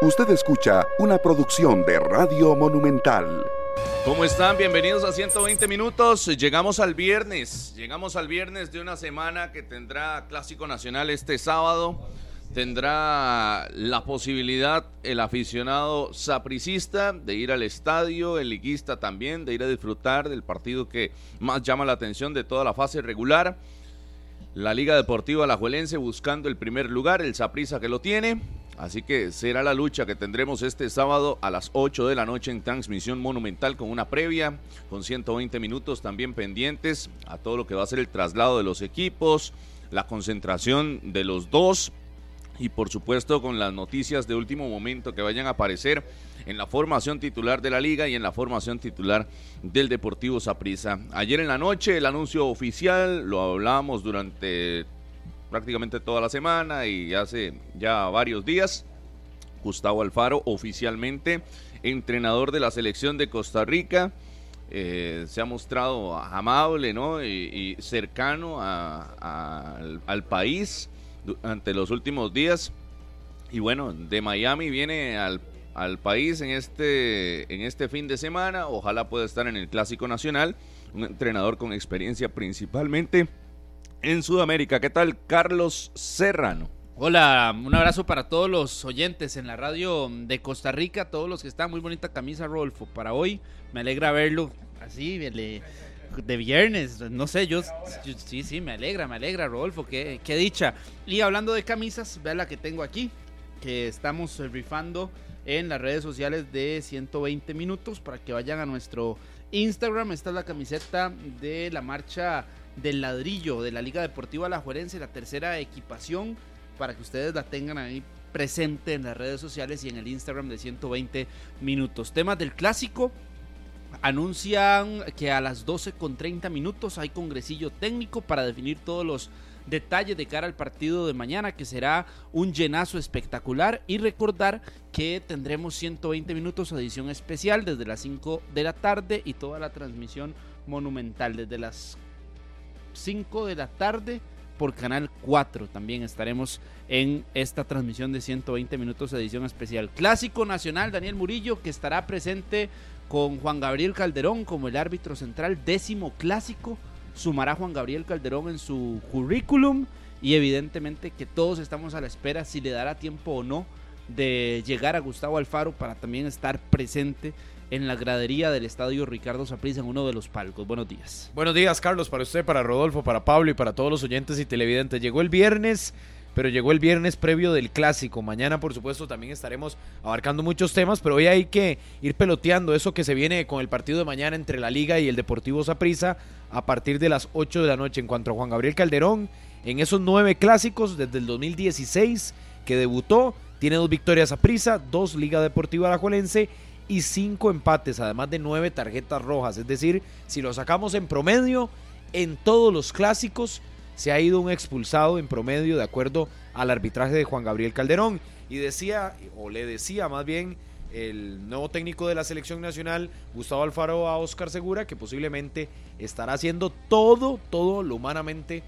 Usted escucha una producción de Radio Monumental. ¿Cómo están? Bienvenidos a 120 minutos. Llegamos al viernes. Llegamos al viernes de una semana que tendrá Clásico Nacional este sábado. Tendrá la posibilidad el aficionado sapricista de ir al estadio, el liguista también, de ir a disfrutar del partido que más llama la atención de toda la fase regular. La Liga Deportiva Alajuelense buscando el primer lugar, el Saprissa que lo tiene. Así que será la lucha que tendremos este sábado a las 8 de la noche en transmisión monumental con una previa, con 120 minutos también pendientes a todo lo que va a ser el traslado de los equipos, la concentración de los dos y por supuesto con las noticias de último momento que vayan a aparecer en la formación titular de la liga y en la formación titular del Deportivo Saprissa. Ayer en la noche el anuncio oficial lo hablábamos durante prácticamente toda la semana y hace ya varios días. Gustavo Alfaro, oficialmente entrenador de la selección de Costa Rica. Eh, se ha mostrado amable ¿no? y, cercano al, país durante los últimos días. Y bueno, de Miami viene al, al, país en este, en este fin de semana. Ojalá pueda estar en el Clásico Nacional. Un entrenador con experiencia principalmente en Sudamérica. ¿Qué tal, Carlos Serrano? Hola, un abrazo para todos los oyentes en la radio de Costa Rica, todos los que están. Muy bonita camisa, Rodolfo, para hoy. Me alegra verlo así, de, viernes. No sé, yo, sí, sí, me alegra, me alegra, Rodolfo, qué, qué dicha. Y hablando de camisas, vea la que tengo aquí, que estamos rifando en las redes sociales de 120 minutos para que vayan a nuestro Instagram. Esta es la camiseta de la marcha del ladrillo de la Liga Deportiva Alajuelense, la tercera equipación, para que ustedes la tengan ahí presente en las redes sociales y en el Instagram de 120 minutos. Temas del clásico. Anuncian que a las 12 con 30 minutos hay congresillo técnico para definir todos los detalles de cara al partido de mañana, que será un llenazo espectacular. Y recordar que tendremos 120 minutos edición especial desde las 5 de la tarde y toda la transmisión monumental desde las 5 de la tarde por Canal 4. También estaremos en esta transmisión de 120 minutos edición especial. Clásico Nacional, Daniel Murillo, que estará presente con Juan Gabriel Calderón como el árbitro central, décimo clásico. Sumará Juan Gabriel Calderón en su currículum y evidentemente que todos estamos a la espera si le dará tiempo o no de llegar a Gustavo Alfaro para también estar presente en la gradería del estadio Ricardo Saprissa en uno de los palcos. Buenos días. Buenos días, Carlos, para usted, para Rodolfo, para Pablo y para todos los oyentes y televidentes. Llegó el viernes, pero llegó el viernes previo del clásico. Mañana, por supuesto, también estaremos abarcando muchos temas, pero hoy hay que ir peloteando eso que se viene con el partido de mañana entre la Liga y el Deportivo Saprissa a partir de las 8 de la noche. En cuanto a Juan Gabriel Calderón, en esos nueve clásicos desde el 2016 que debutó, tiene dos victorias a prisa, dos Liga Deportiva Alajuelense y cinco empates, además de nueve tarjetas rojas. Es decir, si lo sacamos en promedio, en todos los clásicos se ha ido un expulsado en promedio de acuerdo al arbitraje de Juan Gabriel Calderón. Y decía, o le decía más bien, el nuevo técnico de la selección nacional, Gustavo Alfaro, a Oscar Segura, que posiblemente estará haciendo todo, todo lo humanamente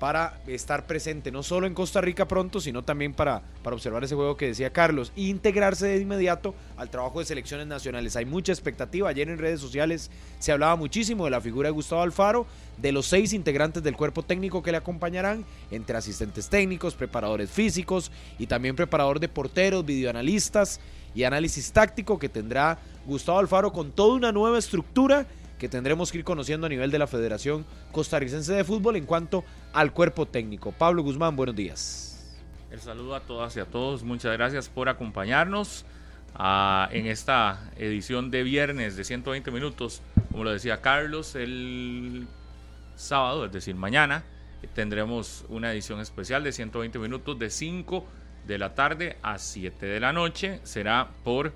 para estar presente no solo en Costa Rica pronto, sino también para, para observar ese juego que decía Carlos e integrarse de inmediato al trabajo de selecciones nacionales. Hay mucha expectativa. Ayer en redes sociales se hablaba muchísimo de la figura de Gustavo Alfaro, de los seis integrantes del cuerpo técnico que le acompañarán, entre asistentes técnicos, preparadores físicos y también preparador de porteros, videoanalistas y análisis táctico que tendrá Gustavo Alfaro con toda una nueva estructura que tendremos que ir conociendo a nivel de la Federación Costarricense de Fútbol en cuanto al cuerpo técnico. Pablo Guzmán, buenos días. El saludo a todas y a todos. Muchas gracias por acompañarnos ah, en esta edición de viernes de 120 minutos. Como lo decía Carlos, el sábado, es decir, mañana, tendremos una edición especial de 120 minutos de 5 de la tarde a 7 de la noche. Será por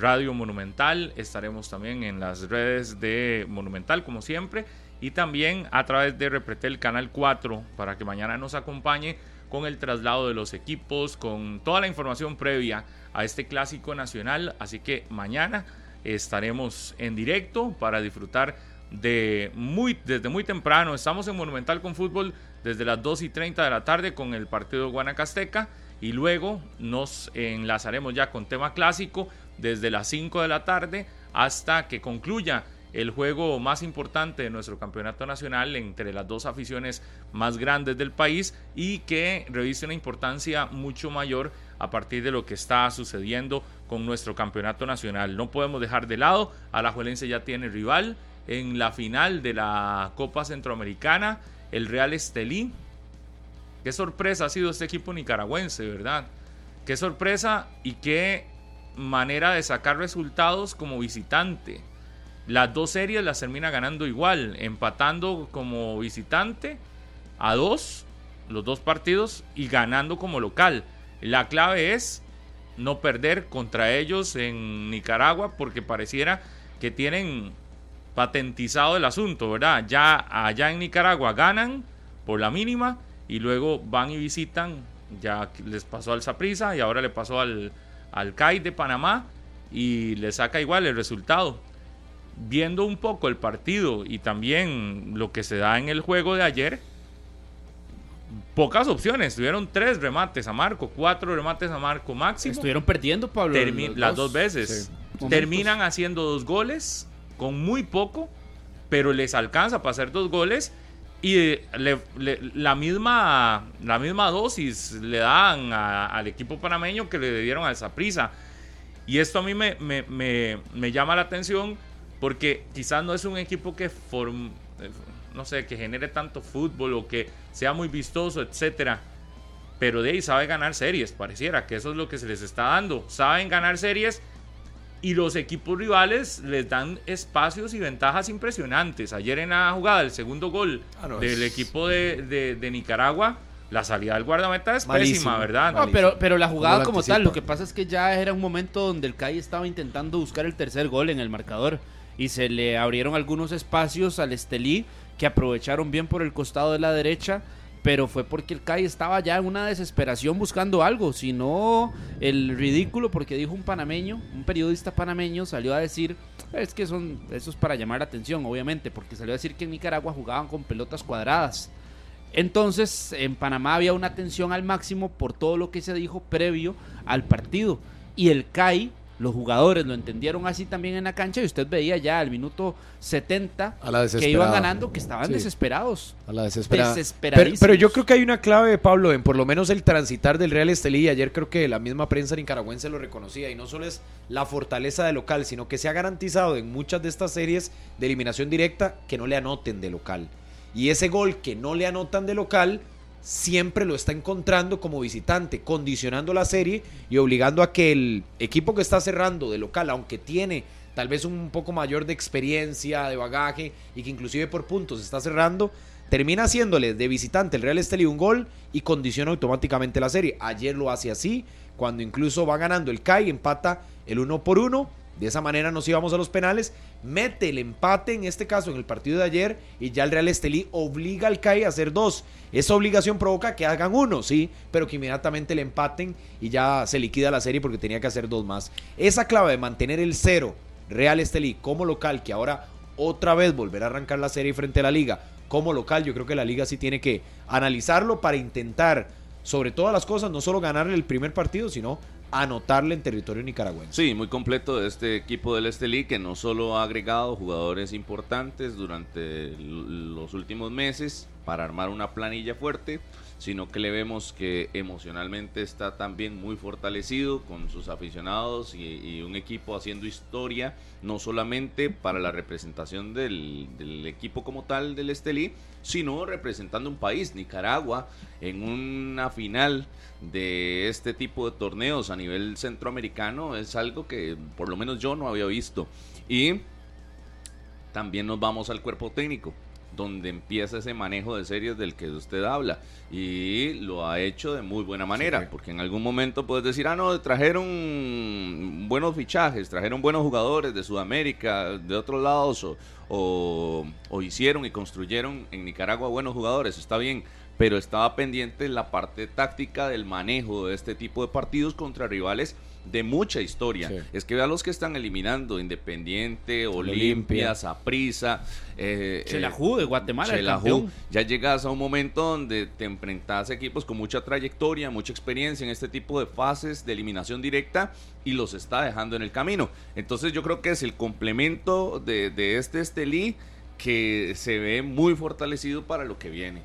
Radio Monumental. Estaremos también en las redes de Monumental, como siempre, y también a través de Repretel Canal 4 para que mañana nos acompañe con el traslado de los equipos, con toda la información previa a este clásico nacional. Así que mañana estaremos en directo para disfrutar de muy desde muy temprano. Estamos en Monumental con fútbol desde las 2 y 30 de la tarde con el partido Guanacasteca y luego nos enlazaremos ya con tema clásico desde las 5 de la tarde hasta que concluya el juego más importante de nuestro campeonato nacional entre las dos aficiones más grandes del país y que reviste una importancia mucho mayor a partir de lo que está sucediendo con nuestro campeonato nacional. No podemos dejar de lado, Alajuelense ya tiene rival en la final de la Copa Centroamericana, el Real Estelí. Qué sorpresa ha sido este equipo nicaragüense, ¿verdad? Qué sorpresa y qué manera de sacar resultados como visitante. Las dos series las termina ganando igual, empatando como visitante a dos, los dos partidos, y ganando como local. La clave es no perder contra ellos en Nicaragua porque pareciera que tienen patentizado el asunto, ¿verdad? Ya allá en Nicaragua ganan por la mínima y luego van y visitan, ya les pasó al Saprisa y ahora le pasó al, al CAI de Panamá y le saca igual el resultado. Viendo un poco el partido y también lo que se da en el juego de ayer, pocas opciones. Tuvieron tres remates a Marco, cuatro remates a Marco máximo. Estuvieron perdiendo, Pablo. las dos veces. Terminan haciendo dos goles con muy poco, pero les alcanza para hacer dos goles. Y la, misma, la misma dosis le dan al equipo panameño que le dieron a esa prisa. Y esto a mí me, me, llama la atención porque quizás no es un equipo que form, no sé, que genere tanto fútbol o que sea muy vistoso, etcétera. Pero de ahí sabe ganar series, pareciera que eso es lo que se les está dando. Saben ganar series y los equipos rivales les dan espacios y ventajas impresionantes. Ayer en la jugada, el segundo gol ah, del equipo de, Nicaragua, la salida del guardameta es pésima, ¿verdad? No, pero, pero la jugada como tal, lo que pasa es que ya era un momento donde el CAI estaba intentando buscar el tercer gol en el marcador y se le abrieron algunos espacios al Estelí que aprovecharon bien por el costado de la derecha, pero fue porque el CAI estaba ya en una desesperación buscando algo, si no el ridículo, porque dijo un panameño, un periodista panameño salió a decir, es que son, eso es para llamar la atención, obviamente, porque salió a decir que en Nicaragua jugaban con pelotas cuadradas. Entonces, en Panamá había una tensión al máximo por todo lo que se dijo previo al partido. Y el CAI los jugadores lo entendieron así también en la cancha y usted veía ya al minuto 70 que iban ganando, que estaban desesperados. A la desesperada. Pero, yo creo que hay una clave, Pablo, en por lo menos el transitar del Real Estelí. Ayer creo que la misma prensa nicaragüense lo reconocía y no solo es la fortaleza de local, sino que se ha garantizado en muchas de estas series de eliminación directa que no le anoten de local. Y ese gol que no le anotan de local siempre lo está encontrando como visitante, condicionando la serie y obligando a que el equipo que está cerrando de local, aunque tiene tal vez un poco mayor de experiencia, de bagaje y que inclusive por puntos está cerrando, termina haciéndole de visitante el Real Estelí un gol y condiciona automáticamente la serie. Ayer lo hace así, cuando incluso va ganando el CAI, empata el uno por uno de esa manera nos íbamos a los penales, mete el empate en este caso en el partido de ayer y ya el Real Estelí obliga al CAI a hacer dos. Esa obligación provoca que hagan uno, sí, pero que inmediatamente le empaten y ya se liquida la serie porque tenía que hacer dos más. Esa clave de mantener el cero Real Estelí como local, que ahora otra vez volverá a arrancar la serie frente a la liga como local, yo creo que la liga sí tiene que analizarlo para intentar sobre todas las cosas, no solo ganar el primer partido, sino anotarle en territorio nicaragüense. Sí, muy completo de este equipo del Estelí que no solo ha agregado jugadores importantes durante los últimos meses para armar una planilla fuerte, sino que le vemos que emocionalmente está también muy fortalecido con sus aficionados y, un equipo haciendo historia, no solamente para la representación del, del equipo como tal del Estelí, sino representando un país, Nicaragua, en una final de este tipo de torneos a nivel centroamericano es algo que por lo menos yo no había visto. Y también nos vamos al cuerpo técnico donde empieza ese manejo de series del que usted habla. Y lo ha hecho de muy buena manera, porque en algún momento puedes decir, ah, no, trajeron buenos fichajes, trajeron buenos jugadores de Sudamérica, de otros lados, o, o, hicieron y construyeron en Nicaragua buenos jugadores, está bien, pero estaba pendiente la parte táctica del manejo de este tipo de partidos contra rivales de mucha historia. Sí. Es que vea los que están eliminando, Independiente, Olimpia. Saprissa, eh, Chelajú de Guatemala, el Chelajú. campeón. Ya llegas a un momento donde te enfrentas a equipos con mucha trayectoria, mucha experiencia en este tipo de fases de eliminación directa y los está dejando en el camino. Entonces yo creo que es el complemento de, de este Estelí que se ve muy fortalecido para lo que viene.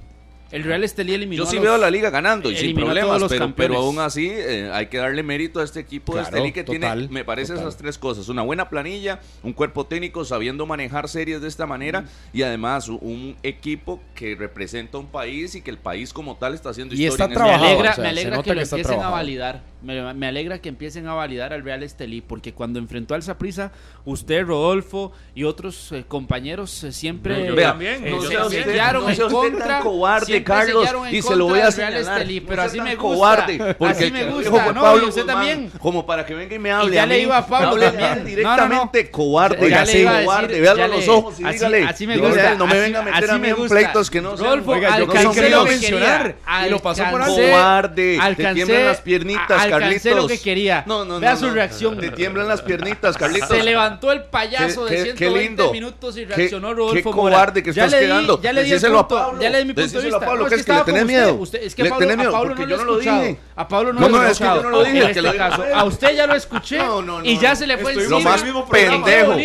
El Real Estelí eliminó Yo sí a veo los- la liga ganando y sin a problemas, pero, campeones. pero aún así eh, hay que darle mérito a este equipo de Estelí que total, tiene, me parece, total. esas tres cosas. Una buena planilla, un cuerpo técnico sabiendo manejar series de esta manera y además un equipo que representa un país y que el país como tal está haciendo Y historia está en ese Me trabajado, alegra, o sea, me alegra que que lo empiecen a trabajado. validar. Me, me alegra que empiecen a validar al Real Estelí, porque cuando enfrentó al Saprissa, usted, Rodolfo y otros eh, compañeros eh, siempre Yo también, eh, no se no en tan contra, cobarde, Carlos, y se lo voy a señalar. Estelí, No pero así me gusta, cobarde, porque así me gusta, dijo no, Pablo y usted Guzmán, también. Como para que venga y me hable ya a le mí, iba a Pablo háblele también. él No, no, no. directamente, cobarde, Ya le iba decir, cobarde, ya véalo a le- los ojos y así- dígale. así me gusta, no me así- venga a meter así a mí en pleitos que no Rodolfo, Oiga, yo alcancé lo que mencionar, y lo pasó por alto. Cobarde, te tiemblan las piernitas, Carlitos. lo que quería. No, no, Vea no, su no. reacción. Te tiemblan las piernitas, Carlitos. Se levantó el payaso Qué- de qué- qué 120 lindo. minutos y Qué- reaccionó qué Rodolfo Mora. cobarde que estás le quedando. Ya le di le mi punto de vista. Pablo, No, que es que le tenés usted. miedo. Usted- es que Le Pablo, tenés a miedo, Pablo no yo lo no lo dije. A Pablo no, No, lo no, es que yo no lo dije, En este lo caso, a usted ya lo escuché y ya se le fue Lo encima. más Todo pendejo,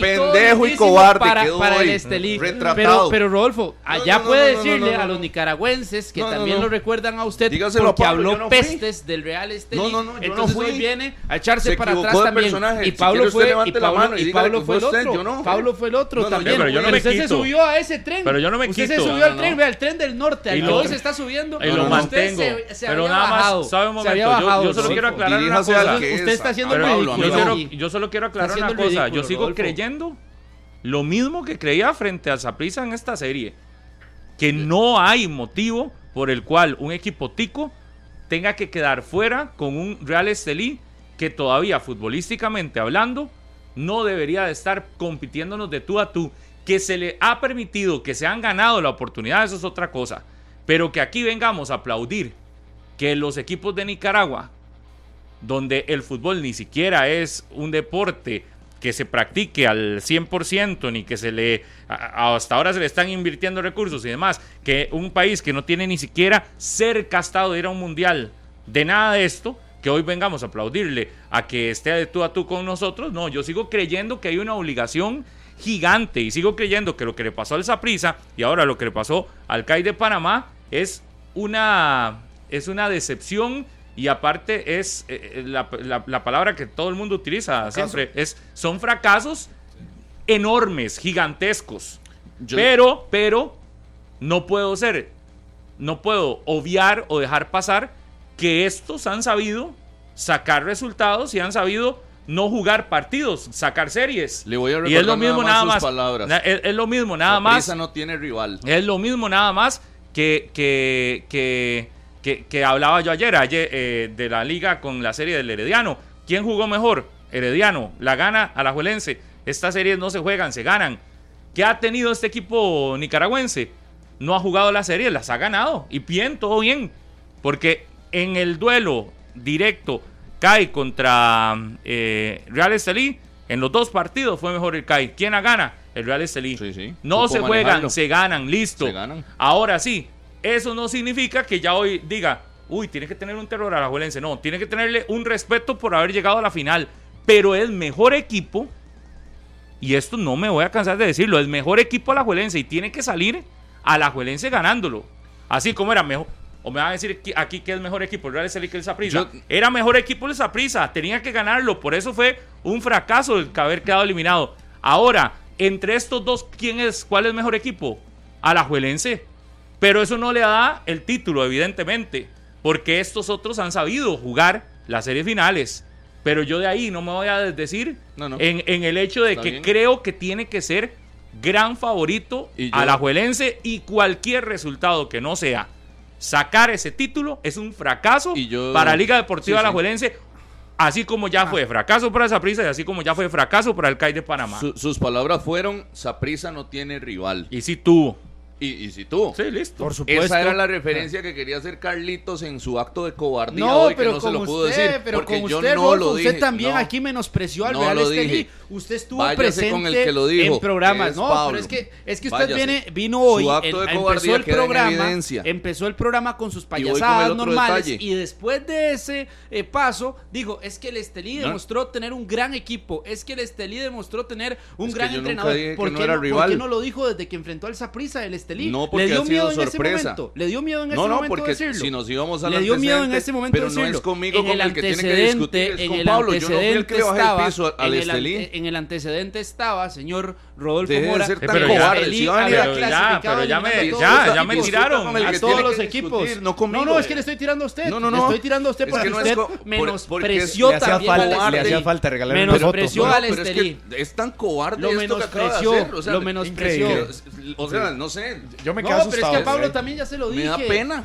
pendejo y cobarde para, el. Estelí. Pero, Rodolfo, allá puede decirle a los nicaragüenses que también lo recuerdan a usted a porque habló pestes del Real Estelí. No, no, no, yo no Entonces hoy viene a echarse Se para atrás también. Y Pablo fue, y Pablo, y Pablo fue el otro. Pablo fue el otro también. pero usted se quito. subió a ese tren. Pero yo no me usted se quito. subió al tren, vea, el tren del norte, al que lo- hoy se está subiendo. Y lo Usted mantengo. se- se pero nada bajado, más, sabe un se momento. había Yo, solo quiero aclarar una al cosa. Usted es, está haciendo a el ridículo. a Yo, quiero- solo quiero aclarar una cosa. ridículo, yo sigo Rodolfo. creyendo lo mismo que creía frente al Saprissa en esta serie. Que no hay motivo por el cual un equipo tico tenga que quedar fuera con un Real Estelí que todavía futbolísticamente hablando no debería de estar compitiéndonos de tú a tú. Que se le ha permitido, que se han ganado la oportunidad, eso es otra cosa. Pero que aquí vengamos a aplaudir que los equipos de Nicaragua donde el fútbol ni siquiera es un deporte que se practique al 100%, ni que se le hasta ahora se le están invirtiendo recursos y demás, que un país que no tiene ni siquiera cerca estado de ir a un mundial, de nada de esto, que hoy vengamos a aplaudirle a que esté de tú a tú con nosotros, no, yo sigo creyendo que hay una obligación gigante y sigo creyendo que lo que le pasó al Saprissa y ahora lo que le pasó al CAI de Panamá es una es una decepción y aparte es eh, eh, la, la- la palabra que todo el mundo utiliza siempre es son fracasos enormes, gigantescos. Yo- Pero, pero, no puedo ser, no puedo obviar o dejar pasar que estos han sabido sacar resultados y han sabido no jugar partidos, sacar series. Le voy a y es lo mismo nada más. palabras. Es, es lo mismo nada más. No tiene rival. Es lo mismo nada más que, que, que, que, que hablaba yo ayer, ayer eh, de la liga con la serie del Herediano. ¿Quién jugó mejor? Herediano. La gana a la Juelense. Estas series no se juegan, se ganan. ¿Qué ha tenido este equipo nicaragüense? No ha jugado las series, las ha ganado. Y bien, todo bien. Porque en el duelo directo CAI contra eh, Real Estelí, en los dos partidos fue mejor el CAI. ¿Quién la gana? El Real Estelí. Sí, sí. No Supo se juegan, manejarlo. se ganan, listo. Se ganan. Ahora sí, eso no significa que ya hoy diga, uy, tiene que tener un terror a la Juelense. No, tiene que tenerle un respeto por haber llegado a la final. Pero es mejor equipo, y esto no me voy a cansar de decirlo, es mejor equipo a la Juelense y tiene que salir a la Juelense ganándolo. Así como era mejor. O me van a decir aquí- que es mejor equipo el Real Estelí que el Saprissa. Era mejor equipo el Saprissa, tenía que ganarlo, por eso fue un fracaso el que haber quedado eliminado. Ahora, entre estos dos, ¿quién es cuál es mejor equipo? Alajuelense. Pero eso no le da el título, evidentemente, porque estos otros han sabido jugar las series finales. Pero yo de ahí no me voy a desdecir No, no. En, en el hecho de Está que bien. creo que tiene que ser gran favorito Y yo- Alajuelense y cualquier resultado que no sea sacar ese título es un fracaso Y yo- para Liga Deportiva Sí, sí. Alajuelense, así como ya fue fracaso para Saprissa y así como ya fue fracaso para el CAI de Panamá. Su- sus palabras fueron, Saprissa no tiene rival. y sí tuvo. Y, y, si tú. Sí, listo. Por supuesto. Esa era la referencia que quería hacer Carlitos en su acto de cobardía no, hoy, pero que no se lo pudo usted, decir. Pero porque con yo usted, no lo dije. También aquí menospreció al no Real Estelí. Usted estuvo presente con el que lo dijo, en programas. no, pero es que, es que usted viene, vino hoy, su acto de empezó el programa, empezó el programa con sus payasadas normales y después de ese eh, paso dijo, es que el Estelí demostró tener un gran equipo, es que el Estelí demostró tener un gran entrenador. ¿Por qué no lo dijo desde que enfrentó al Saprissa el Estelí? Estelí. No porque le dio ha sido miedo sorpresa. Le dio miedo en ese no, no, porque decirlo. Si nos íbamos a la le dio miedo en ese momento pero decirlo. no es conmigo en con el, el, que tiene que discutir, es con Pablo. Yo no fui el que le bajé el piso al Estelí. En el antecedente estaba, señor Rodolfo Deje Mora. Ser tan cobarde. Ya, a pero ya, pero ya me, tiraron a todos los equipos. No, no, es que le estoy tirando a usted. No, no, no. Le estoy tirando a usted porque usted menospreció también Le hacía falta Menospreció al Estelí. Es tan cobarde lo menospreció. Lo menospreció. O sea, no sé. Yo me quedo asustado. pero es que a Pablo también ya se lo dije. Me da pena.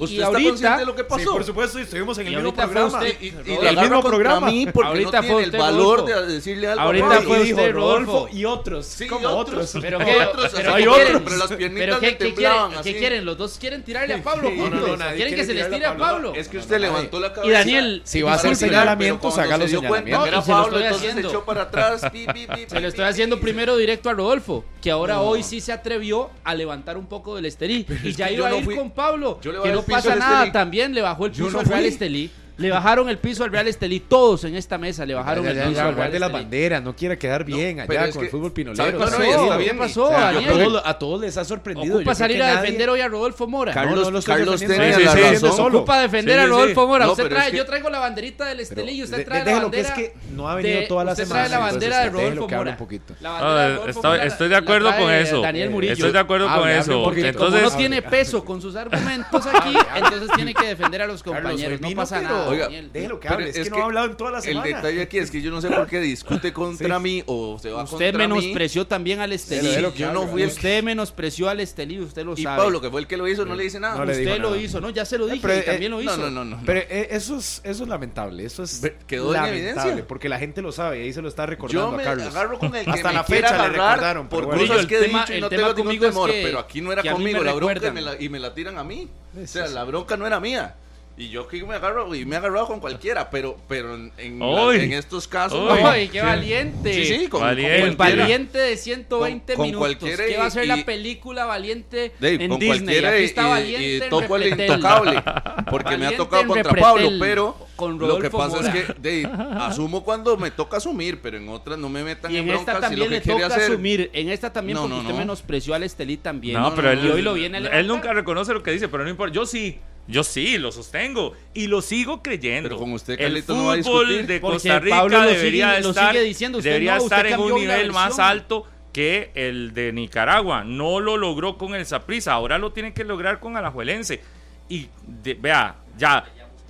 ¿Usted está por supuesto, estuvimos en el mismo programa. Y el mismo programa. A mí porque no el valor de decirle algo. Ahorita fue Rodolfo, y otro otros. Sí, como otros. otros. Pero, otros, pero, hay otros. Pero las piernitas ¿pero qué, qué quieren, así. ¿Qué quieren? Los dos quieren tirarle a Pablo juntos. No, no, no, quieren que se les tire a Pablo. Es que usted levantó la cabeza. Y Daniel, si va a hacer señalamientos, haga los señalamientos. Era Pablo, entonces se echó para atrás. Se lo estoy haciendo primero directo a Rodolfo, que ahora hoy sí se atrevió a levantar un poco del Estelí. Y ya iba a ir con Pablo, que no pasa nada. También le bajó el piso al Estelí. Le bajaron el piso al Real Estelí. Todos en esta mesa le bajaron ya, ya, el piso al Real de la bandera, no quiera quedar bien allá con el fútbol pinolero. No, no, está bien. pasó, o? A, todos, les ha sorprendido. Ocupa salir a defender hoy a Rodolfo Mora. Carlos, no, Carlos tiene sí. Ocupa defender a Rodolfo Mora. Usted trae. Yo traigo la banderita del Estelí y usted trae de, la pues, bandera. que es que no ha venido toda la semana. Usted trae la ah, bandera de Rodolfo Mora. Estoy de acuerdo con eso. Daniel Murillo. Estoy de acuerdo con eso. Porque Como no tiene peso con sus argumentos aquí, entonces tiene que defender a los compañeros. No pasa nada. Oiga, Daniel. déjelo que hable, es, que, que, no ha hablado en toda la semana. El detalle aquí es que yo no sé por qué discute contra mí o se va Usted menospreció también al Estelí. Yo no fui Usted el... menospreció al Estelí, usted lo sabe. Y Pablo, que fue el que lo hizo, no le dice nada. Usted lo hizo, no, ya se lo dije, pero, y también eh, lo hizo. No, no, no. Pero eh, eso, es, eso es lamentable, eso es quedó lamentable, evidencia. porque la gente lo sabe y ahí se lo está recordando yo a Carlos. agarro con el que Hasta la fecha le recordaron. Por cosas que he dicho y no tengo ningún temor, pero aquí no era conmigo, la bronca y me la tiran a mí. O sea, la bronca no era mía. Y yo que me agarro, y me he agarrado con cualquiera, pero, pero en, en, estos casos. ¡Ay, qué valiente! Sí, sí, con, valiente. con valiente de 120 con, minutos. ¿Qué va a ser la película valiente de, en con Disney? Cualquiera y, aquí está valiente. Y, y el intocable, porque me ha tocado contra Pablo, pero con lo que pasa es que de, asumo cuando me toca asumir, pero en otras no me metan en, en broncas. Esta también si lo que le toca hacer... asumir, en esta también porque no, usted menospreció al Estelí también. No, pero él, hoy lo viene él nunca reconoce lo que dice, pero no importa. Yo sí. Yo sí, lo sostengo y lo sigo creyendo. Pero con usted, Carlito, el fútbol de Costa Rica debería estar, debería estar en un nivel más alto que el de Nicaragua. No lo logró con el Saprissa, ahora lo tiene que lograr con Alajuelense. Y de, vea, ya,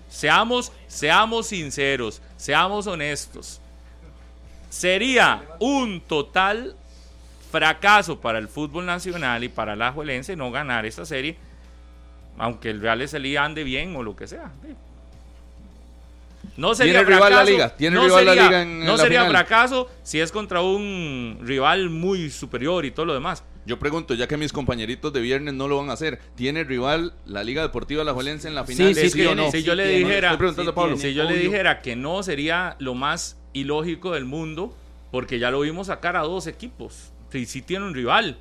seamos, seamos sinceros, seamos honestos. Sería un total fracaso para el fútbol nacional y para Alajuelense no ganar esta serie aunque el Real Estelí ande bien o lo que sea. No sería fracaso, rival la liga? ¿Tiene no rival sería, la liga no sería fracaso si es contra un rival muy superior y todo lo demás. Yo pregunto, ya que mis compañeritos de viernes no lo van a hacer, ¿tiene rival la Liga Deportiva La Juelense en la final? Sí, sí, o no? Si yo le dijera, Pablo, si yo le dijera que no sería lo más ilógico del mundo, porque ya lo vimos sacar a dos equipos. Sí, sí tiene un rival.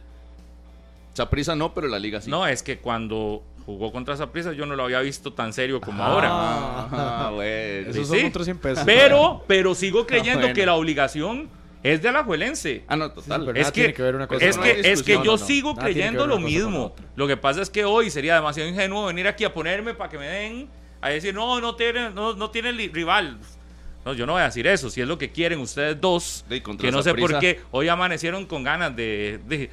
Saprisa no, pero la liga sí. No, es que cuando jugó contra esa prisa, yo no lo había visto tan serio como ah. ahora. Ah, bueno. Esos son otros 100 pesos. Pero, pero sigo ah, creyendo que la obligación es de Alajuelense. Ah, no, total. Es, que, ver una cosa es, que, es que yo sigo creyendo lo mismo. Lo que pasa es que hoy sería demasiado ingenuo venir aquí a ponerme para que me den a decir, no, no tiene, no, no tiene rival. No, yo no voy a decir eso. Si es lo que quieren ustedes dos, que no sé por qué, hoy amanecieron con ganas de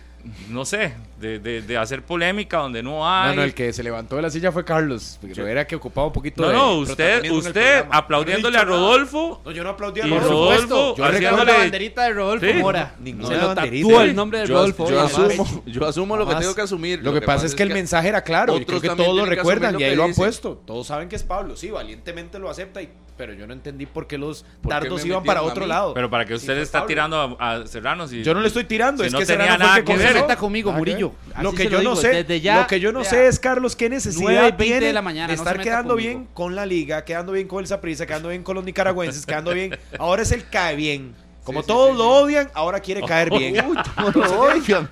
no sé, de, de, de, hacer polémica donde no hay. No, no, el que se levantó de la silla fue Carlos, yo era que ocupaba un poquito no, de. No, usted, usted aplaudiéndole no a Rodolfo. No, yo no aplaudí a Rodolfo. Rodolfo yo recuerdo la banderita de Rodolfo sí, Mora. Ninguna se lo tatuó el nombre de yo, Rodolfo. Yo, asumo, yo asumo lo que tengo que asumir. Lo, que, pasa, pasa es que el mensaje era claro. Yo creo que todos lo recuerdan y ahí lo han puesto. Todos saben que es Pablo, sí, valientemente lo acepta y pero yo no entendí por qué los ¿Por qué dardos me iban para otro lado. Pero para que usted fue está Pablo. tirando a, a Serrano. Si, Yo no le estoy tirando, si es no que tenía Serrano fue nada el que que ver, conmigo, Ah, Murillo. ¿qué? Lo que yo no digo, sé, ya, lo que yo no sé es Carlos qué 9 y necesidad 20 tiene de la mañana, de no estar quedando conmigo. bien con la liga, quedando bien con el Saprissa, quedando bien con los nicaragüenses, quedando bien. Ahora es el cae bien. Como Sí, todos sí, lo sí. odian, ahora quiere caer bien. Uy, no lo odian.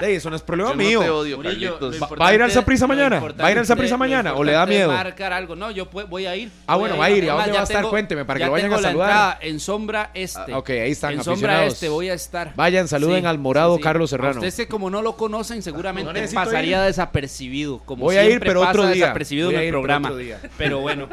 Ey, eso no es problema Yo no mío. te odio, Murillo, Carlitos. lo ¿Va- importante- va a ir al Saprissa lo mañana? importante- ¿Va a ir al Saprissa lo mañana o le da importante es miedo? marcar algo. No, yo pu- voy a ir. Ah, bueno, va a ir. ¿Y a Además, dónde ya va a estar? tengo- Cuénteme, para que ya lo vayan a tengo la saludar. entrada en Sombra Este. Ah, ok, ahí están, En Sombra aficionados. Este voy a estar. Vayan, saluden al morado Carlos A Serrano. Usted que como no lo conocen, seguramente necesito pasaría ir. desapercibido. Como Voy a ir, siempre pero otro día. desapercibido Voy en a el ir, pero programa. otro día. Pero bueno,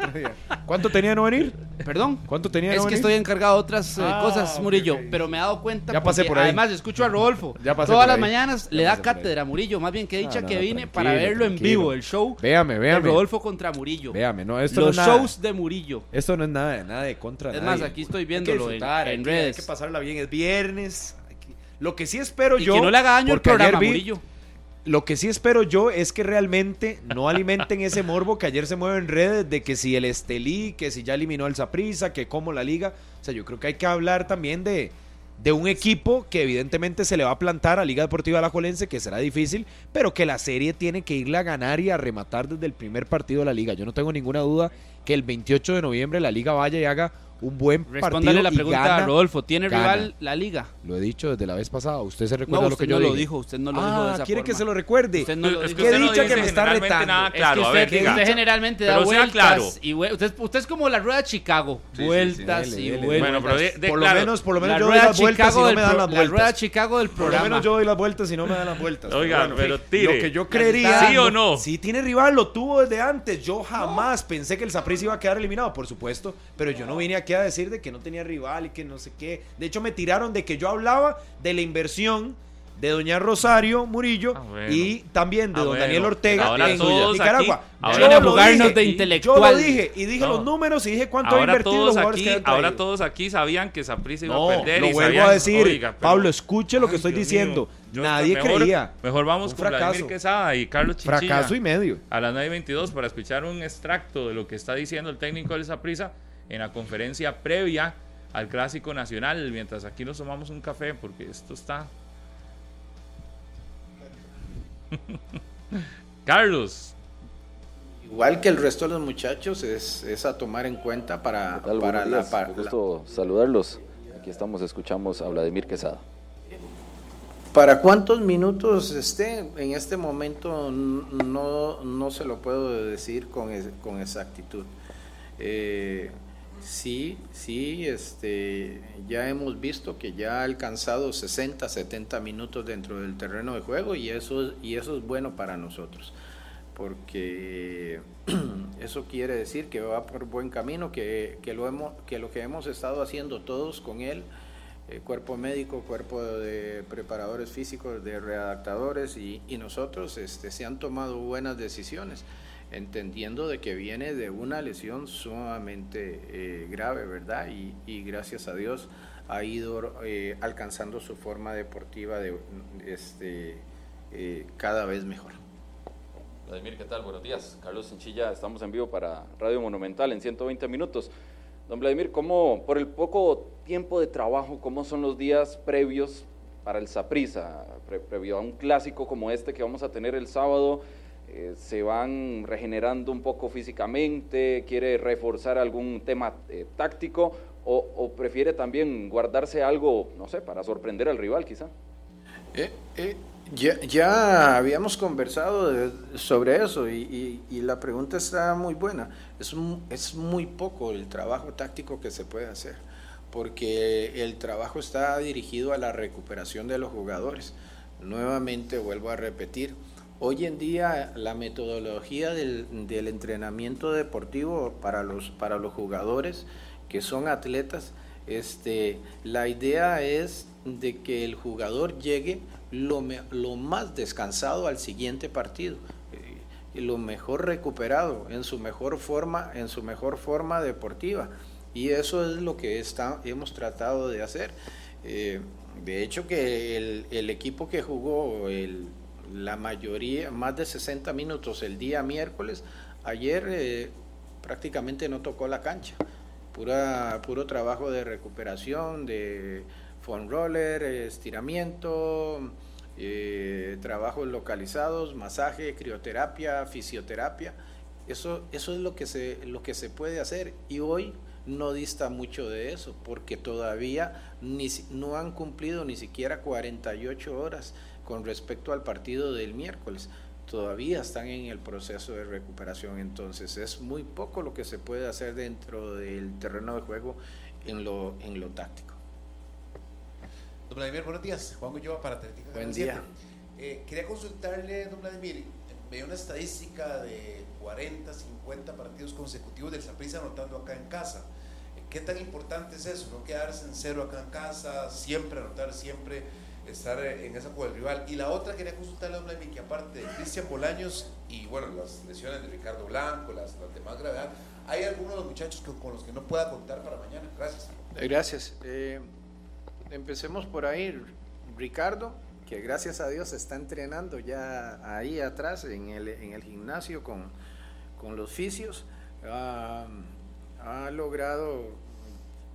¿Cuánto tenía de no venir? perdón. ¿Cuánto tenía de Es no que venir? estoy encargado de otras eh, Ah, cosas, ok, Murillo, ok. pero me he dado cuenta. Ya pasé porque por ahí. Además, escucho a Rodolfo. Ya pasé Todas por las ahí. mañanas le da cátedra, Murillo. Más bien que dicha Ah, no, que no, vine para verlo en vivo, el show. Véame, de véame. Rodolfo contra Murillo. Véame, no, esto Los no es nada. shows de Murillo. Esto no es nada, nada de contra Es nadie. más, aquí estoy viéndolo en- en redes. Hay que pasarla bien. Es viernes. que- Lo que sí espero Y yo. que no le haga daño el programa, vi- Murillo. Lo que sí espero yo es que realmente no alimenten ese morbo que ayer se mueve en redes de que si el Estelí, que si ya eliminó el Saprissa, que como la liga. O sea, yo creo que hay que hablar también de, de un equipo que evidentemente se le va a plantar a Liga Deportiva Alajuelense, que será difícil, pero que la serie tiene que irle a ganar y a rematar desde el primer partido de la liga. Yo no tengo ninguna duda que el 28 de noviembre la liga vaya y haga un buen partido. Respóndale la y pregunta gana. a Rodolfo. ¿Tiene gana. rival la liga? Lo he dicho desde la vez pasada. ¿Usted se recuerda No, lo que yo no lo dije? dijo. Usted no lo dijo de Ah, esa quiere que se lo recuerde. Usted no lo Es dijo. que Qué usted no dicha dice que me está generalmente retando. nada Es que claro. a usted, ver, diga. usted generalmente da Pero vueltas claro. y vue- usted, usted es como la rueda de Chicago, Sí, sí, sí. vueltas Dele, y vueltas. Bueno, pero de- de- por lo claro, menos, por lo la menos yo doy rueda las vueltas y Chicago no me dan las la rueda vueltas. Chicago del Por lo programa. menos yo doy las vueltas y no me dan las vueltas. Oiga, pero tire. Lo que yo creería. ¿Sí o no? Sí tiene rival, lo tuvo desde antes. Yo jamás pensé que el Saprissa iba a quedar eliminado, por supuesto. Pero yo no vine aquí a decir de que no tenía rival y que no sé qué. De hecho, me tiraron de que yo hablaba de la inversión de doña Rosario Murillo Ah, bueno. y también de Ah, don bueno. Daniel Ortega Ahora en todos Nicaragua. aquí- Yo ahora jugarnos dije, de Yo intelectual. lo dije y dije No. los números y dije cuánto ha Ahora invertido todos los jugadores aquí, que ahora traído. todos aquí sabían que Saprissa iba No, a perder lo y vuelvo sabían- a decir. Oiga, pero- Pablo, escuche lo que Ay, estoy Dios diciendo. mío. Yo- Nadie mejor- creía. Mejor vamos Un con Vladimir fracaso. Quesada y Carlos Chinchilla. Fracaso y medio. A las 9.22 para escuchar un extracto de lo que está diciendo el técnico del Saprissa en la conferencia previa al Clásico Nacional, mientras aquí nos tomamos un café, porque esto está... Carlos, Igual que el resto de los muchachos, es, es a tomar en cuenta para, ¿Qué tal? para la, para, Un gusto saludarlos. Aquí estamos, escuchamos a Vladimir Quesada. para cuántos minutos esté en este momento no, no se lo puedo decir con, con exactitud. Eh, sí, sí, este, ya hemos visto que ya ha alcanzado 60, 70 minutos dentro del terreno de juego y eso, y eso es bueno para nosotros porque eso quiere decir que va por buen camino, que, que lo, hemos, que lo que hemos estado haciendo todos con él, eh, cuerpo médico, cuerpo de preparadores físicos, de redactadores y, y nosotros este, se han tomado buenas decisiones, entendiendo de que viene de una lesión sumamente eh, grave, ¿verdad? Y, gracias a Dios ha ido eh, alcanzando su forma deportiva de, este, eh, cada vez mejor. Vladimir, ¿qué tal? Buenos días. Carlos Chinchilla, estamos en vivo para Radio Monumental en 120 minutos. Don Vladimir, ¿cómo, por el poco tiempo de trabajo, cómo son los días previos para el Saprissa, pre- previo a un clásico como este que vamos a tener el sábado? Eh, ¿Se van regenerando un poco físicamente? ¿Quiere reforzar algún tema eh, táctico? O, ¿O prefiere también guardarse algo, no sé, para sorprender al rival quizá? Eh, eh, ya, ya habíamos conversado de- sobre eso y, y- y la pregunta está muy buena. Es, mu- es muy poco el trabajo táctico que se puede hacer, porque el trabajo está dirigido a la recuperación de los jugadores. Nuevamente vuelvo a repetir, hoy en día la metodología del, entrenamiento deportivo para los, para los jugadores que son atletas, este, la idea es de que el jugador llegue lo, lo más descansado al siguiente partido eh, lo mejor recuperado en su mejor forma en su mejor forma deportiva. Y eso es lo que está, hemos tratado de hacer. Eh, de hecho que el, el equipo que jugó el- la mayoría más de 60 minutos el día miércoles ayer eh, prácticamente no tocó la cancha pura, puro trabajo de recuperación, de foam roller, estiramiento, eh, trabajos localizados, masaje, crioterapia, fisioterapia. Eso, eso es lo que, se, lo que se puede hacer y hoy no dista mucho de eso porque todavía ni, no han cumplido ni siquiera 48 horas con respecto al partido del miércoles. Todavía están en el proceso de recuperación, entonces es muy poco lo que se puede hacer dentro del terreno de juego en lo, en lo táctico. Don Vladimir, buenos días. Juan Gulloa para Atlético. Buen día. Eh, quería consultarle, don Vladimir, veo una estadística de 40, 50 partidos consecutivos del Saprissa anotando acá en casa. ¿Qué tan importante es eso? No quedarse en cero acá en casa, siempre anotar, siempre estar en esa con el rival. Y la otra quería consultarle a don Vladimir que aparte de Cristian Bolaños y bueno, las lesiones de Ricardo Blanco, las, las de más gravedad, ¿hay algunos de los muchachos que, con los que no pueda contar para mañana? Gracias. Gracias. Eh, empecemos por ahí. Ricardo, que gracias a Dios está entrenando ya ahí atrás en el, en el gimnasio con, con los fisios. Ah, ha logrado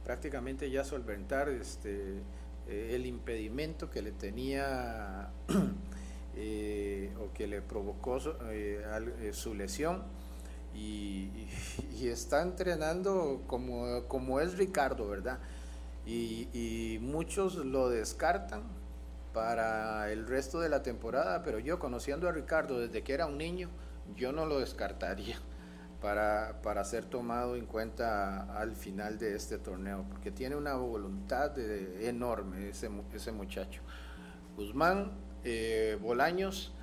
prácticamente ya solventar este, eh, el impedimento que le tenía eh, o que le provocó eh, eh, su lesión y, está entrenando como, como es Ricardo, ¿verdad? Y muchos lo descartan para el resto de la temporada, pero yo conociendo a Ricardo desde que era un niño, yo no lo descartaría para, para ser tomado en cuenta al final de este torneo, porque tiene una voluntad enorme ese, ese muchacho. Guzmán, eh, Bolaños,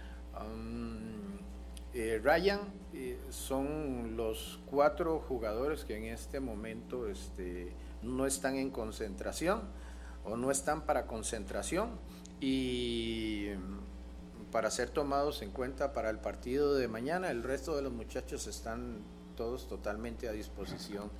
um, eh, Ryan, eh, son los cuatro jugadores que en este momento este, no están en concentración o no están para concentración y para ser tomados en cuenta para el partido de mañana. El resto de los muchachos están todos totalmente a disposición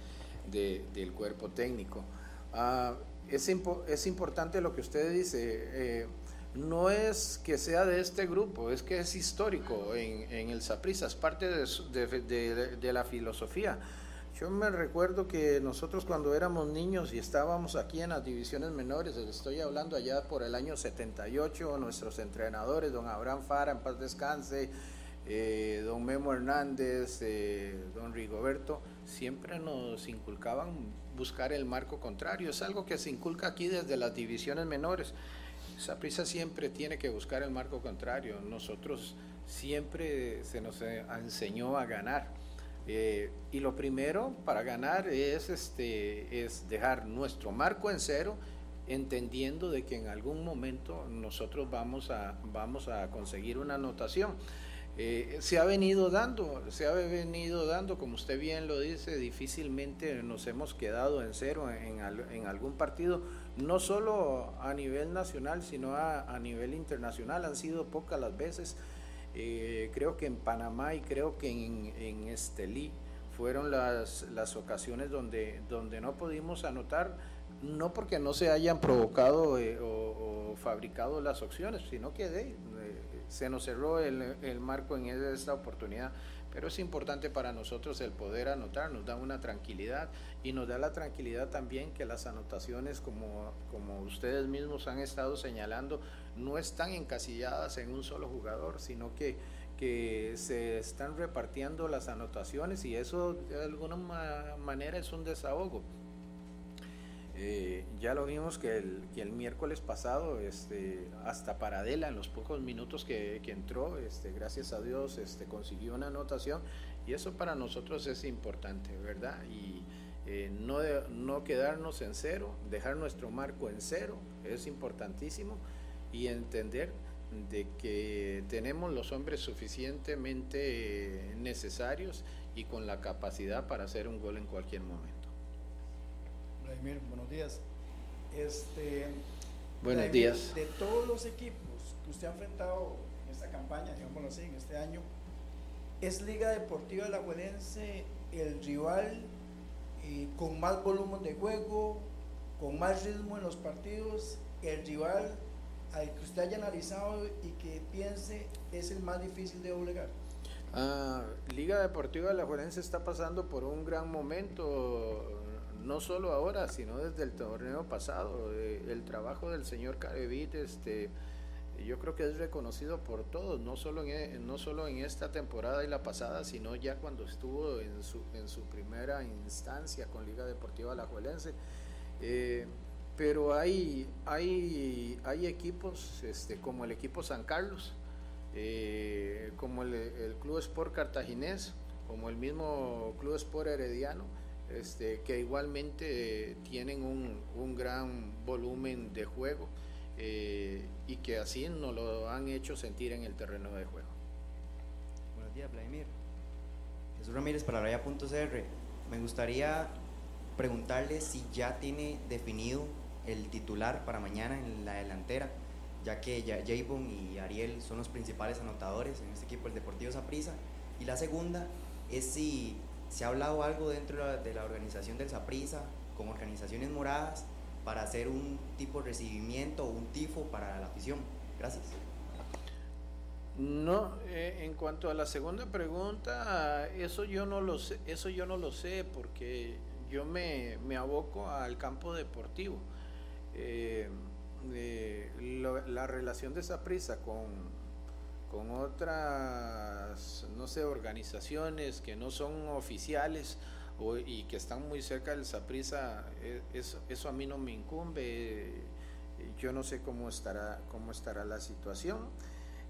de, del cuerpo técnico. Uh, es, impo es, importante lo que usted dice. Eh, no es que sea de este grupo, es que es histórico en, en el Saprissa, es parte de, de, de, la filosofía. Yo me recuerdo que nosotros cuando éramos niños y estábamos aquí en las divisiones menores, estoy hablando allá por el año 78, nuestros entrenadores, don Abraham Fara, en paz descanse, eh, don Memo Hernández, eh, don Rigoberto, siempre nos inculcaban buscar el marco contrario. Es algo que se inculca aquí desde las divisiones menores. Esa prisa siempre tiene que buscar el marco contrario. Nosotros siempre se nos enseñó a ganar. Eh, y lo primero para ganar es, este, es dejar nuestro marco en cero, entendiendo de que en algún momento nosotros vamos a, vamos a conseguir una anotación. Eh, se ha venido dando, se ha venido dando, como usted bien lo dice, difícilmente nos hemos quedado en cero en, en algún partido, no solo a nivel nacional, sino a, a nivel internacional. Han sido pocas las veces eh, creo que en Panamá y creo que en, Estelí fueron las, las ocasiones donde, donde no pudimos anotar, no porque no se hayan provocado eh, o, fabricado las opciones, sino que eh, se nos cerró el, el, marco en esta oportunidad. Pero es importante para nosotros el poder anotar, nos da una tranquilidad y nos da la tranquilidad también que las anotaciones, como, como ustedes mismos han estado señalando, no están encasilladas en un solo jugador, sino que, que se están repartiendo las anotaciones y eso de alguna manera es un desahogo. Eh, ya lo vimos que el, que el miércoles pasado, este, hasta Paradela, en los pocos minutos que, que entró, este, gracias a Dios, este, consiguió una anotación y eso para nosotros es importante, ¿verdad? Y eh, no, no quedarnos en cero, dejar nuestro marco en cero, es importantísimo y entender de que tenemos los hombres suficientemente necesarios y con la capacidad para hacer un gol en cualquier momento. Vladimir, buenos días. Este, buenos Vladimir, días. De todos los equipos que usted ha enfrentado en esta campaña, digámoslo así, en este año, ¿es Liga Deportiva de la Juelense el rival eh, con más volumen de juego, con más ritmo en los partidos, el rival al que usted haya analizado y que piense es el más difícil de doblegar? Ah, Liga Deportiva de la Juelense está pasando por un gran momento, no solo ahora, sino desde el torneo pasado. Eh, el trabajo del señor Carevit este, yo creo que es reconocido por todos, no solo en, e- no solo en esta temporada y la pasada, sino ya cuando estuvo en su, en su primera instancia con Liga Deportiva Alajuelense. Eh, pero hay, hay, hay equipos este, como el equipo San Carlos, eh, como el, el Club Sport Cartaginés, como el mismo Club Sport Herediano, este, que igualmente tienen un, un gran volumen de juego eh, y que así nos lo han hecho sentir en el terreno de juego. Buenos días, Vladimir. Jesús Ramírez para Raya.cr. Me gustaría preguntarle si ya tiene definido el titular para mañana en la delantera, ya que Javon y Ariel son los principales anotadores en este equipo, el Deportivo Saprissa. Y la segunda es si se ha hablado algo dentro de la, organización del Saprissa con organizaciones moradas para hacer un tipo de recibimiento o un tifo para la afición. Gracias. No, eh, en cuanto a la segunda pregunta, eso yo no lo sé, eso yo no lo sé porque yo me, me aboco al campo deportivo. Eh, eh, la relación de esa con, con otras, no sé, organizaciones que no son oficiales y que están muy cerca del Saprisa, eso, eso a mí no me incumbe. Yo no sé cómo estará, cómo estará la situación.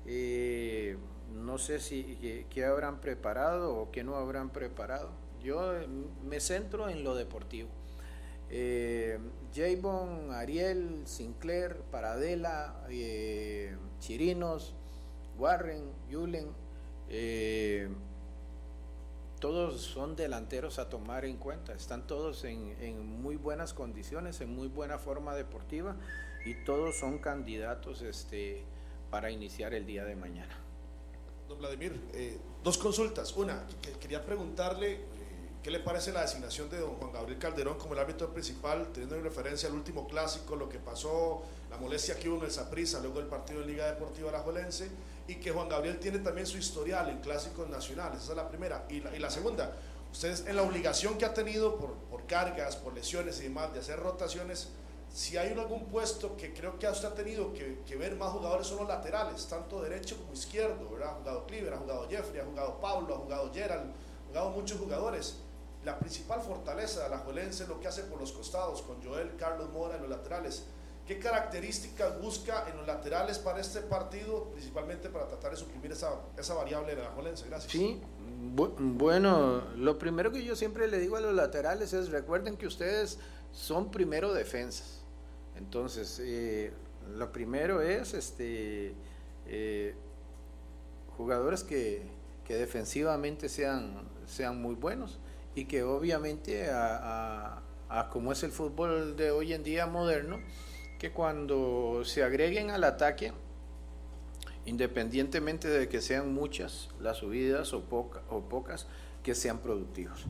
Eh, no sé si qué habrán preparado o qué no habrán preparado. Yo eh, me centro en lo deportivo. Eh, Javon, Ariel, Sinclair, Paradela, eh, Chirinos, Warren, Yulen, eh, todos son delanteros a tomar en cuenta, están todos en, muy buenas condiciones, en muy buena forma deportiva y todos son candidatos este, para iniciar el día de mañana. Don Vladimir, eh, dos consultas. Una, que- quería preguntarle eh, qué le parece la designación de don Juan Gabriel Calderón como el árbitro principal, teniendo en referencia al último clásico, lo que pasó, la molestia que hubo en el Saprissa, luego el partido en Liga Deportiva Alajuelense, y que Juan Gabriel tiene también su historial en clásicos nacionales. Esa es la primera. Y la, y la segunda, ustedes en la obligación que ha tenido por, por cargas, por lesiones y demás, de hacer rotaciones, si hay algún puesto que creo que usted ha tenido que, que ver más jugadores son los laterales, tanto derecho como izquierdo, ¿verdad? Ha jugado Cliver, ha jugado Jeffrey, ha jugado Pablo, ha jugado Gerald, ha jugado muchos jugadores. La principal fortaleza de la Juelense es lo que hace por los costados, con Joel, Carlos Mora en los laterales. ¿Qué características busca en los laterales para este partido, principalmente para tratar de suprimir esa, variable de la Juelense? Gracias. Sí, bu- bueno, lo primero que yo siempre le digo a los laterales es recuerden que ustedes son primero defensas. Entonces, eh, lo primero es este eh, jugadores que, que defensivamente sean, sean muy buenos y que obviamente a, a- a como es el fútbol de hoy en día moderno, que cuando se agreguen al ataque, independientemente de que sean muchas las subidas o, poca- o pocas, que sean productivos.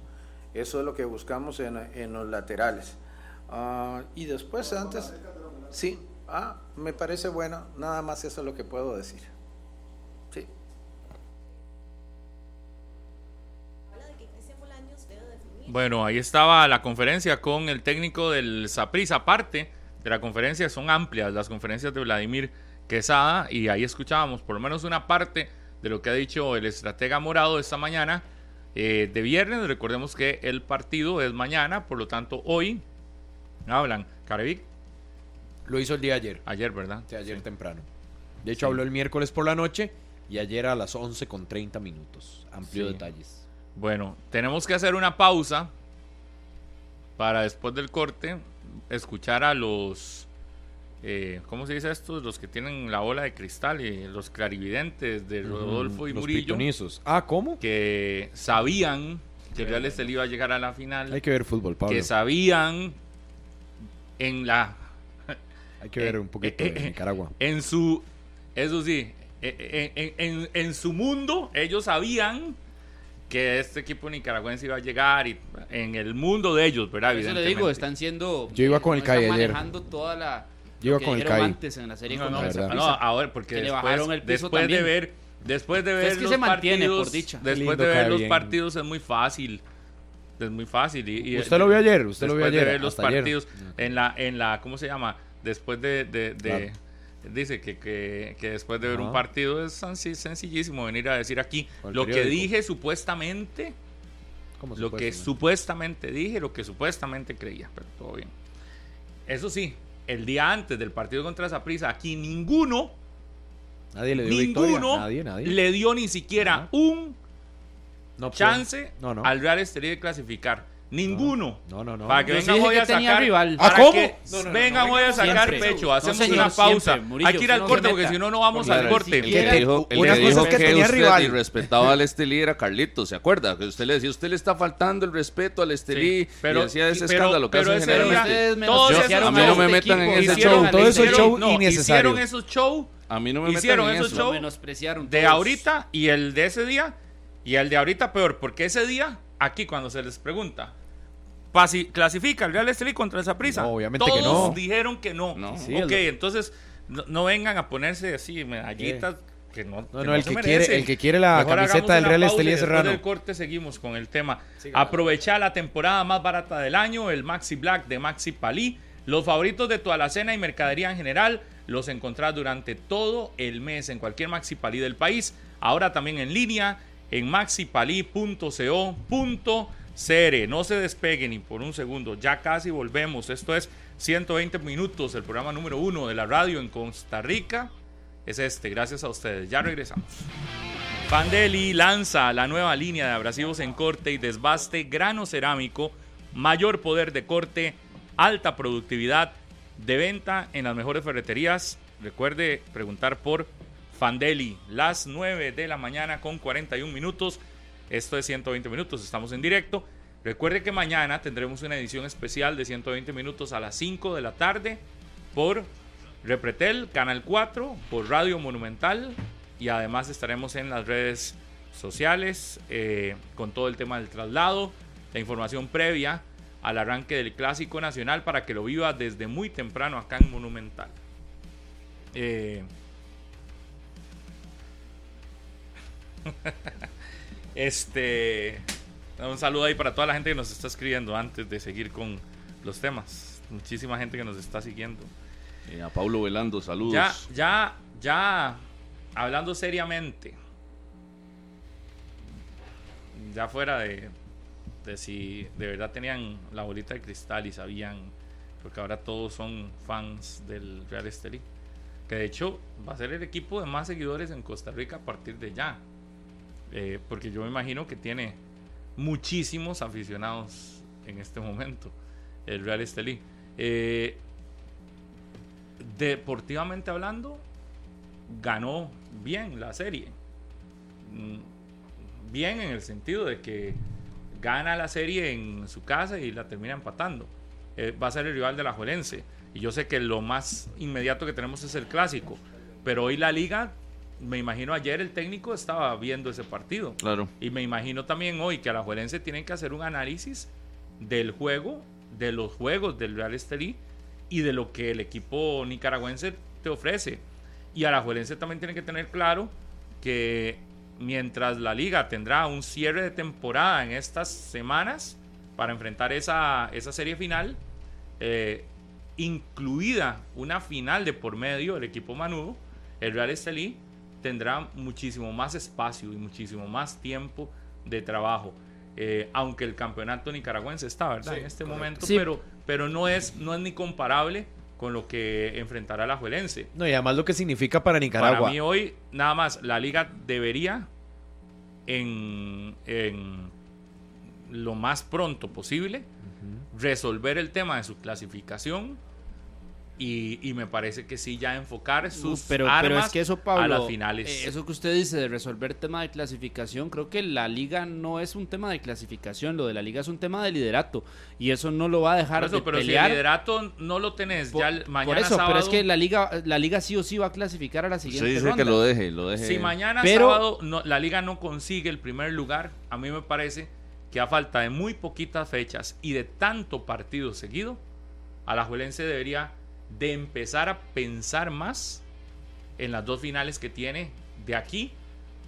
Eso es lo que buscamos en, en los laterales. Ah, y después, antes, sí, ah, me parece bueno, nada más eso es lo que puedo decir. Sí. Bueno, ahí estaba la conferencia con el técnico del Saprissa. Aparte de la conferencia, son amplias las conferencias de Vladimir Quesada y ahí escuchábamos por lo menos una parte de lo que ha dicho el estratega morado esta mañana eh, de viernes. Recordemos que el partido es mañana, por lo tanto hoy hablan. Carevic, Lo hizo el día ayer. ayer, ¿verdad? Sí, ayer Sí. temprano. De hecho, habló el miércoles por la noche y ayer a las 11 con 30 minutos. Amplio Sí. detalles. Bueno, tenemos que hacer una pausa para después del corte escuchar a los, eh, ¿cómo se dice estos? Los que tienen la bola de cristal y los clarividentes de Rodolfo y Los Murillo, pitonizos. Ah, ¿cómo? que sabían que el Real Estelí iba a llegar a la final, Hay que ver fútbol, Pablo. que sabían en la, Hay que ver eh, un poquito eh, de eh, Nicaragua. en su, eso sí, eh, eh, en, en- en su mundo ellos sabían que este equipo nicaragüense iba a llegar y en el mundo de ellos, ¿verdad? Eso le digo, están siendo. Yo iba con el ayer. manejando toda la. Yo iba con el CAI. antes en la serie No, contra no, ahora porque Que le después, bajaron el piso después de ver después de ver Es que los se mantiene, partidos, por dicha. después lindo de ver los bien. partidos es muy fácil. Es muy fácil y, y- Usted lo vio ayer, usted lo vio después ayer. de ver los ayer. partidos en la en la ¿cómo se llama? Después de de, de, Claro. Dice que, que, que después de ver un partido es senci- sencillísimo venir a decir aquí lo que dije supuestamente, ¿Cómo lo que supuestamente? dije, lo que supuestamente creía, pero todo bien. Eso sí, el día antes del partido contra Saprissa, aquí ninguno, Nadie le dio ninguno Nadie, nadie. le dio ni siquiera un No, chance No, no. al Real Estelí de clasificar. Ninguno. No, no, no. Para que vengan hoy a sacar. rival. ¿Ah, cómo? que No, no, no, vengan no, hoy a sacar Siempre. pecho. No, Hacemos señor, una pausa. siempre, Murillo, Hay que ir al corte porque si no, no vamos al corte. El que dijo, el Una que cosa dijo es que que, tenía usted rival. irrespetaba al Estelí era Carlitos, ¿se acuerda? Que usted le decía, usted le está faltando el respeto al Estelí Sí, pero- y hacía ese pero- escándalo que pero hacen generalmente. Todos a mí no me shows metan en ese show. Todo eso show innecesario. Hicieron esos show A mí no me metan Hicieron en esos eso. shows menospreciaron de ahorita y el de ese día y el de ahorita peor, porque ese día, aquí cuando se les pregunta, pasi- clasifica el Real Estelí contra esa prisa. No, obviamente que Todos no. dijeron que no. No. Sí, ok, entonces no, no vengan a ponerse así medallitas que no. No, que no, el se que, quiere, el que quiere la Mejor camiseta del Real Estelí es Serrano. del corte seguimos con el tema. Aprovecha la temporada más barata del año, el Maxi Black de Maxi Palí. Los favoritos de tu alacena y mercadería en general los encontrás durante todo el mes en cualquier Maxi Palí del país. Ahora también en línea en maxipalí.co.cr. No se despeguen ni por un segundo, ya casi volvemos. Esto es 120 minutos, el programa número uno de la radio en Costa Rica. Es este, gracias a ustedes. Ya regresamos. Pandeli lanza la nueva línea de abrasivos en corte y desbaste grano cerámico, mayor poder de corte, alta productividad de venta en las mejores ferreterías. Recuerde preguntar por Fandeli, las 9 de la mañana con 41 minutos. Esto es 120 minutos, estamos en directo. Recuerde que mañana tendremos una edición especial de 120 minutos a las 5 de la tarde por Repretel, Canal 4, por Radio Monumental y además estaremos en las redes sociales eh, con todo el tema del traslado, la información previa al arranque del Clásico Nacional para que lo viva desde muy temprano acá en Monumental. Eh, este, un saludo ahí para toda la gente que nos está escribiendo antes de seguir con los temas. Muchísima gente que nos está siguiendo. Eh, a Pablo Velando, saludos. Ya, ya, ya, hablando seriamente, ya fuera de, de si de verdad tenían la bolita de cristal y sabían, porque ahora todos son fans del Real Estelí, que de hecho va a ser el equipo de más seguidores en Costa Rica a partir de ya, Eh, porque yo me imagino que tiene muchísimos aficionados en este momento, el Real Estelí. Eh, deportivamente hablando, ganó bien la serie. Mm, Bien en el sentido de que gana la serie en su casa y la termina empatando. Eh, va a ser el rival de la Juelense. Y yo sé que lo más inmediato que tenemos es el clásico. Pero hoy la liga, me imagino ayer el técnico estaba viendo ese partido. Claro. Y me imagino también hoy que a la Juelense tienen que hacer un análisis del juego, de los juegos del Real Estelí y de lo que el equipo nicaragüense te ofrece. Y a la Juelense también tienen que tener claro que mientras la liga tendrá un cierre de temporada en estas semanas para enfrentar esa, esa serie final, eh, incluida una final de por medio del equipo Manudo, el Real Estelí tendrá muchísimo más espacio y muchísimo más tiempo de trabajo. Eh, aunque el campeonato nicaragüense está, ¿verdad? Sí, en este correcto. momento, Sí. pero, pero no, es, no es ni comparable con lo que enfrentará la Juelense. No, y además lo que significa para Nicaragua. Para mí hoy, nada más, la liga debería en, en lo más pronto posible resolver el tema de su clasificación y, y me parece que sí ya enfocar sus pero, pero armas es que eso, Pablo, a las finales. eh, eso que usted dice de resolver tema de clasificación, creo que la liga no es un tema de clasificación, lo de la liga es un tema de liderato y eso no lo va a dejar Por eso, de pero si pelear. el liderato no lo tenés por, ya el- por mañana eso, sábado, pero es que la liga, la liga sí o sí va a clasificar a la Usted siguiente dice ronda. que lo deje, lo deje. Si mañana Pero- sábado no- la liga no consigue el primer lugar, a mí me parece que a falta de muy poquitas fechas y de tanto partido seguido, a la Juelense debería de empezar a pensar más en las dos finales que tiene de aquí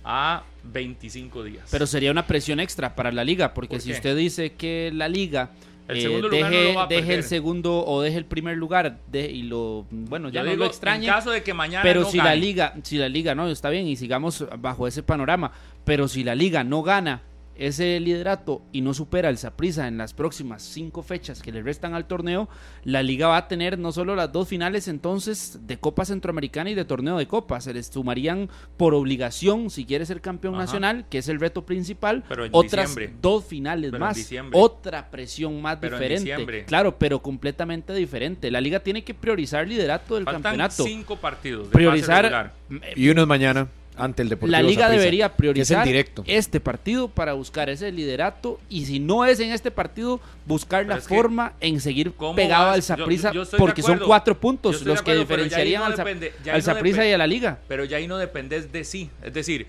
a 25 días. Pero sería una presión extra para la liga, porque ¿Por si usted dice que la liga El eh, segundo lugar no deje, lo va a deje el segundo o deje el primer lugar de, y lo bueno ya Yo no digo, lo extrañe En caso de que mañana pero no si la liga si la liga no está bien y sigamos bajo ese panorama pero si la liga no gana ese liderato y no supera el Saprissa en las próximas cinco fechas que le restan al torneo, la liga va a tener no solo las dos finales entonces de Copa Centroamericana y de torneo de Copa, se les sumarían por obligación si quiere ser campeón Ajá. nacional, que es el reto principal, Pero en otras diciembre. dos finales Pero más, otra presión más Pero diferente. Claro, pero completamente diferente. La liga tiene que priorizar liderato del Faltan campeonato. cinco partidos. de Priorizar. Y uno es mañana, ante el Deportivo la liga debería priorizar directo. este partido para buscar ese liderato y si no es en este partido buscar Pero la es que, forma en seguir ¿cómo pegado vas? al de porque son cuatro puntos los que acuerdo, diferenciarían no al, depende- al no y a la liga. Pero ya ahí no dependes de sí. Es decir,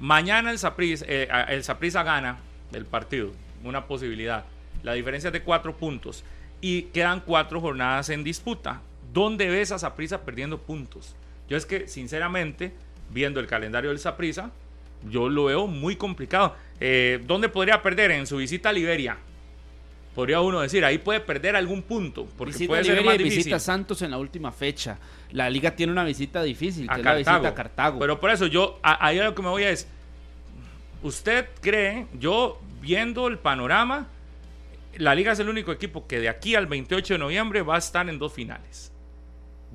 mañana el Saprissa, eh, a- el gana el partido, una posibilidad. La diferencia es de cuatro puntos y quedan cuatro jornadas en disputa. ¿Dónde ves a Saprissa perdiendo puntos? Yo es que, sinceramente, viendo el calendario del Saprissa, yo lo veo muy complicado. Eh, ¿Dónde podría perder? En su visita a Liberia. Podría uno decir, ahí puede perder algún punto, porque Visita puede ser Liberia más y difícil. visita Santos en la última fecha. La liga tiene una visita difícil, que a es la Cartago. visita a Cartago. Pero por eso yo, a- ahí a lo que me voy es, ¿usted cree, yo viendo el panorama, la liga es el único equipo que de aquí al 28 de noviembre va a estar en dos finales?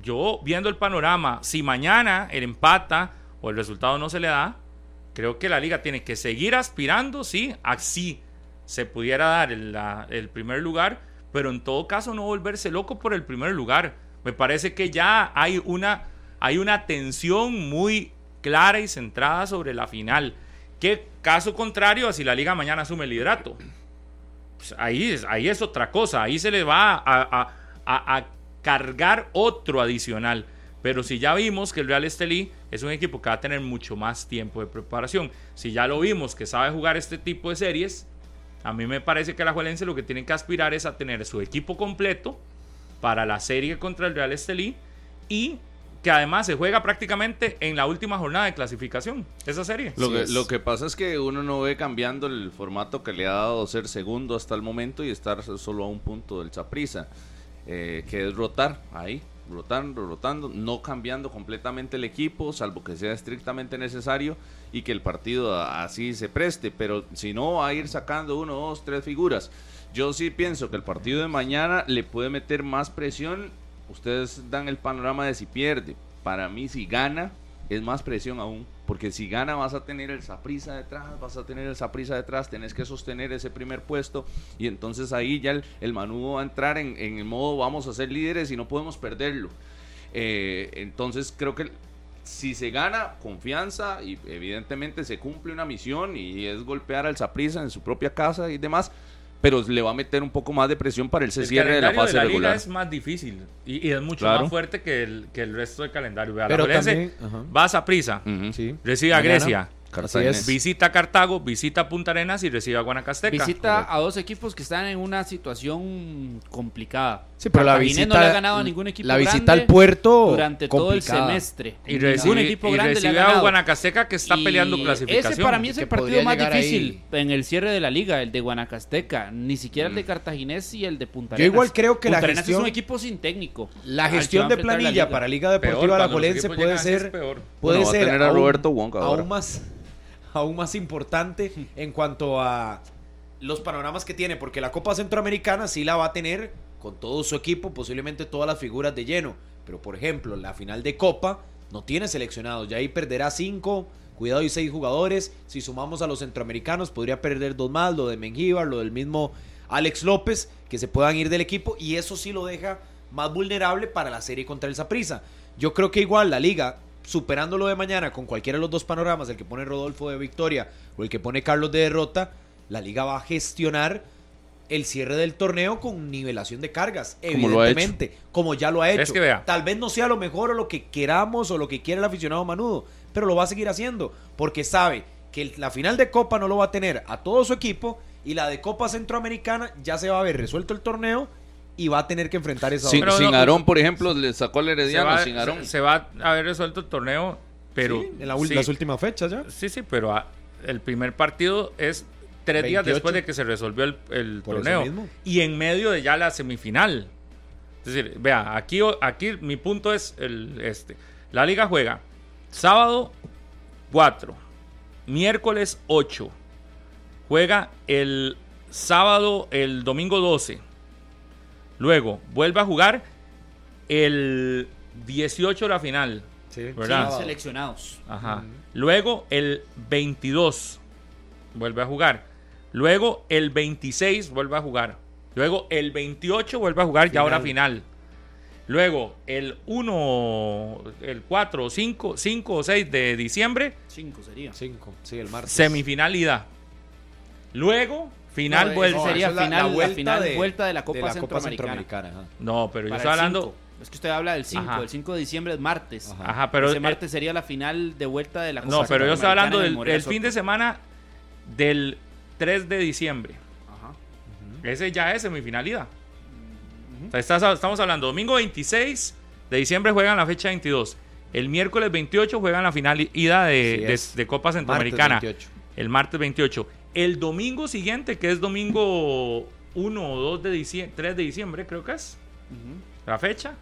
Yo viendo el panorama, si mañana el empata o el resultado no se le da, creo que la liga tiene que seguir aspirando, sí, así se pudiera dar el, el primer lugar, pero en todo caso no volverse loco por el primer lugar. Me parece que ya hay una, hay una tensión muy clara y centrada sobre la final. Que caso contrario si la liga mañana asume el liderato. Pues ahí, es, ahí es otra cosa, ahí se le va a, a- a- a cargar otro adicional. Pero si ya vimos que el Real Estelí es un equipo que va a tener mucho más tiempo de preparación, si ya lo vimos que sabe jugar este tipo de series, a mí me parece que la Juelense lo que tienen que aspirar es a tener su equipo completo para la serie contra el Real Estelí y que además se juega prácticamente en la última jornada de clasificación, esa serie. Lo, que, lo que pasa es que uno no ve cambiando el formato que le ha dado ser segundo hasta el momento y estar solo a un punto del Chaprisa, que es rotar ahí, rotando, rotando, no cambiando completamente el equipo, salvo que sea estrictamente necesario y que el partido así se preste, pero si no va a ir sacando uno, dos, tres figuras. Yo sí pienso que el partido de mañana le puede meter más presión. Ustedes dan el panorama de si pierde. Para mí, si gana, es más presión aún. Porque si gana, vas a tener el Saprisa detrás, vas a tener el Saprisa detrás, tenés que sostener ese primer puesto. Y entonces ahí ya el, el Manudo va a entrar en, en el modo vamos a ser líderes y no podemos perderlo. Eh, entonces creo que si se gana confianza y evidentemente se cumple una misión y es golpear al Saprisa en su propia casa y demás, pero le va a meter un poco más de presión para el cierre de la fase la regular. liga es más difícil y, y es mucho Claro. más fuerte que el, que el resto del calendario. Vea, Pero la también- ajá. va a prisa. Sí. recibe a Mañana. Grecia, Cartaginés. visita Cartago, visita Punta Arenas y recibe a Guanacasteca. Visita a dos equipos que están en una situación complicada. Sí, pero la visita, no le ha ganado a ningún equipo la visita grande al puerto durante todo el semestre. y Ningún recibe, equipo y grande le ha recibe a ganado. Guanacasteca que está Y peleando clasificación. Ese para mí es el partido más difícil en el cierre de la liga, el de Guanacasteca. Ni siquiera el de Cartaginés y el de Punta Yo Arenas. igual creo que la Punta gestión- es un equipo sin técnico. La gestión de la planilla liga. para Liga Deportiva Alajuelense puede ser, peor. puede Bueno, va a ser tener a Roberto ahora. aún más, aún más importante en cuanto a los panoramas que tiene, porque la Copa Centroamericana sí la va a tener con todo su equipo, posiblemente todas las figuras de lleno, pero por ejemplo, la final de Copa no tiene seleccionados, ya ahí perderá cinco, cuidado y seis jugadores, si sumamos a los centroamericanos podría perder dos más, lo de Mengíbar, lo del mismo Alex López, que se puedan ir del equipo y eso sí lo deja más vulnerable para la serie contra el Saprissa. Yo creo que igual la liga, superando lo de mañana con cualquiera de los dos panoramas, el que pone Rodolfo de victoria o el que pone Carlos de derrota, la liga va a gestionar el cierre del torneo con nivelación de cargas, evidentemente, como ya lo ha hecho. Es que vea. Tal vez no sea lo mejor o lo que queramos o lo que quiere el aficionado Manudo, pero lo va a seguir haciendo porque sabe que la final de Copa no lo va a tener a todo su equipo y la de Copa Centroamericana ya se va a haber resuelto el torneo y va a tener que enfrentar esa Sin, sin no, Aarón, por ejemplo, le sacó al se Herediano va, sin Aarón. se- se va a haber resuelto el torneo, pero Sí, en la sí, las últimas fechas ya. sí, sí, pero el primer partido es tres días 28. después de que se resolvió el, el Por eso torneo. mismo. Y en medio de ya la semifinal. Es decir, vea, aquí, aquí mi punto es el, este. La liga juega sábado 4, miércoles 8. Juega el sábado, el domingo 12. Luego vuelve a jugar el 18 la final. ¿verdad? Sí, seleccionados. Ajá. Luego el 22 vuelve a jugar. Luego el 26 vuelve a jugar. Luego el 28 vuelve a jugar ya ahora final. Luego el 1, el 4, 5, 5 o 6 de diciembre, Cinco sería. 5, sí, el martes. semifinal ida. Luego final No, ese sería es final, la la, vuelta final de- vuelta de la Copa de la Copa Centroamericana. Centroamericana. ajá. No, pero yo el hablando. cinco. Es que usted habla del 5. Ajá. El 5 de diciembre es martes. Ajá. Ajá, pero Ese eh, martes sería la final de vuelta de la Copa no, pero yo estoy hablando Centroamericana del fin de semana del 3 de diciembre. Ajá. Ese ya es semifinalidad. O sea, estás- estamos hablando, domingo 26 de diciembre juegan la fecha 22. El miércoles 28 juegan la final ida de, de- de Copa Centroamericana. Martes 28. El martes 28. El domingo siguiente, que es domingo 1 o 2 de diciembre, 3 de diciembre, creo que es la fecha.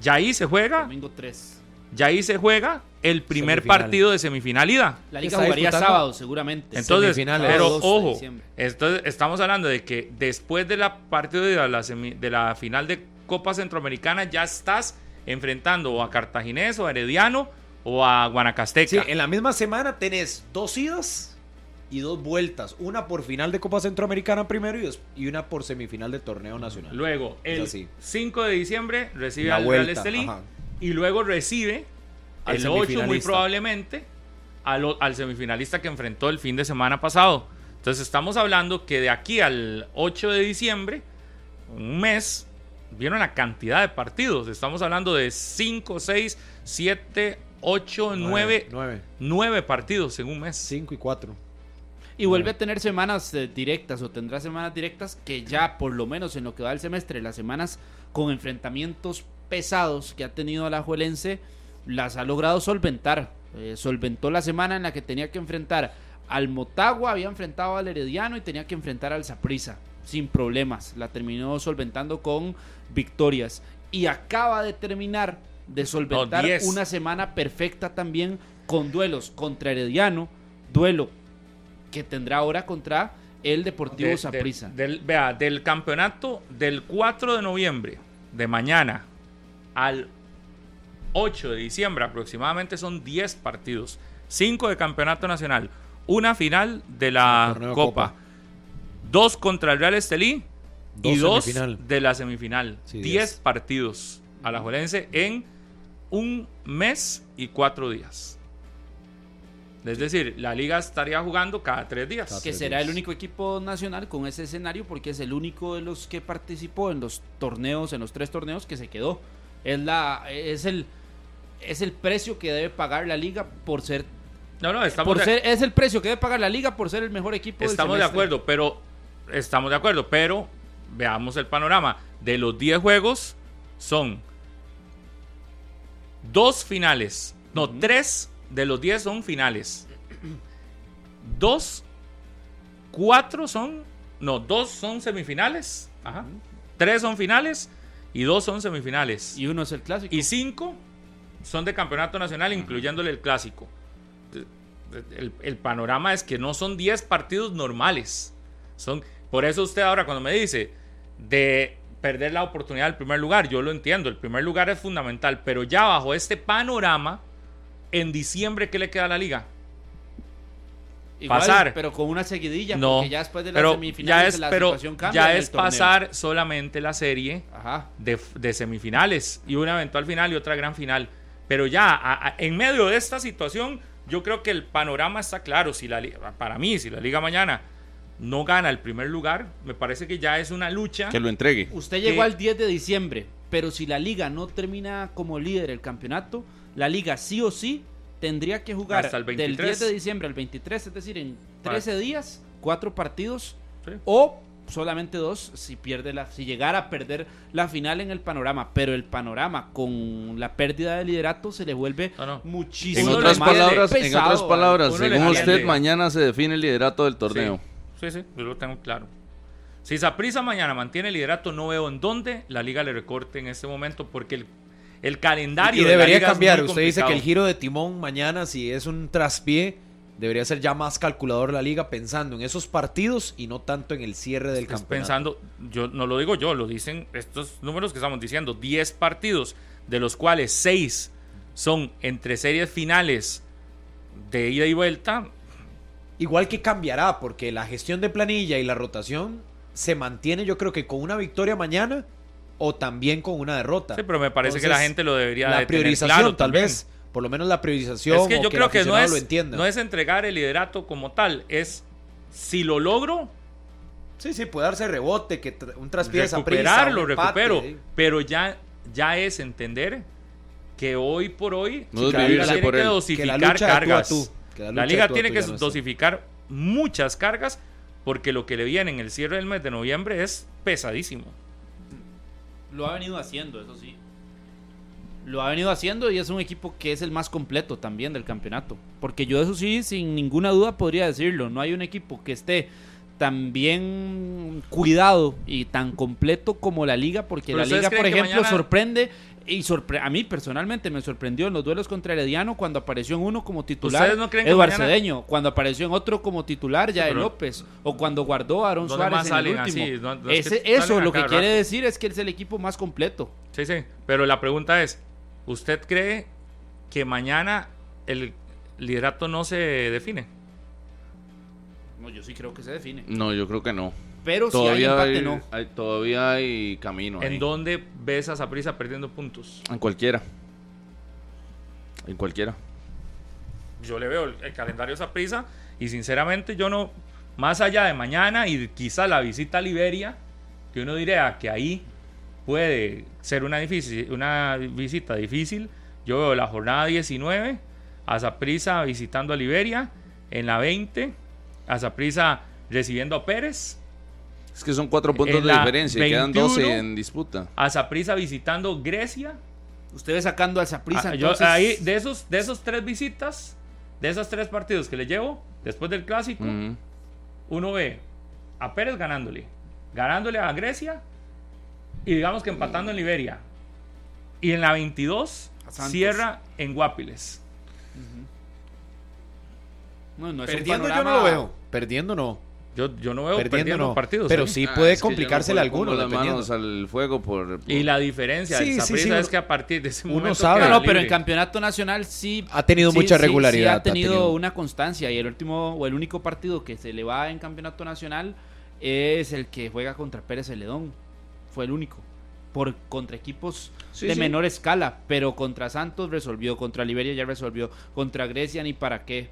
Ya ahí se juega, Domingo 3. ya ahí se juega el primer Semifinal. partido de semifinalidad. La liga jugaría disputando- sábado, seguramente. Entonces, Semifinales. pero Sábado 2 de ojo, diciembre. entonces estamos hablando de que después de la partido de la, semi- de la final de Copa Centroamericana ya estás enfrentando o a Cartaginés o a Herediano o a Guanacasteca. Sí, en la misma semana tenés dos idas y dos vueltas. Una por final de Copa Centroamericana primero y, y una por semifinal de torneo nacional. Luego, el Es así. 5 de diciembre recibe La al Real vuelta, Estelí ajá. y luego recibe Al el 8 muy probablemente al, al semifinalista que enfrentó el fin de semana pasado. Entonces estamos hablando que de aquí al 8 de diciembre, un mes, vieron la cantidad de partidos. Estamos hablando de 5, 6, 7, 8, 9, 9. 9 partidos en un mes. 5 y 4. Y vuelve a tener semanas eh, directas o tendrá semanas directas que ya por lo menos en lo que va del semestre, las semanas con enfrentamientos pesados que ha tenido Alajuelense, las ha logrado solventar. Eh, solventó la semana en la que tenía que enfrentar al Motagua, había enfrentado al Herediano y tenía que enfrentar al Saprissa sin problemas. La terminó solventando con victorias. Y acaba de terminar de solventar 10. una semana perfecta también con duelos contra Herediano, duelo que tendrá ahora contra el Deportivo De- de- Saprissa. del, vea, del campeonato del 4 de noviembre, de mañana, al 8 de diciembre aproximadamente son 10 partidos. 5 de campeonato nacional. Una final de la Copa. Copa. Dos contra el Real Estelí. y Dos semifinal. de la semifinal. Sí, 10 diez. partidos a la Juelense en un mes y cuatro días. Es decir, la liga estaría jugando cada tres días. Cada que tres será el único equipo nacional con ese escenario porque es el único de los que participó en los torneos, en los tres torneos que se quedó. Es la es el es el precio que debe pagar la liga por ser No, no, estamos por de- ser es el precio que debe pagar la liga por ser el mejor equipo del Estamos de semestre. acuerdo, pero estamos de acuerdo, pero veamos el panorama. De los 10 juegos son dos finales, no, tres de los 10 son finales. Dos, cuatro son, no, dos son semifinales, ajá. Tres son finales y dos son semifinales. Y uno es el clásico. Y cinco son de campeonato nacional, incluyéndole el clásico. El, el panorama es que no son 10 partidos normales. Son, por eso usted ahora cuando me dice de perder la oportunidad del primer lugar, yo lo entiendo, el primer lugar es fundamental, pero ya bajo este panorama, en diciembre, ¿qué le queda a la liga? Igual, pasar. pero con una seguidilla No, porque ya después de las pero semifinales ya es, la pero situación cambia ya es pasar solamente la serie Ajá. de, de semifinales y una eventual final y otra gran final. Pero ya, a- a- en medio de esta situación, yo creo que el panorama está claro. Si la, para mí, si la liga mañana no gana el primer lugar, me parece que ya es una lucha. Que lo entregue. Usted que- llegó al 10 de diciembre, pero si la liga no termina como líder el campeonato, la liga sí o sí tendría que jugar Hasta el del 23. 10 de diciembre al 23, es decir, en 13 días, cuatro partidos Sí. o solamente dos si pierde la si llegara a perder la final en el panorama, pero el panorama con la pérdida de liderato se le vuelve No, no. En muchísimo Uno otras más palabras, en otras palabras, según usted, mañana se define el liderato del torneo. sí, sí, yo lo tengo claro. Si Saprissa mañana mantiene el liderato, no veo en dónde la liga le recorte en este momento, porque el, el calendario Y de la debería liga cambiar. Usted dice que el giro de timón mañana, si es un traspié, debería ser ya más calculador la liga pensando en esos partidos y no tanto en el cierre del Es campeonato. pensando, yo no lo digo yo, lo dicen estos números que estamos diciendo, 10 partidos, de los cuales 6 son entre series finales de ida y vuelta. Igual que cambiará, porque la gestión de planilla y la rotación se mantiene, yo creo que con una victoria mañana o también con una derrota. Sí, pero me parece que la gente lo debería La de tener priorización, claro tal también. vez. Por lo menos la priorización. Es que yo creo que no es, lo entienda. no es entregar el liderato como tal, es si lo logro, Sí, sí, puede darse rebote, que un traspié de recuperarlo, Saprissa, un empate, recupero. ¿eh? Pero ya, ya es entender que hoy por hoy No es la liga vivirse tiene por que él. dosificar Que la lucha de tú a cargas. tú, que la liga a tiene tú que dosificar muchas cargas porque lo que le viene en el cierre del mes de noviembre es pesadísimo. Lo ha venido haciendo, eso sí. Lo ha venido haciendo y es un equipo que es el más completo también del campeonato. Porque yo eso sí, sin ninguna duda podría decirlo. No hay un equipo que esté tan bien cuidado y tan completo como la liga. Porque Pero la ¿ustedes liga, por ejemplo, mañana- sorprende. Y sorpre a mí personalmente me sorprendió en los duelos contra Herediano cuando apareció en uno como titular ¿Ustedes no Eduardo mañana- Cedeño, cuando apareció en otro como titular ya pero- López, o cuando guardó a Aaron ¿Dónde Suárez en el último. así? No- no es que Ese- eso lo que cada quiere rato. decir es que es el equipo más completo. Sí, sí. Pero la pregunta es, ¿usted cree que mañana el liderato no se define? No, yo sí creo que se define. No, yo creo que no. Pero si hay todavía empate, hay, no. hay- todavía hay camino. ahí. ¿En dónde ves a Saprissa perdiendo puntos? En cualquiera. En cualquiera. Yo le veo el, el calendario a Saprissa y sinceramente yo no, más allá de mañana y quizá la visita a Liberia, que uno diría que ahí puede ser una, difícil, una visita difícil, yo veo la jornada 19 a Saprissa visitando a Liberia, en la 20 a Saprissa recibiendo a Pérez, Es que son cuatro puntos de diferencia y quedan 21, 12 en disputa. a Saprissa visitando Grecia, Ustedes sacando al Saprissa, Ah, yo- entonces... ahí, de esos, de esos tres visitas, de esos tres partidos que le llevo, después del clásico, uno ve a Pérez ganándole, ganándole a Grecia y digamos que empatando en Liberia. Y en la 22 A Santos. cierra en Guapiles. No, no es un Perdiendo yo no lo veo. Perdiendo no. Yo, yo no veo Perdiendo, perdiendo, no. partidos. Pero ¿eh? sí Ah, puede no complicársele a puedo alguno. las manos al fuego por, por- Y la diferencia Sí, sí, sí, es que a partir de ese uno momento sabe. No, no, pero en campeonato nacional sí Ha tenido sí, mucha sí, regularidad. sí ha tenido una constancia y el último o el único partido que se le va en campeonato nacional es el que juega contra Pérez Celedón. Fue el único. Por contra equipos Sí, de sí. menor escala, pero contra Santos resolvió, contra Liberia ya resolvió, contra Grecia ni para qué,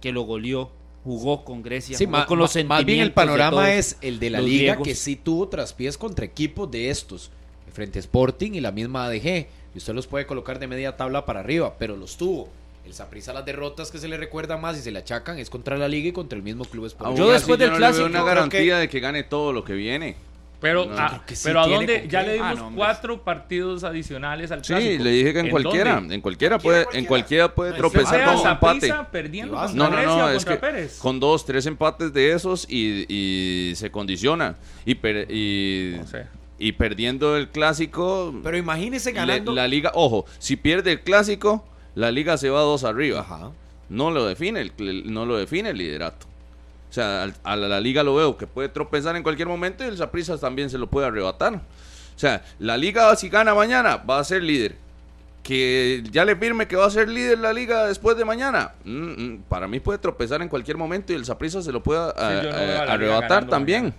que lo goleó, jugó con Grecia, Sí, jugó ma- con los ma- más bien el panorama es el de la liga griegos. que sí tuvo traspiés contra equipos de estos, frente a Sporting y la misma ADG. Y usted los puede colocar de media tabla para arriba, pero los tuvo. El Saprissa las derrotas que se le recuerda más y se le achacan es contra la liga y contra el mismo club Sporting. Yo después del no clásico, una garantía de que gane todo lo que viene. Pero, No, ah, que sí pero a dónde ya le dimos Ah, no, cuatro partidos adicionales al Sí, clásico. le dije que en, cualquiera, dónde? en cualquiera puede, en cualquiera puede Pues, tropezar con un empate. Perdiendo No, no, Grecia no, es que Pérez. con dos, tres empates de esos y, y se condiciona. Y, per- y, No sé. y perdiendo el clásico, Pero imagínese ganando. la liga, ojo, si pierde el clásico, la liga se va dos arriba. Ajá. No lo define el, no lo define el liderato. O sea, al- a la, la liga lo veo que puede tropezar en cualquier momento y el Saprissa también se lo puede arrebatar. O sea, la liga si gana mañana va a ser líder. Que ya le firme que va a ser líder la liga después de mañana. Mm, mm, para mí puede tropezar en cualquier momento y el Saprissa se lo pueda yo no liga arrebatar también. mañana.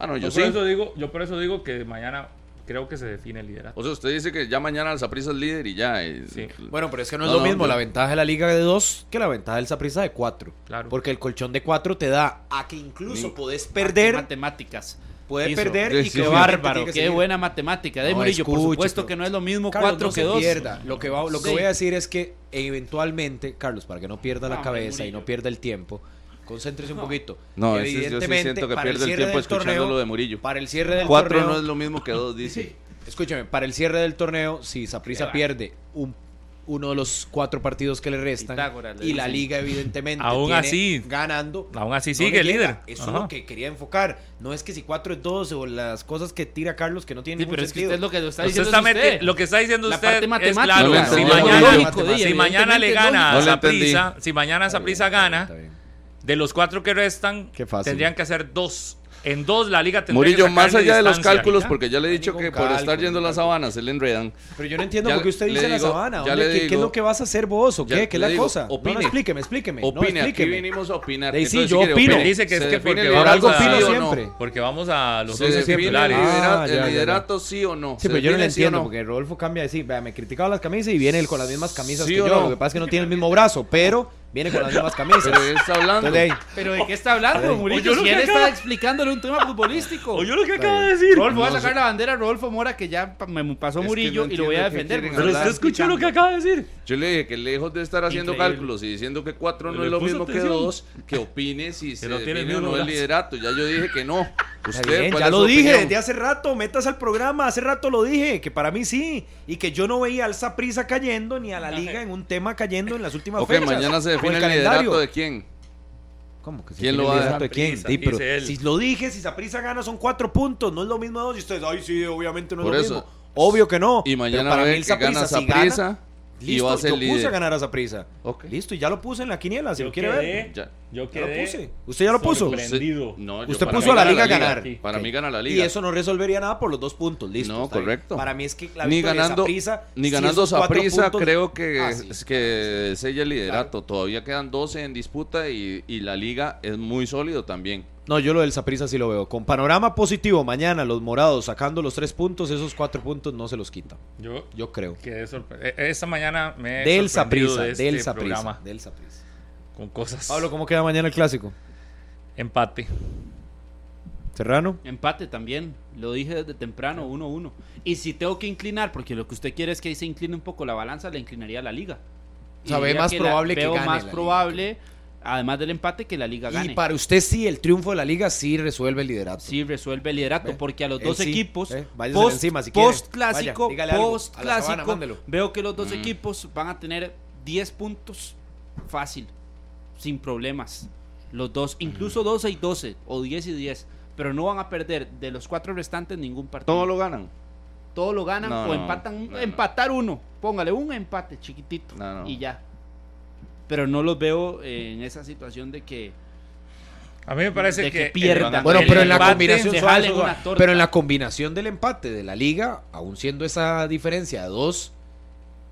Ah, no, yo Yo sí. por, eso digo, yo por eso digo que mañana creo que se define el liderato. O sea, usted dice que ya mañana el Saprissa es líder y ya. eh, Sí. Bueno, pero es que no es No, lo no, mismo la ventaja de la liga de dos que la ventaja del Saprissa de cuatro. Claro. Porque el colchón de cuatro te da a que incluso Ni- podés perder, matemáticas. puede Hizo. perder Sí, y sí, Qué sí. bárbaro, qué seguir. buena matemática. De No, Murillo, por escuche, supuesto pero- que no es lo mismo Carlos, 4 no que se 2. pierda. Lo que, va- lo que Sí. voy a decir es que eventualmente, Carlos, para que no pierda la hombre, cabeza y no pierda el tiempo, concéntrese un poquito. No, ese- yo sí Evidentemente, siento que para pierde el cierre tiempo del torneo- escuchando lo de Murillo. Para el cierre del Cuatro torneo, no es lo mismo que dos, dice. escúchame, para el cierre del torneo, si Saprissa va. pierde un uno de los cuatro partidos que le restan. Pitágoras, le y la liga, evidentemente, Aún tiene así- ganando. Aún así no sigue llega. líder. Eso Ajá. es lo que quería enfocar. No es que si 4 es 12 o las cosas que tira Carlos que no tienen Sí, ningún pero es que usted lo que lo está Usted diciendo está es usted. lo que está diciendo La usted parte es matemática. claro. No si mañana, Lógico, di, si mañana le gana No a. Saprissa, si mañana Saprissa gana, Está bien. De los cuatro que restan, Qué fácil. tendrían que hacer dos. En dos la liga tendría Murillo, que más allá de los distancia. cálculos, porque ya le he dicho que por estar cálculo, yendo a las cálculo. sabanas se le enredan. Pero yo no entiendo por qué usted dice la digo- sabana. ya ¿Dónde- le ¿Qué, qué es digo- lo que vas a hacer vos o qué? ¿Qué es la digo, cosa? No, opine. no, explíqueme, explíqueme. no, Opine, aquí explíqueme. vinimos a opinar. De- sí, Entonces, yo opino. opine. Dice que es ¿Se que define porque el vamos liderato, a- sí siempre. no? Porque vamos a los ¿Se 11 define el, titulares. Ah, el liderato sí o no? Sí, ¿Se pero yo no lo sí entiendo, no? porque Rodolfo cambia de sí, vea, me criticaba las camisas y viene él con las mismas camisas ¿Sí que yo. no? Lo que pasa es que no tiene el mismo brazo, pero viene con las mismas camisas. Pero él está hablando. Entonces, ¿Pero de qué está hablando. Murillo? Si él acaba- está explicándole un tema futbolístico. Oye lo que acaba de decir. Rodolfo, voy a sacar la bandera a Rodolfo Mora, que ya me pasó Es Murillo, no y lo voy a defender. Pero hablar. usted escuchó lo que acaba de decir. Yo le dije que lejos de estar haciendo Increíble. cálculos y diciendo que cuatro no es lo mismo que dos, que opine si se no tiene define o no el liderato. Ya yo dije que no. Usted, bien, ¿cuál ya lo dije opinión? desde hace rato, metas al programa, hace rato lo dije, que para mí sí, y que yo no veía al Saprisa cayendo ni a la liga en un tema cayendo en las últimas Ok, fechas. mañana se define el calendario. liderato de quién. ¿Cómo que se ¿Quién lo va a quién? Sí, pero si lo dije, si Saprisa gana son cuatro puntos, no es lo mismo dos, y ustedes, ay sí, obviamente no es Por lo eso. mismo. Obvio que no. Y pero mañana para ve mí el que gana Saprissa, si Y listo, va a ser yo puse líder. a ganar a Saprisa. Ok. Listo, y ya lo puse en la quiniela, si lo quiere ver. Ya. Yo Ya lo quedé puse. ¿Usted ya lo puso? sorprendido. No, yo Usted puso a la liga a ganar. Para mí gana la Y liga. eso no resolvería nada por los dos puntos, listo. No, bien. correcto. Para mí es que la ni ganando, Saprissa, ni si ganando Saprissa, puntos- creo que, Ah, sí. es que sella el liderato. Todavía quedan 12 en disputa y, y la liga es muy sólido también. No, yo lo del Saprissa sí lo veo. Con panorama positivo, mañana los morados sacando los tres puntos, esos cuatro puntos no se los quita. Yo Yo creo. quedé sorprendido. Esta mañana me he Del de este del del con cosas. Pablo, ¿cómo queda mañana el clásico? Empate. Serrano. Empate también, lo dije desde temprano, 1-1. Y si tengo que inclinar, porque lo que usted quiere es que se incline un poco la balanza, le inclinaría a la liga. O sea, ve más probable que veo gane más la liga. Además del empate, que la liga gane. Y para usted sí, el triunfo de la liga sí resuelve el liderato. Sí, resuelve el liderato, Ve, porque a los dos sí, equipos, váyasele post, encima si post clásico, Vaya, post sabana, clásico, veo que los dos Mm. equipos van a tener 10 puntos fácil, sin problemas. Los dos, incluso 12 y 12, o 10 y 10, pero no van a perder de los cuatro restantes ningún partido. Todo lo ganan. Todo lo ganan No, o empatan, no, no. empatar uno. Póngale un empate chiquitito No, no. y ya. Pero no los veo eh, en esa situación de que A mí me parece que que, pierdan. Bueno, pero en la combinación suave, suave, pero en la combinación del empate de la liga, aún siendo esa diferencia de dos,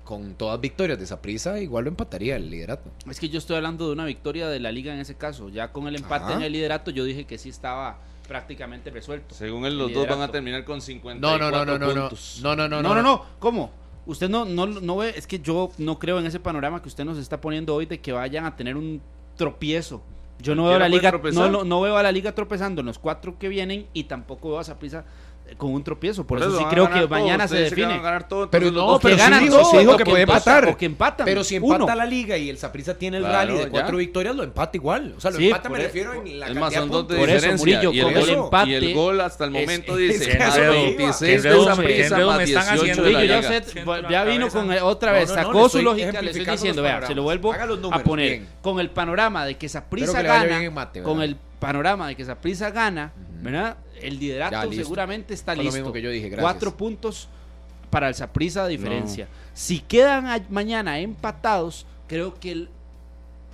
con todas victorias de esa prisa, igual lo empataría el liderato. Es que yo estoy hablando de una victoria de la liga en ese caso. Ya con el empate Ajá. en el liderato, yo dije que sí estaba prácticamente resuelto. Según él, El los dos van a terminar con 50 No, no, no, no, no, no, puntos. no, no, no, No, no, no. ¿Cómo? Usted no, no, no ve, es que yo no creo en ese panorama que usted nos está poniendo hoy de que vayan a tener un tropiezo. Yo no veo a la liga, no, no, no veo a la liga tropezando en los cuatro que vienen y tampoco veo a Saprissa eh, con un tropiezo. Por, eso, sí van a creo que todo. mañana se define. ganar todo, Pero no, pero que sí ganan dijo, todo, sí dijo que que empatan, empatar. o que empatan. Pero si empata Uno. la liga y el Saprissa tiene el Claro, rally de ya. cuatro victorias, lo empata igual. O sea, lo Sí, empata me por e- refiero en la Es cantidad más, puntos. Por eso. Murillo, y, el con gol, el empate y el gol hasta el momento es- dice es que más eso iba. 26 ¿Qué de enredo más me están 18 haciendo? de la Murillo, ya, liga. ya vino con el- otra vez, sacó su lógica, le estoy diciendo, vea, se lo vuelvo a poner con el panorama de que Saprissa gana, con el panorama de que Saprissa gana, ¿verdad? El liderato seguramente está Fue lo listo. mismo que yo dije, gracias. Cuatro puntos para el Saprissa de diferencia. Si quedan a- mañana empatados, creo que el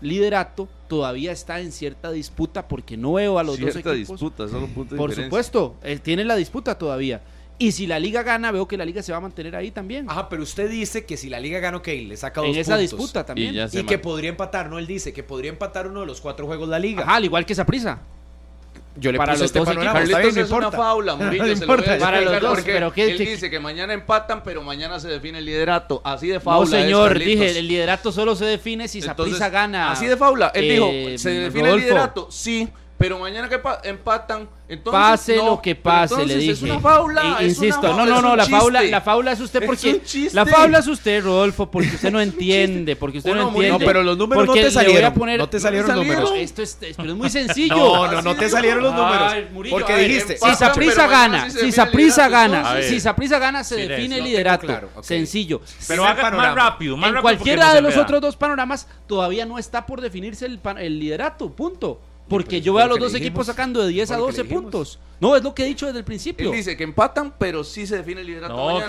liderato todavía está en cierta disputa porque no veo a los Cierta dos equipos. disputa, solo un punto de Por diferencia. supuesto, él tiene la disputa todavía. Y si la liga gana, veo que la liga se va a mantener ahí también. Ajá, pero usted dice que si la liga gana, ok, le saca dos en esa puntos. disputa también. Y que podría empatar, no, él dice que podría empatar uno de los cuatro juegos la liga. Ajá, al igual que esa prisa. Yo le Para puse los este dos panorama, equipos. Carlitos bien, es una importa. faula, Murillo, No se lo voy a importa. Para los dos, porque pero ¿qué- él qué- dice que mañana empatan, pero mañana se define el liderato. Así de faula No, señor, dije, el liderato solo se define si Entonces, Saprissa gana. Así de faula. Él eh, dijo, ¿se define el liderato? Sí, Pero mañana que pa- empatan, entonces Pase no, lo que pase, le dije. Es una faula. I- es una insisto, faula, no, no, no, la faula, chiste. la faula es usted Es porque un chiste. la faula es usted, Rodolfo, porque usted no entiende, porque usted no Uno entiende. No, pero los números no te voy a salieron, poner- no te salieron los salieron. números. Esto es, es- pero es muy sencillo. No, no, no te salieron los números. Ay, Murillo, porque ver, dijiste, Si Saprisa gana, si Saprisa gana, si Saprisa gana, se define el liderato. Sencillo. Pero más panorama. rápido, más en rápido. cualquiera de no los otros dos panoramas todavía no está por definirse el, pan- el liderato, punto. Porque pero yo veo a lo los dos equipos sacando de 10 a Fue lo que 12 le dijimos. puntos. No, es lo que he dicho desde el principio. Él dice que empatan, pero sí se define el liderato No, mañana.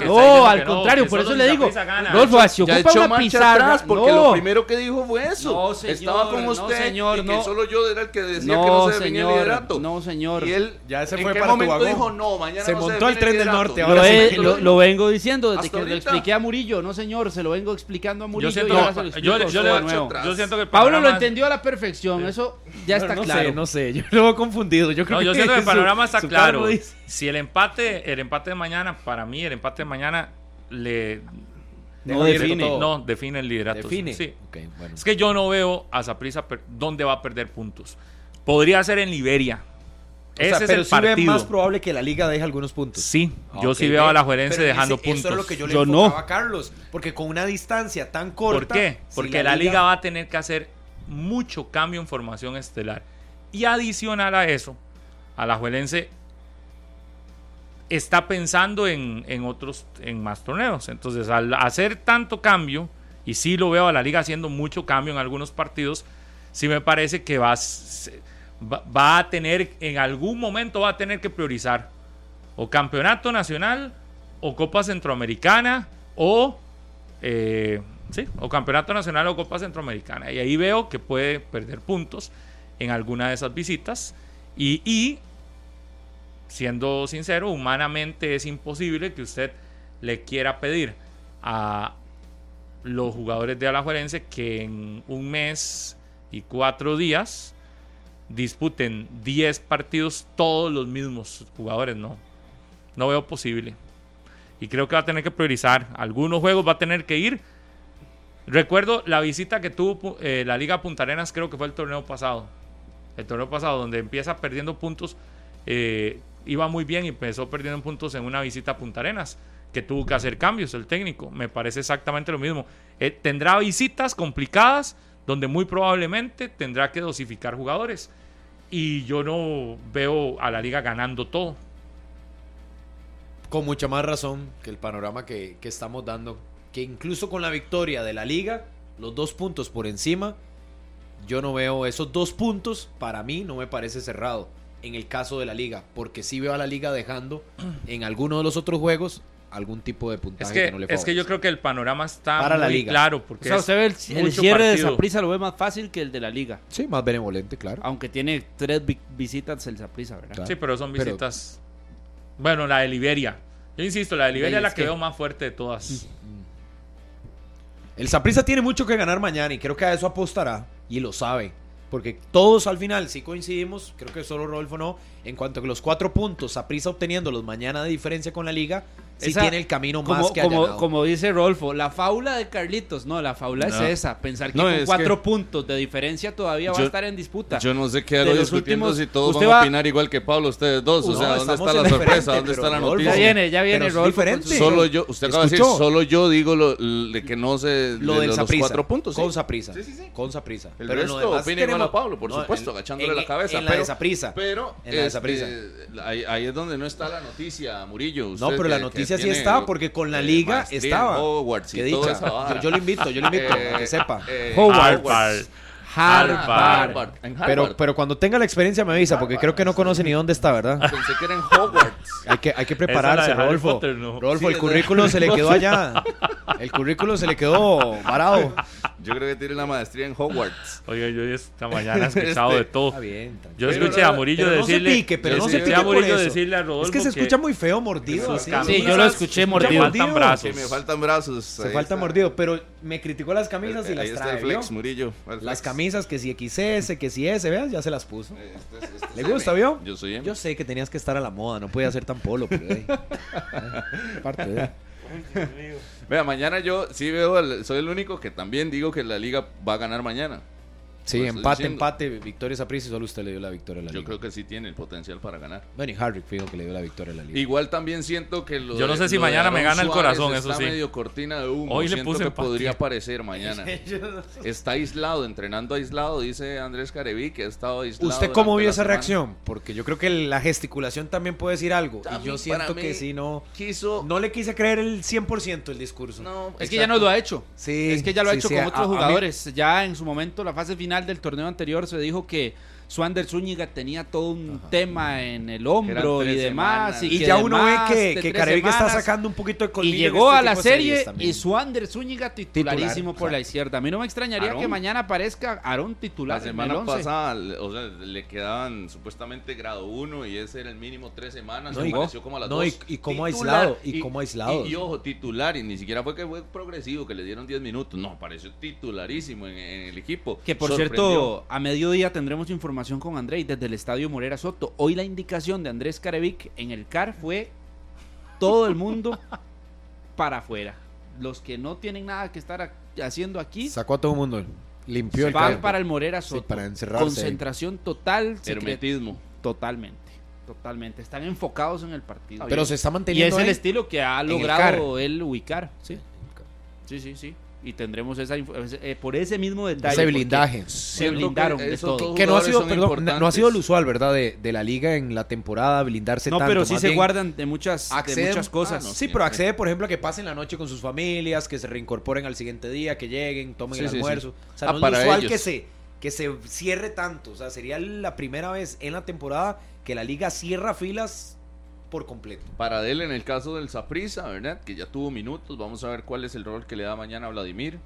al no, contrario, por eso le digo. Rodolfo, si ya ocupa una pizarra. atrás porque no. lo primero que dijo fue eso. No, señor, Estaba con no, usted señor, y que no. solo yo era el que decía No, que no se definía señor, el liderato. no, señor. Y él Ya se ¿en fue qué para momento dijo no, mañana Se no montó al tren el del liderato"? norte, Lo, ahora lo- lo vengo diciendo desde que lo expliqué a Murillo, no señor, se lo vengo explicando a Murillo. Yo siento, y ahora que- Pablo lo entendió a la perfección, eso ya está no claro. sé, no sé, yo lo he confundido. Yo creo No, yo que siento que el su- panorama está su claro. dice- Si el empate, el empate de mañana, para mí, el empate de mañana le No define. todo. no define el liderato. Define. Sí. Bueno. Es que yo no veo a Saprissa dónde va a perder puntos. Podría ser en Liberia. O Ese sea, es pero el sí ve partido. más probable que la liga deje algunos puntos. Sí, yo sí veo ve. a la Juelense Pero dejando ese- puntos. Eso es lo que yo le Yo enfocaba no. a Carlos, porque con una distancia tan corta. ¿Por qué? si Porque la, liga... va a tener que hacer mucho cambio en formación estelar. Y adicional a eso, a la Juelense está pensando en, en otros, en más torneos. Entonces, al hacer tanto cambio, y sí lo veo a la liga haciendo mucho cambio en algunos partidos, sí me parece que va, va a tener, en algún momento va a tener que priorizar o campeonato nacional, o Copa Centroamericana, o eh, sí, o campeonato nacional o Copa Centroamericana. Y ahí veo que puede perder puntos en alguna de esas visitas. Y, siendo sincero, humanamente es imposible que usted le quiera pedir a los jugadores de Alajuelense que en un mes y cuatro días disputen 10 partidos todos los mismos jugadores. No, no veo posible. Y creo que va a tener que priorizar. Algunos juegos va a tener que ir. Recuerdo la visita que tuvo eh, la Liga Punta Arenas, creo que fue el torneo pasado. El torneo pasado, donde empieza perdiendo puntos. eh, iba muy bien y empezó perdiendo puntos en una visita a Punta Arenas, que tuvo que hacer cambios el técnico. Me parece exactamente lo mismo. Eh, tendrá visitas complicadas, donde muy probablemente tendrá que dosificar jugadores. Y yo no veo a la liga ganando todo. Con mucha más razón que el panorama que, que estamos dando. Que incluso con la victoria de la liga, los dos puntos por encima, yo no veo esos dos puntos, para mí no me parece cerrado en el caso de la liga, porque sí veo a la liga dejando en alguno de los otros juegos algún tipo de puntaje Es que, que, no le es que yo creo que el panorama está Para la muy liga. claro. O Porque sea, es usted ve el, cierre de partido. Saprissa lo ve más fácil que el de la liga. Sí, más benevolente, claro. Aunque tiene tres vi- visitas el Saprissa, ¿verdad? Claro. Sí, pero son Pero- visitas. Bueno, la de Liberia. Yo insisto, la de Liberia es la que que- veo más fuerte de todas. El Saprissa tiene mucho que ganar mañana y creo que a eso apostará y lo sabe. Porque todos al final sí coincidimos, creo que solo Rodolfo no, en cuanto a que los cuatro puntos Saprissa obteniéndolos mañana de diferencia con la liga, sí Esa- tiene el camino como, más que como, allanado. como dice Rolfo, la faula de Carlitos, no, la faula No. es esa, pensar que No, con cuatro que- puntos de diferencia todavía va a estar en disputa. Yo no sé qué De hago los discutiendo últimos- si todos van a opinar igual que Pablo, ustedes dos. O No, sea, ¿dónde está la sorpresa? ¿Dónde está la noticia? ya viene, ya viene Rolfo. con diferente. su- Solo yo, usted acaba de decir, solo yo digo lo, de que no se lo de del los cuatro puntos. sí. Con Saprissa. Sí, sí, sí. Con Saprissa. El Pero resto demás opina igual a Pablo, por supuesto, agachándole la cabeza. En la pero, de este, Saprissa. ahí, ahí es donde no está la noticia, Murillo. No, pero la que- noticia sí está, porque con la eh, liga maestría estaba. Hogwarts y Qué toda dicha. esa vara. Yo, yo lo invito, yo lo invito, Eh, a que sepa. eh, Hogwarts. Harvard. Harvard. Harvard. En Pero, pero cuando tenga la experiencia me avisa, porque creo que no conoce ni dónde está, ¿verdad? Pensé que era en Hogwarts. Hay que, hay que Esa prepararse, Rodolfo. Potter, ¿no? Rodolfo, Sí, el currículo se le quedó allá. El currículo se le quedó varado. Yo creo que tiene la maestría en Hogwarts. Oye, yo esta mañana he escuchado de todo. Está bien. tranquilo. Yo escuché a Murillo pero no se decirle. pique, pero no se pique a Murillo por eso. decirle a Rodolfo Es que se escucha muy feo mordido. así. camisas Sí, yo lo escuché mordido. faltan brazos. Que me faltan brazos. Se falta está. mordido, pero me criticó las camisas y Ahí las está trae. el flex, ¿vio? Murillo. el Las camisas que si XS, que si S, veas, ya se las puso. Este es- este es ¿Le gusta, vio? Yo soy M. Yo sé que tenías que estar a la moda, no podía ser tan polo, pero eh. Parte de- Vea, mañana yo sí veo, soy el único que también digo que la liga va a ganar mañana. Sí, empate, diciendo. empate, victoria Saprissa y solo usted le dio la victoria a la Yo liga. creo que sí tiene el potencial para ganar. Bueno, y Harry fijo que le dio la victoria a la liga. Igual también siento que lo Yo no de- sé si lo de mañana me gana el Suárez corazón, eso está sí. medio cortina de humo. Hoy le siento puse que empate. podría aparecer mañana. Está aislado, entrenando aislado, dice Andrés Careví, que ha estado aislado. ¿Usted cómo durante vio la esa semana. reacción? Porque yo creo que la gesticulación también puede decir algo. A y yo mí, siento para mí, que si no... Quiso... No le quise creer el 100% el discurso. No, Es que ya no lo ha hecho. Sí, es que ya lo ha sí, hecho sí, con a- otros a mí- jugadores. Ya en su momento, la fase final del torneo anterior, se dijo que Swander Zúñiga tenía todo un tema en el hombro y demás. semanas. Y, Y que ya uno ve que, que está sacando un poquito de Y colmillo en llegó este a la serie y Swander Zúñiga titularísimo Titular, por la exacto. izquierda. A mí no me extrañaría Aarón. que mañana aparezca Aarón titular La en el semana pasada, le- o sea, le quedaban supuestamente grado 1 y ese era el mínimo tres semanas. No, y y- como a las no, dos. y- y como Titular, aislado, y como aislado. Y, y ojo, titular, y ni siquiera fue que fue progresivo, que le dieron 10 minutos. No, apareció titularísimo en, en el equipo. Que por Sorprendió. cierto, a mediodía tendremos información con André desde el estadio Morera Soto. Hoy la indicación de Andrés Carevic en el CAR fue todo el mundo para afuera. Los que no tienen nada que estar haciendo aquí Sacó a todo el mundo. Limpió el van campo. para el Morera Sí, Soto. para encerrarse. Concentración total. Hermetismo. Totalmente. Totalmente. Están enfocados en el partido. Pero se está Y manteniendo es el ahí. estilo que ha el logrado él ubicar. Sí. Sí, sí, sí. Y tendremos esa eh, por ese mismo detalle. Ese blindaje. Se que blindaron de todo. Que no ha sido, perdón, no- ha sido el usual, ¿verdad? De, de la liga en la temporada blindarse No, tanto. pero sí se bien guardan de muchas, de muchas cosas. Ah, no, Sí, pero accede, por ejemplo, a que pasen la noche con sus familias, que se reincorporen al siguiente día, que lleguen, tomen Sí, el sí, sí. almuerzo. O sea, Ah, no es para lo usual ellos. que se, que se cierre tanto. O sea, sería la primera vez en la temporada que la liga cierra filas por completo. Para él, en el caso del Saprisa, ¿verdad? Que ya tuvo minutos. Vamos a ver cuál es el rol que le da mañana a Vladimir.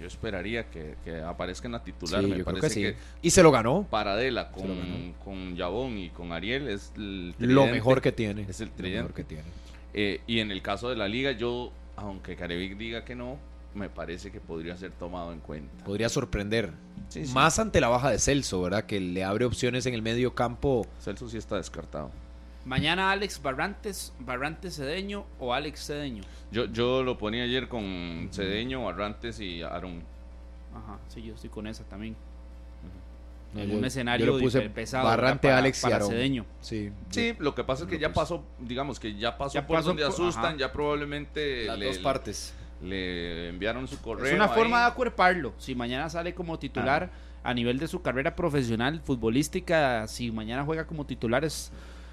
Yo esperaría que, que aparezca en la titular. Sí, Me yo creo parece que sí. Y se lo ganó. Paradela lo ganó. con, con Yabón y con Ariel es el Lo tridente. mejor que tiene. Es el Lo tridente. mejor que tiene. Eh, y en el caso de la liga, yo, aunque Carevic diga que no, me parece que podría ser tomado en cuenta. Podría sorprender. Sí. Más ante la baja de Celso, ¿verdad? Que le abre opciones en el medio campo. Celso sí está descartado. Mañana Alex Barrantes, Barrantes Cedeño o Alex Cedeño. Yo, yo lo ponía ayer con Cedeño, Barrantes y Aaron. Ajá, sí, yo estoy con esa también. No, en yo- un escenario yo lo puse pesado. Barrante, para, Alex y para Aarón. Cedeño. Sí. Sí, lo que pasa es que ya pasó, digamos que ya pasó Ya por pasó donde asustan, ajá. ya probablemente Las le, dos partes. le enviaron su correo. Es una forma de acuerparlo. Si mañana sale como titular a nivel de su carrera profesional futbolística, si mañana juega como titular es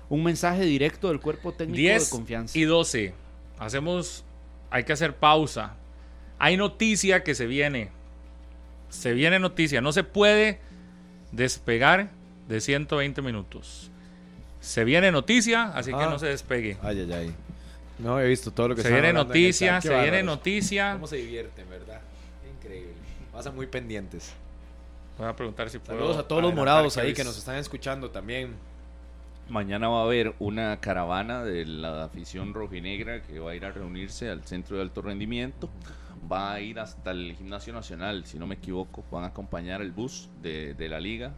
un mensaje directo del cuerpo técnico 10 de confianza. y 12. Hacemos. Hay que hacer pausa. Hay noticia que se viene. Se viene noticia. No se puede despegar de 120 minutos. Se viene noticia, así que Ah. no se despegue. Ay, ay, ay. No he visto todo lo que Se viene noticia, se viene noticia. ¿Cómo se divierten, verdad? Increíble. Pasan muy pendientes. Voy a preguntar si puedo. Saludos a todos los morados ahí que nos están escuchando también. Mañana va a haber una caravana de la afición rojinegra que va a ir a reunirse al centro de alto rendimiento. Va a ir hasta el Gimnasio Nacional, si no me equivoco. Van a acompañar el bus de, de la liga.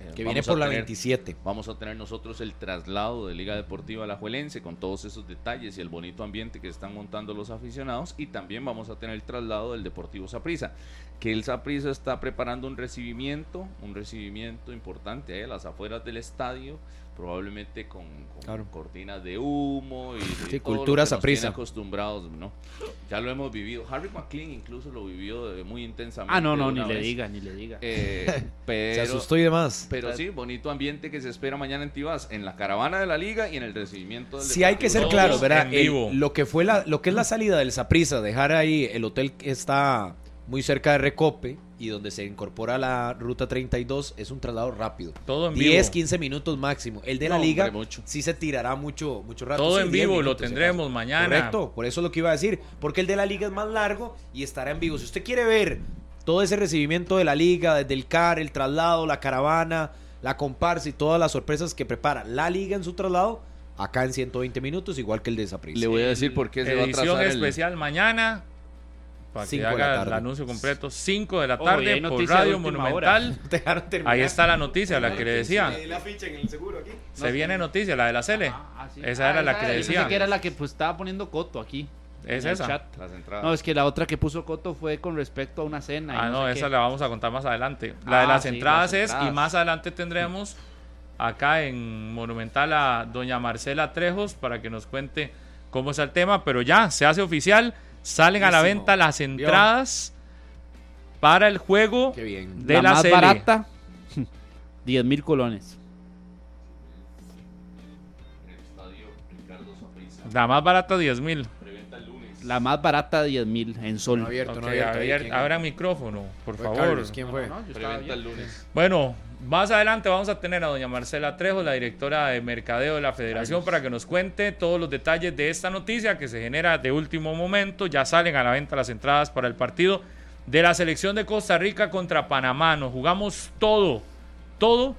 Eh, Que viene por la tener- 27. Vamos a tener nosotros el traslado de Liga Deportiva Alajuelense con todos esos detalles y el bonito ambiente que están montando los aficionados y también vamos a tener el traslado del Deportivo Saprissa, que el Saprissa está preparando un recibimiento, un recibimiento importante ahí a las afueras del estadio, probablemente con, con Claro. cortinas de humo y, Sí, todo lo cultura que nos Saprissa. tiene acostumbrados, ¿no? Ya lo hemos vivido. Harry McLean incluso lo vivió eh, muy intensamente. ah, no, no, ni le diga, ni le diga. Eh, pero, Se asustó y demás. pero sí, bonito ambiente que se espera mañana en Tibás, en la caravana de la liga y en el recibimiento del Sí hay que ser claros, ¿verdad? El- lo que fue la, lo que es la salida del Saprisa, dejar ahí el hotel que está muy cerca de Recope y donde se incorpora la ruta 32 es un traslado rápido. Todo en 10, vivo. 15 minutos máximo. El de la No, liga hombre, mucho. sí se tirará mucho, mucho rato. Todo sí, en 10 vivo, lo minutos, tendremos mañana. Correcto, por eso es lo que iba a decir. Porque el de la liga es más largo y estará en vivo. Si usted quiere ver todo ese recibimiento de la liga, desde el CAR, el traslado, la caravana, la comparsa y todas las sorpresas que prepara la liga en su traslado, acá en 120 minutos, igual que el de Saprissa. Le voy a decir por qué se va a Edición el- especial mañana. Para que haga el anuncio completo. 5 de la tarde por Radio Monumental. Ahí está la noticia, la que le decía. La ficha en el seguro aquí. Se viene noticia, la de la Cele. Ah, ah, sí. Esa Ah, era la que le yo decía. que era la que pues, estaba poniendo coto aquí. Es en el esa. chat. Las entradas. No, es que la otra que puso Coto fue con respecto a una cena. y Ah, no, sé esa qué. la vamos a contar más adelante. La de Ah, las sí, entradas las es, y entradas. más adelante tendremos acá en Monumental a doña Marcela Trejos para que nos cuente cómo está el tema, pero ya se hace oficial, salen a la Buenísimo. venta las entradas para el juego Qué bien. de la, la, más serie. barata, 10 mil colones. La más barata 10 mil. La más barata, 10 mil en sol. No abierto, no Ok, abierto. ¿quién? abra micrófono, por Fue favor. Carlos, ¿quién fue? No, yo estaba Preventa el lunes. Bueno, más adelante vamos a tener a doña Marcela Trejo, la directora de Mercadeo de la Federación, para que nos cuente todos los detalles de esta noticia que se genera de último momento. Ya salen a la venta las entradas para el partido de la selección de Costa Rica contra Panamá. Nos jugamos todo, todo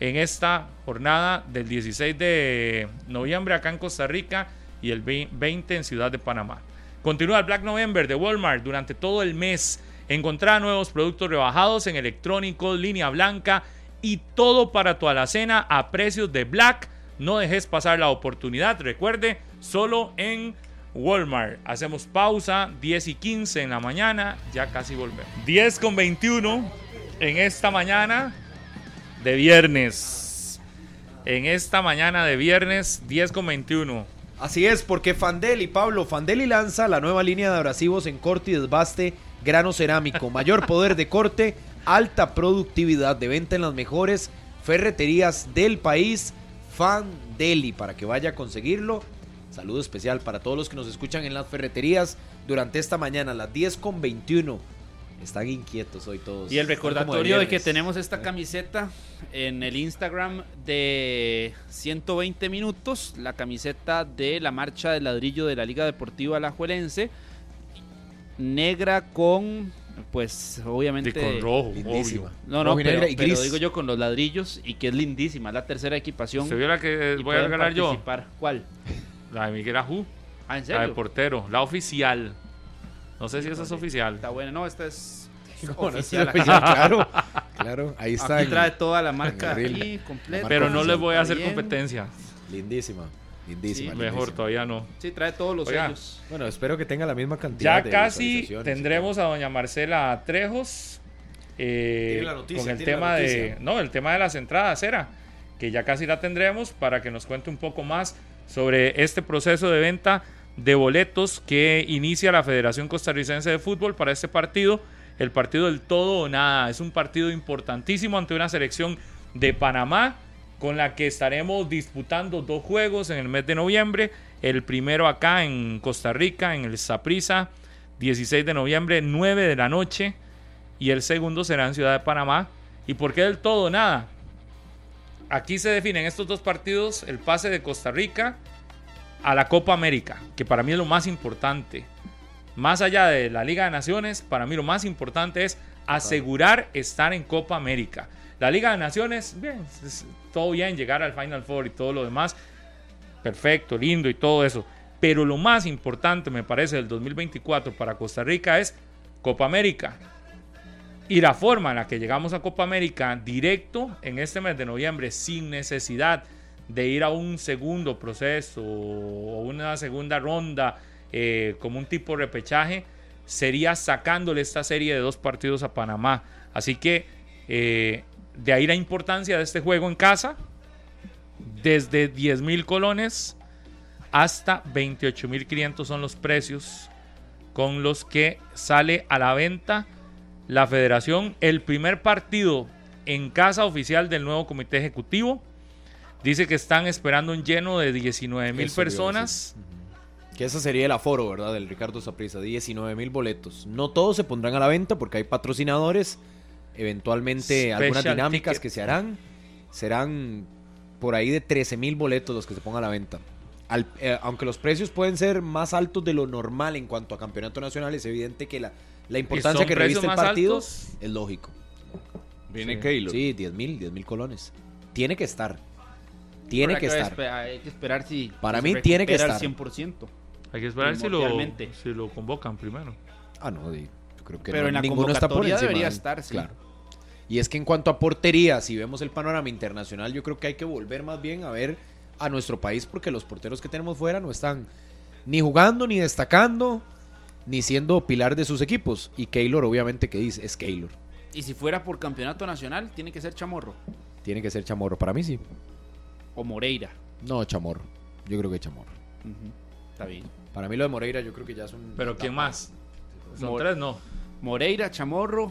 en esta jornada del 16 de noviembre acá en Costa Rica y el 20 en Ciudad de Panamá. Continúa el Black November de Walmart durante todo el mes. Encontrá nuevos productos rebajados en electrónicos, línea blanca y todo para tu alacena a precios de Black. No dejes pasar la oportunidad. Recuerde, solo en Walmart. Hacemos pausa, 10 y 15 en la mañana, ya casi volvemos. 10 con 21 en esta mañana de viernes. En esta mañana de viernes, 10 con 21. Así es, porque Fandeli, Pablo, Fandeli lanza la nueva línea de abrasivos en corte y desbaste grano cerámico, mayor poder de corte, alta productividad de venta en las mejores ferreterías del país. Fandeli, para que vaya a conseguirlo. Saludo especial para todos los que nos escuchan en las ferreterías durante esta mañana, a las 10 con 21. Están inquietos hoy todos. Y el recordatorio de que viernes. tenemos esta camiseta en el Instagram de 120 minutos, la camiseta de la marcha de ladrillo de la Liga Deportiva Alajuelense, negra con, pues obviamente... Y con rojo, Lindísima. obvio. No, no, pero, digo yo con los ladrillos y que es lindísima, es la tercera equipación. ¿Se vio la que voy a regalar yo? ¿Cuál? La de Miguel Ajú, Ah, ¿en la de serio? portero, la oficial. No sé si esa es oficial. Está buena, no, esta es No, no, oficial. claro, claro, ahí está. Aquí en- trae toda la marca aquí, completa. Pero no les voy a hacer Bien. competencia. Lindísima, lindísima. Sí, Mejor, lindísima. todavía no. Sí, trae todos los Oiga, sellos. Bueno, espero que tenga la misma cantidad Ya de casi tendremos a doña Marcela Trejos eh, Tiene la noticia, con el tema de no el tema de las entradas era que ya casi la tendremos para que nos cuente un poco más sobre este proceso de venta de boletos que inicia la Federación Costarricense de Fútbol para este partido el partido del todo o nada es un partido importantísimo ante una selección de Panamá con la que estaremos disputando dos juegos en el mes de noviembre. El primero acá en Costa Rica, en el Saprissa, 16 de noviembre, 9 de la noche. Y el segundo será en Ciudad de Panamá. ¿Y por qué del todo nada? Aquí se definen estos dos partidos el pase de Costa Rica a la Copa América, que para mí es lo más importante. Más allá de la Liga de Naciones, para mí lo más importante es asegurar estar en Copa América. La Liga de Naciones, bien, todo bien, llegar al Final Four y todo lo demás, perfecto, lindo y todo eso. Pero lo más importante, me parece, del 2024 para Costa Rica es Copa América. Y la forma en la que llegamos a Copa América directo en este mes de noviembre, sin necesidad de ir a un segundo proceso o una segunda ronda eh, como un tipo de repechaje, sería sacándole esta serie de dos partidos a Panamá. Así que eh, de ahí la importancia de este juego en casa, desde 10 mil colones hasta 28 mil 500 son los precios con los que sale a la venta la federación. El primer partido en casa oficial del nuevo comité ejecutivo. Dice que están esperando un lleno de 19 mil personas. Que ese sería el aforo, ¿verdad? Del Ricardo Saprissa, 19 mil boletos. No todos se pondrán a la venta porque hay patrocinadores. Eventualmente Special algunas dinámicas ticket. que se harán. Serán por ahí de 13 mil boletos los que se pongan a la venta. Al- eh, aunque los precios pueden ser más altos de lo normal en cuanto a campeonato nacional, es evidente que la, la importancia que reviste el partido altos? es lógico. Viene Sí. Keylor. Sí, 10 mil, 10 mil colones. Tiene que estar. Tiene que estar. Hay que esperar si. Para mí tiene que al estar. 100%. Hay que esperar si lo, Primordialmente. si lo convocan primero. Ah, no, yo creo que Pero no, en la ninguno está por encima debería estar, sí. Claro. Y es que en cuanto a portería, si vemos el panorama internacional, yo creo que hay que volver más bien a ver a nuestro país porque los porteros que tenemos fuera no están Ni jugando, ni destacando, ni siendo pilar de sus equipos. Y Keylor, obviamente, que dice, es Keylor. Y si fuera por campeonato nacional, tiene que ser Chamorro Tiene que ser Chamorro. Para mí sí. o Moreira. No, Chamorro. Yo creo que Chamorro. Está bien. Para mí lo de Moreira yo creo que ya es un... Pero ¿quién más? Son Mor- tres, no. Moreira, Chamorro,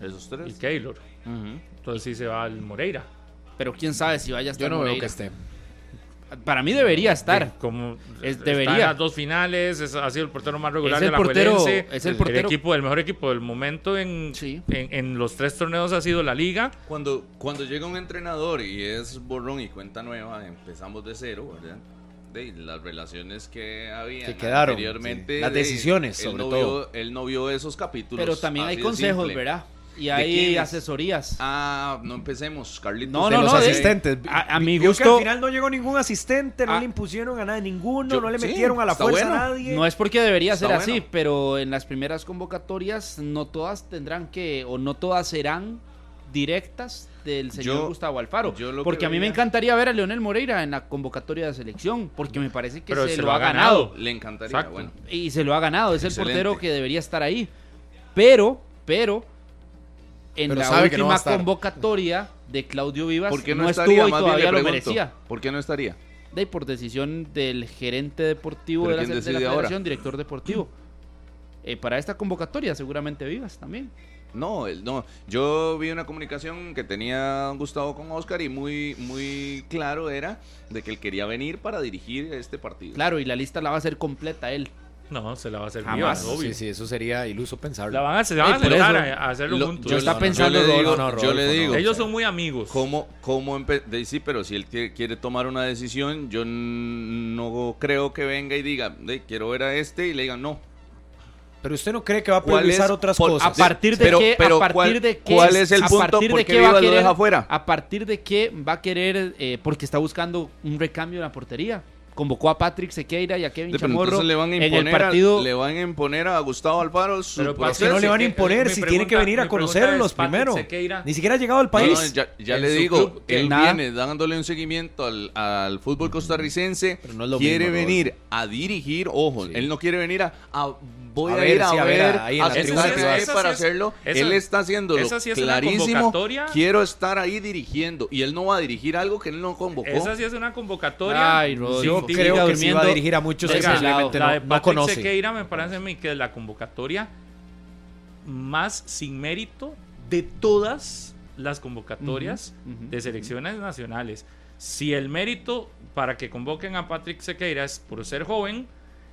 Esos Y tres. Keylor. Ujú. Entonces sí se va al Moreira. pero quién sabe si vaya a estar Yo no veo Moreira. que esté. Para mí debería estar. Como Es- está debería. en las dos finales, es, ha sido el portero más regular Es de el la portero- Juelense, es el portero- equipo, el mejor equipo del momento en, Sí. en, en los tres torneos ha sido la liga. Cuando, cuando llega un entrenador y es borrón y cuenta nueva, empezamos de cero, ¿verdad? De las relaciones que había Que quedaron, anteriormente. sí. Las de- decisiones, él sobre no todo. Vio, él no vio esos capítulos. Pero también hay de consejos, simple. ¿verdad? Y ¿De hay asesorías. Ah, no empecemos, Carlitos. No, de no, los no, de- asistentes. a- a mi gusto- que al final no llegó ningún asistente, no Ah. le impusieron a nada, ninguno, Yo- no le sí, metieron a la fuerza bueno. a nadie. No es porque debería Está ser así, pero en las primeras convocatorias no todas tendrán que, o no todas serán directas del señor Yo- Gustavo Alfaro. yo lo que Porque a mí me encantaría ver a Leonel Moreira en la convocatoria de selección, porque me parece que Pero se, lo ha ganado. ganado. Le encantaría, Exacto. bueno. Y se lo ha ganado, es el portero que debería estar ahí. Pero, pero, en Pero la no última convocatoria de Claudio Vivas ¿Por qué no, no, estaría? estuvo y Más todavía lo merecía. ¿Por qué no estaría? De ahí, por decisión del gerente deportivo ¿Pero de la, de la decide ahora? federación, director deportivo. Eh, para esta convocatoria, seguramente Vivas también. No, él- no. Yo vi una comunicación que tenía Gustavo con Oscar y muy, muy claro era de que él quería venir para dirigir este partido. Claro, y la lista la va a hacer completa él. No, se la va a hacer Jamás. Vivas, obvio. Sí, sí, eso sería iluso pensarlo. La van a, se van Ey, a sentar eso, a, a hacerlo Lo- juntos. yo está no, pensando yo le digo, Rodolfo. no, yo le Rodolfo, digo, no. Ellos son muy amigos. ¿Cómo, cómo de- sí, pero si él quiere, tomar una decisión, yo no creo que venga y diga, "De, quiero ver a este y le digan no. Pero usted no cree que va a ¿Cuál priorizar es? otras Por- cosas. A partir de Pero- qué, pero a partir ¿cuál- de qué, cuál es el a punto? partir ¿Por de qué va a Vivas lo querer, deja fuera? a partir de qué va a querer, eh, porque está buscando un recambio en la portería. Convocó a Patrick Sequeira y a Kevin pero Chamorro le van a en el imponer, partido. a, le van a imponer a Gustavo Alfaro su Pero proceso. no le van a que- imponer si pregunta- tiene que venir a conocerlos es, primero. Sequeira. Ni siquiera ha llegado al país. no, ya, ya En le digo, club, él nada. viene dándole un seguimiento al, al fútbol costarricense. Pero no es lo quiere mismo, venir a dirigir, ojo, Sí. él no quiere venir a, a- voy A a, ver, ir a sí, a ver, a la su privada. Esa para es- hacerlo. esa- él está haciéndolo esa sí es una clarísimo. Quiero estar ahí dirigiendo y él no va a dirigir algo que él no convocó. Esa sí es una convocatoria. Ay, Yo creo que sí va a dirigir a muchos que simplemente la no, de no Patrick conoce. Sequeira me parece a mí que es la convocatoria más sin mérito de todas las convocatorias de selecciones nacionales. Si el mérito para que convoquen a Patrick Sequeira es por ser joven,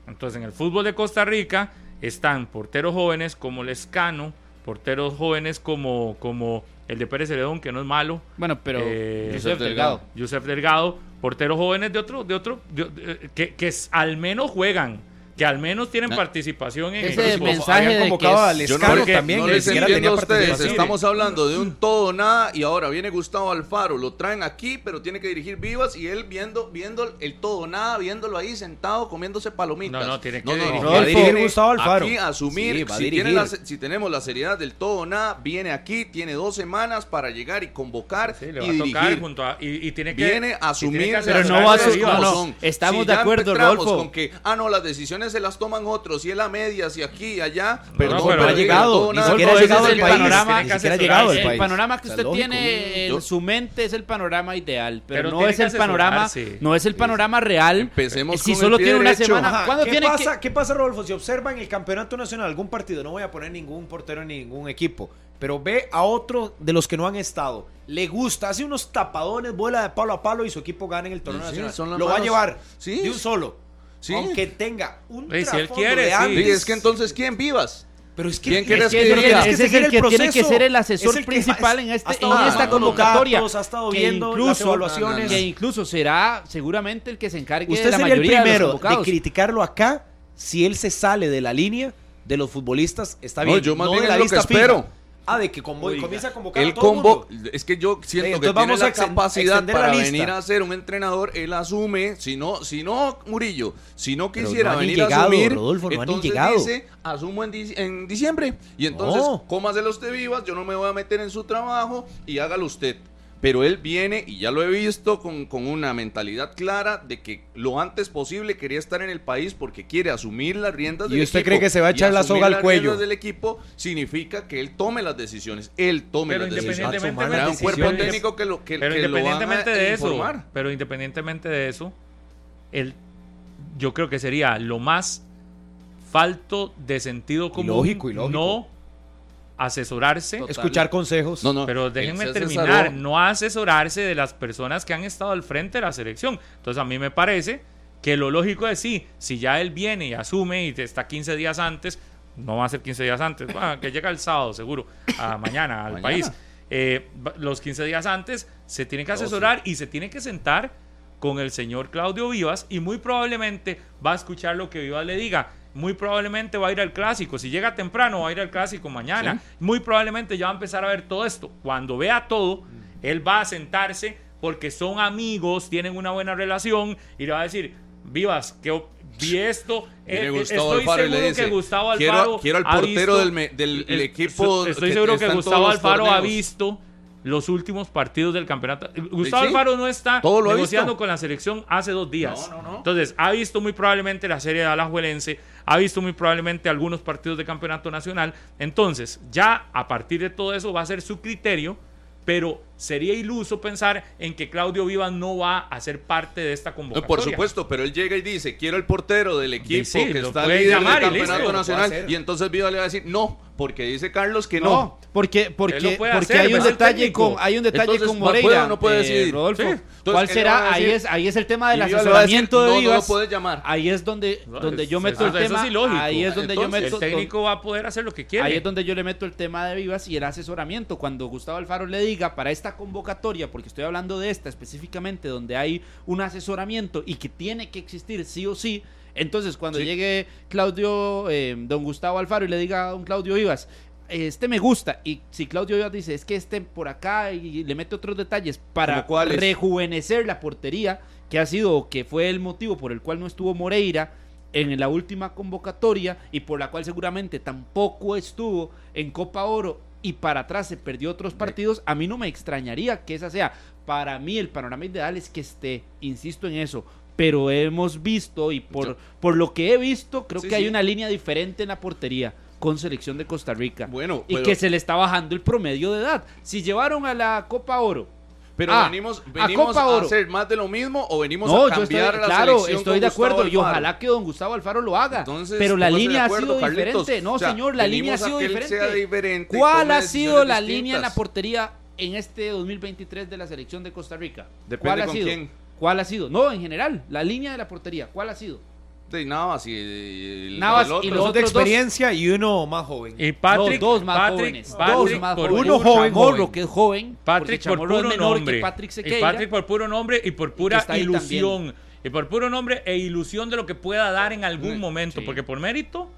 entonces en el fútbol de Costa Rica están porteros jóvenes como Lescano, porteros jóvenes como, como el de Pérez Celedón, que no es malo, Bueno, pero Eh, Josep Delgado. Yusef Delgado, porteros jóvenes de otro, de otro, de- de- que, que al menos juegan, que al menos tienen participación en Ese el mensaje de que es- Yo no, también, no les entiendo a ustedes. Estamos hablando de un todo o nada y ahora viene Gustavo Alfaro, lo traen aquí, pero tiene que dirigir Vivas y él viendo, viendo el todo o nada, viéndolo ahí sentado comiéndose palomitas. No, no, tiene que dirigir. Va a dirigir Gustavo Alfaro. Aquí asumir, Sí, va a si, dirigir. la si tenemos la seriedad del todo o nada, viene aquí, tiene dos semanas para llegar y convocar Sí, le y va a tocar dirigir. junto a, y, y tiene que Viene a y tiene asumir que Pero no va a son. Estamos Si de acuerdo, Rodolfo. con que, ah, no, las decisiones se las toman otros, y es la media, si aquí y allá. No, no, pero pero ha llegado, ni siquiera ha llegado ese al es el panorama, llegado el panorama que usted tiene en su mente es el panorama ideal, pero, Pero no es el panorama, no es el panorama real. Empecemos si con solo tiene una derecho. semana, Ajá, ¿cuándo ¿Qué, tiene pasa, que ¿Qué pasa, Rodolfo? Si observa en el campeonato nacional algún partido, no voy a poner ningún portero ni ningún equipo, pero ve a otro de los que no han estado, le gusta, hace unos tapadones, vuela de palo a palo y su equipo gana en el torneo Sí, nacional. Lo va a llevar Sí. de un solo. Sí. Aunque tenga un Sí, si él trasfondo quiere, de antes. Sí, es que entonces, ¿quién vivas? Pero es que, ¿Quién es que Ese es el que tiene que ser el asesor Es el principal en, este, en esta convocatoria. datos, ha estado que viendo las incluso, evaluaciones. que incluso será seguramente el que se encargue Usted de la sería el mayoría de los primero de, criticarlo acá si él se sale de la línea de los futbolistas. Está No, bien. yo más no bien de es la lo que espero. fija. Ah, de que convo- Oiga, comienza a convocar a El combo, mundo. es que yo siento Sí, que entonces tiene vamos la a exten- capacidad la para venir a ser un entrenador, él asume, si no, si no Murillo, si no quisiera no venir a llegado, asumir, Rodolfo, no entonces llegado. dice, asumo en, dic- en diciembre y entonces No. cómaselo usted vivas, yo no me voy a meter en su trabajo y hágalo usted. Pero él viene, y ya lo he visto, con, con una mentalidad clara de que lo antes posible quería estar en el país porque quiere asumir las riendas ¿Y del usted equipo. cree que se va a Y echar la soga al las cuello? riendas del equipo significa que él tome las decisiones. Él tome Pero las decisiones. independientemente Habrá de un cuerpo técnico que lo, que, pero que lo van a independientemente de eso, informar. pero independientemente de eso, el, yo creo que sería lo más falto de sentido común Ilógico, ilógico. no asesorarse, Escuchar consejos. No, no. pero déjenme terminar, no asesorarse de las personas que han estado al frente de la selección. Entonces a mí me parece que lo lógico es sí, si ya él viene y asume y está 15 días antes, no va a ser 15 días antes, bueno, que llega el sábado seguro, a mañana al Mañana. país. Eh, los 15 días antes se tiene que asesorar y se tiene que sentar con el señor Claudio Vivas y muy probablemente va a escuchar lo que Vivas le diga. Muy probablemente va a ir al clásico. Si llega temprano, va a ir al clásico mañana. Muy probablemente ya va a empezar a ver todo esto. Cuando vea todo, él va a sentarse porque son amigos, tienen una buena relación y le va a decir, Vivas, que vi esto. Eh, Gustavo estoy le seguro dice, que Gustavo Alfaro quiero al ha portero visto- del del- Eh, equipo Estoy que seguro que Gustavo Alfaro ha visto los últimos partidos del campeonato. Gustavo Sí, Alfaro no está todo lo ha negociando con la selección hace dos días. No, no, no. Entonces, ha visto muy probablemente la serie de Alajuelense, ha visto muy probablemente algunos partidos de campeonato nacional. Entonces, ya a partir de todo eso va a ser su criterio, pero sería iluso pensar en que Claudio Vivas no va a ser parte de esta No, convocatoria. por supuesto, pero él llega y dice, quiero el portero del equipo sí, que lo está líder del listo, campeonato lo nacional. Y entonces Viva le va a decir, no, porque dice Carlos que No, no. porque, porque, porque hacer, hay un es el detalle con hay un detalle Entonces, con ¿va- puede Moreira. o no puede eh, decidir? Rodolfo. Sí. Entonces, ¿Cuál será? ahí decir- es ahí es el tema del decir, asesoramiento no, de no lo Vivas. puedes llamar. Ahí es donde No, donde es- yo meto el tema. Ahí es donde yo meto El técnico va a poder hacer lo que quiere. Ahí es donde yo le meto el tema de Vivas y el asesoramiento. Cuando Gustavo Alfaro le diga para esta convocatoria, porque estoy hablando de esta específicamente, donde hay un asesoramiento y que tiene que existir sí o sí. Entonces, cuando Sí. llegue Claudio, eh, don Gustavo Alfaro, y le diga a don Claudio Vivas, este me gusta, y si Claudio Vivas dice, es que este por acá, y le mete otros detalles para rejuvenecer la portería, que ha sido, que fue el motivo por el cual no estuvo Moreira, en la última convocatoria y por la cual seguramente tampoco estuvo en Copa Oro y para atrás se perdió otros partidos, a mí no me extrañaría que esa sea. Para mí el panorama ideal es que esté, insisto en eso, pero hemos visto y por, por lo que he visto, creo Sí, que hay sí. una línea diferente en la portería con selección de Costa Rica. Bueno, y pero- que se le está bajando el promedio de edad. Si llevaron a la Copa Oro Pero Ah, venimos, a venimos a, Oro. hacer más de lo mismo o venimos no, a yo estoy, cambiar la claro, selección estoy de acuerdo y ojalá que don Gustavo Alfaro lo haga. Entonces, pero la línea ha sido Carlitos. diferente. No, O sea, señor, la línea ha a sido diferente. ¿Cuál ha sido la línea en la portería en este 2023 de la selección de Costa Rica? Depende ¿Cuál ha con sido? quién. ¿Cuál ha sido? No, en general, la línea de la portería, ¿cuál ha sido? De Navas y el, Navas el otro. y los Dos de dos- experiencia y uno más joven. Y Patrick, no, dos más Patrick, jóvenes. Patrick dos más por uno joven, Chamorro, que es joven. Patrick por puro es menor nombre. que Patrick y. Patrick por puro nombre y por pura ilusión. Y por puro nombre e ilusión de lo que pueda dar en algún Sí. momento. Sí. Porque por mérito,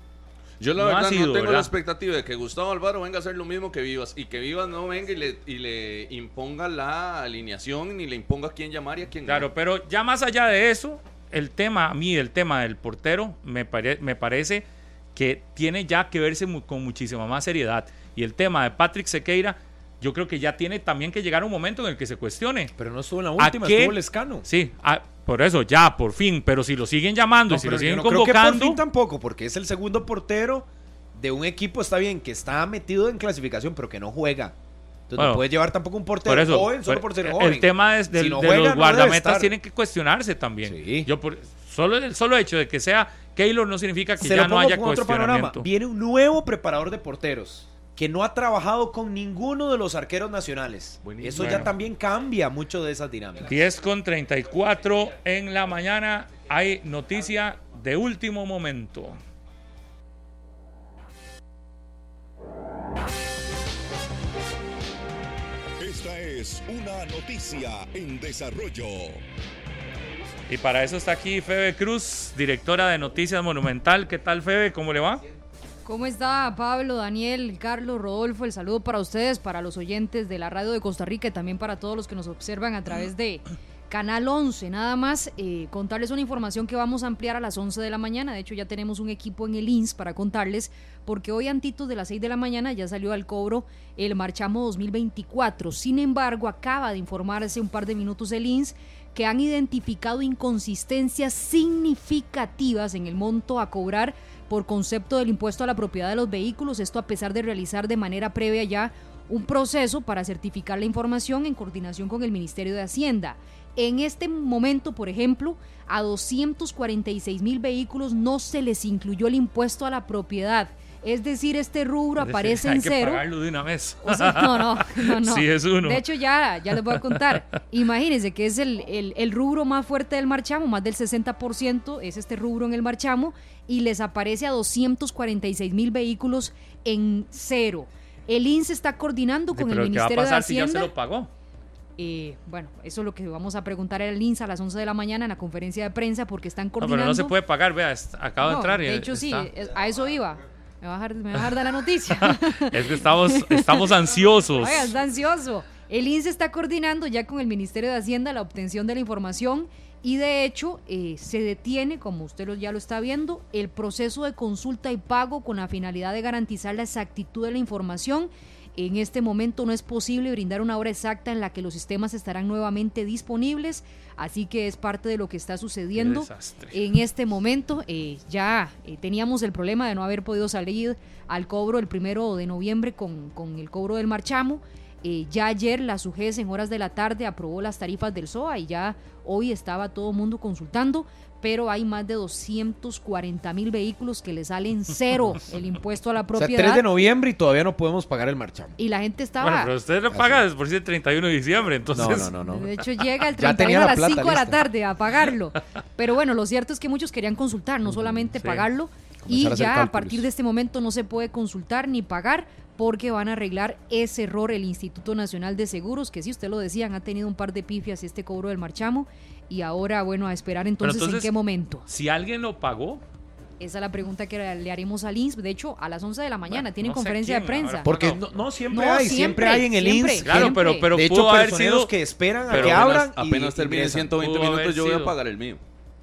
Yo la No verdad sido, no tengo ¿verdad? la expectativa de que Gustavo Alvaro venga a hacer lo mismo que Vivas y que Vivas no venga y le, y le imponga la alineación ni le imponga a quién llamar y a quién claro, no. pero ya más allá de eso, el tema, a mí, el tema del portero, me, pare- me parece que tiene ya que verse mu- con muchísima más seriedad. Y el tema de Patrick Sequeira, yo creo que ya tiene también que llegar un momento en el que se cuestione. Pero no estuvo en la ¿A última, estuvo Lescano. Sí, ah, por eso, ya, por fin. Pero si lo siguen llamando No, y si lo siguen no creo que por convocando. fin tampoco, porque es el segundo portero de un equipo, está bien, que está metido en clasificación, pero que no juega. Entonces Bueno, no puede llevar tampoco un portero Por eso, joven solo por ser joven. el tema es del- Si no de juega, los guardametas tienen que cuestionarse también. Sí. Yo por, solo el solo hecho de que sea Keylor no significa que Se ya lo no haya con otro panorama. Viene un nuevo preparador de porteros que no ha trabajado con ninguno de los arqueros nacionales. Eso ya también cambia mucho de esas dinámicas. 10 con 34 en la mañana. Hay noticia de último momento. Es una noticia en desarrollo. Y para eso está aquí Febe Cruz, directora de Noticias Monumental. ¿Qué tal, Febe? ¿Cómo le va? ¿Cómo está Pablo, Daniel, Carlos, Rodolfo? El saludo para ustedes, para los oyentes de la radio de Costa Rica y también para todos los que nos observan a través de Canal 11. Nada más eh, contarles una información que vamos a ampliar a las 11 de la mañana. De hecho, ya tenemos un equipo en el INS para contarles, porque hoy antitos de las 6 de la mañana ya salió al cobro el Marchamo 2024. Sin embargo, acaba de informar hace un par de minutos el INS que han identificado inconsistencias significativas en el monto a cobrar por concepto del impuesto a la propiedad de los vehículos. Esto a pesar de realizar de manera previa ya un proceso para certificar la información en coordinación con el Ministerio de Hacienda. En este momento, por ejemplo, a 246 mil vehículos no se les incluyó el impuesto a la propiedad. Es decir, este rubro aparece Hay en que cero. pagarlo de una vez. O sea, no, no, no, no. Sí, es uno. De hecho, ya, ya les voy a contar. Imagínense que es el, el- el rubro más fuerte del marchamo, más del 60% es este rubro en el marchamo, y les aparece a 246 mil vehículos en cero. El INSE está coordinando con el Pero ¿qué va a Ministerio de pasar si ya se lo pagó? Eh, bueno, eso es lo que vamos a preguntar al INSA a las 11 de la mañana en la conferencia de prensa porque están No, coordinando. pero no se puede pagar, vea, acabo de No, entrar y de hecho, sí, está- a eso iba. Me va a dejar, me va a dejar dar la noticia. Es que estamos, estamos ansiosos. Oiga, está ansioso. El INSE está coordinando ya con el Ministerio de Hacienda la obtención de la información y de hecho eh, se detiene, como usted lo- ya lo está viendo, el proceso de consulta y pago con la finalidad de garantizar la exactitud de la información. En este momento no es posible brindar una hora exacta en la que los sistemas estarán nuevamente disponibles, así que es parte de lo que está sucediendo en este momento. eh, ya eh, teníamos el problema de no haber podido salir al cobro el primero de noviembre con, con el cobro del marchamo. Eh, ya ayer la SUGES en horas de la tarde aprobó las tarifas del SOA y ya hoy estaba todo el mundo consultando, pero hay más de 240 mil vehículos que le salen cero el impuesto a la O sea, propiedad. 3 de noviembre y todavía no podemos pagar el marchamo. y la gente estaba... Bueno, pero usted lo paga después del 31 de diciembre, entonces... No, no, no, no. De hecho, llega el Ya 31 tenía a la las plata 5 de la tarde a pagarlo. Pero bueno, lo cierto es que muchos querían consultar, no solamente Sí. pagarlo. Y a ya a partir de este momento no se puede consultar ni pagar porque van a arreglar ese error el Instituto Nacional de Seguros, que si usted lo decían, ha tenido un par de pifias este cobro del marchamo. Y ahora, bueno, a esperar Pero entonces, en entonces, qué momento. Si alguien lo pagó, Esa es la pregunta que le haremos al INS. De hecho, a las 11 de la mañana tienen no conferencia de quién prensa. habrá Porque no, no siempre No, hay, siempre, siempre, hay en el siempre. INS. Claro, pero, pero de hecho, haber sido... que esperan a que apenas- abran y Apenas termine ingresan. 120 Pudo haber minutos, yo voy a pagar el mío.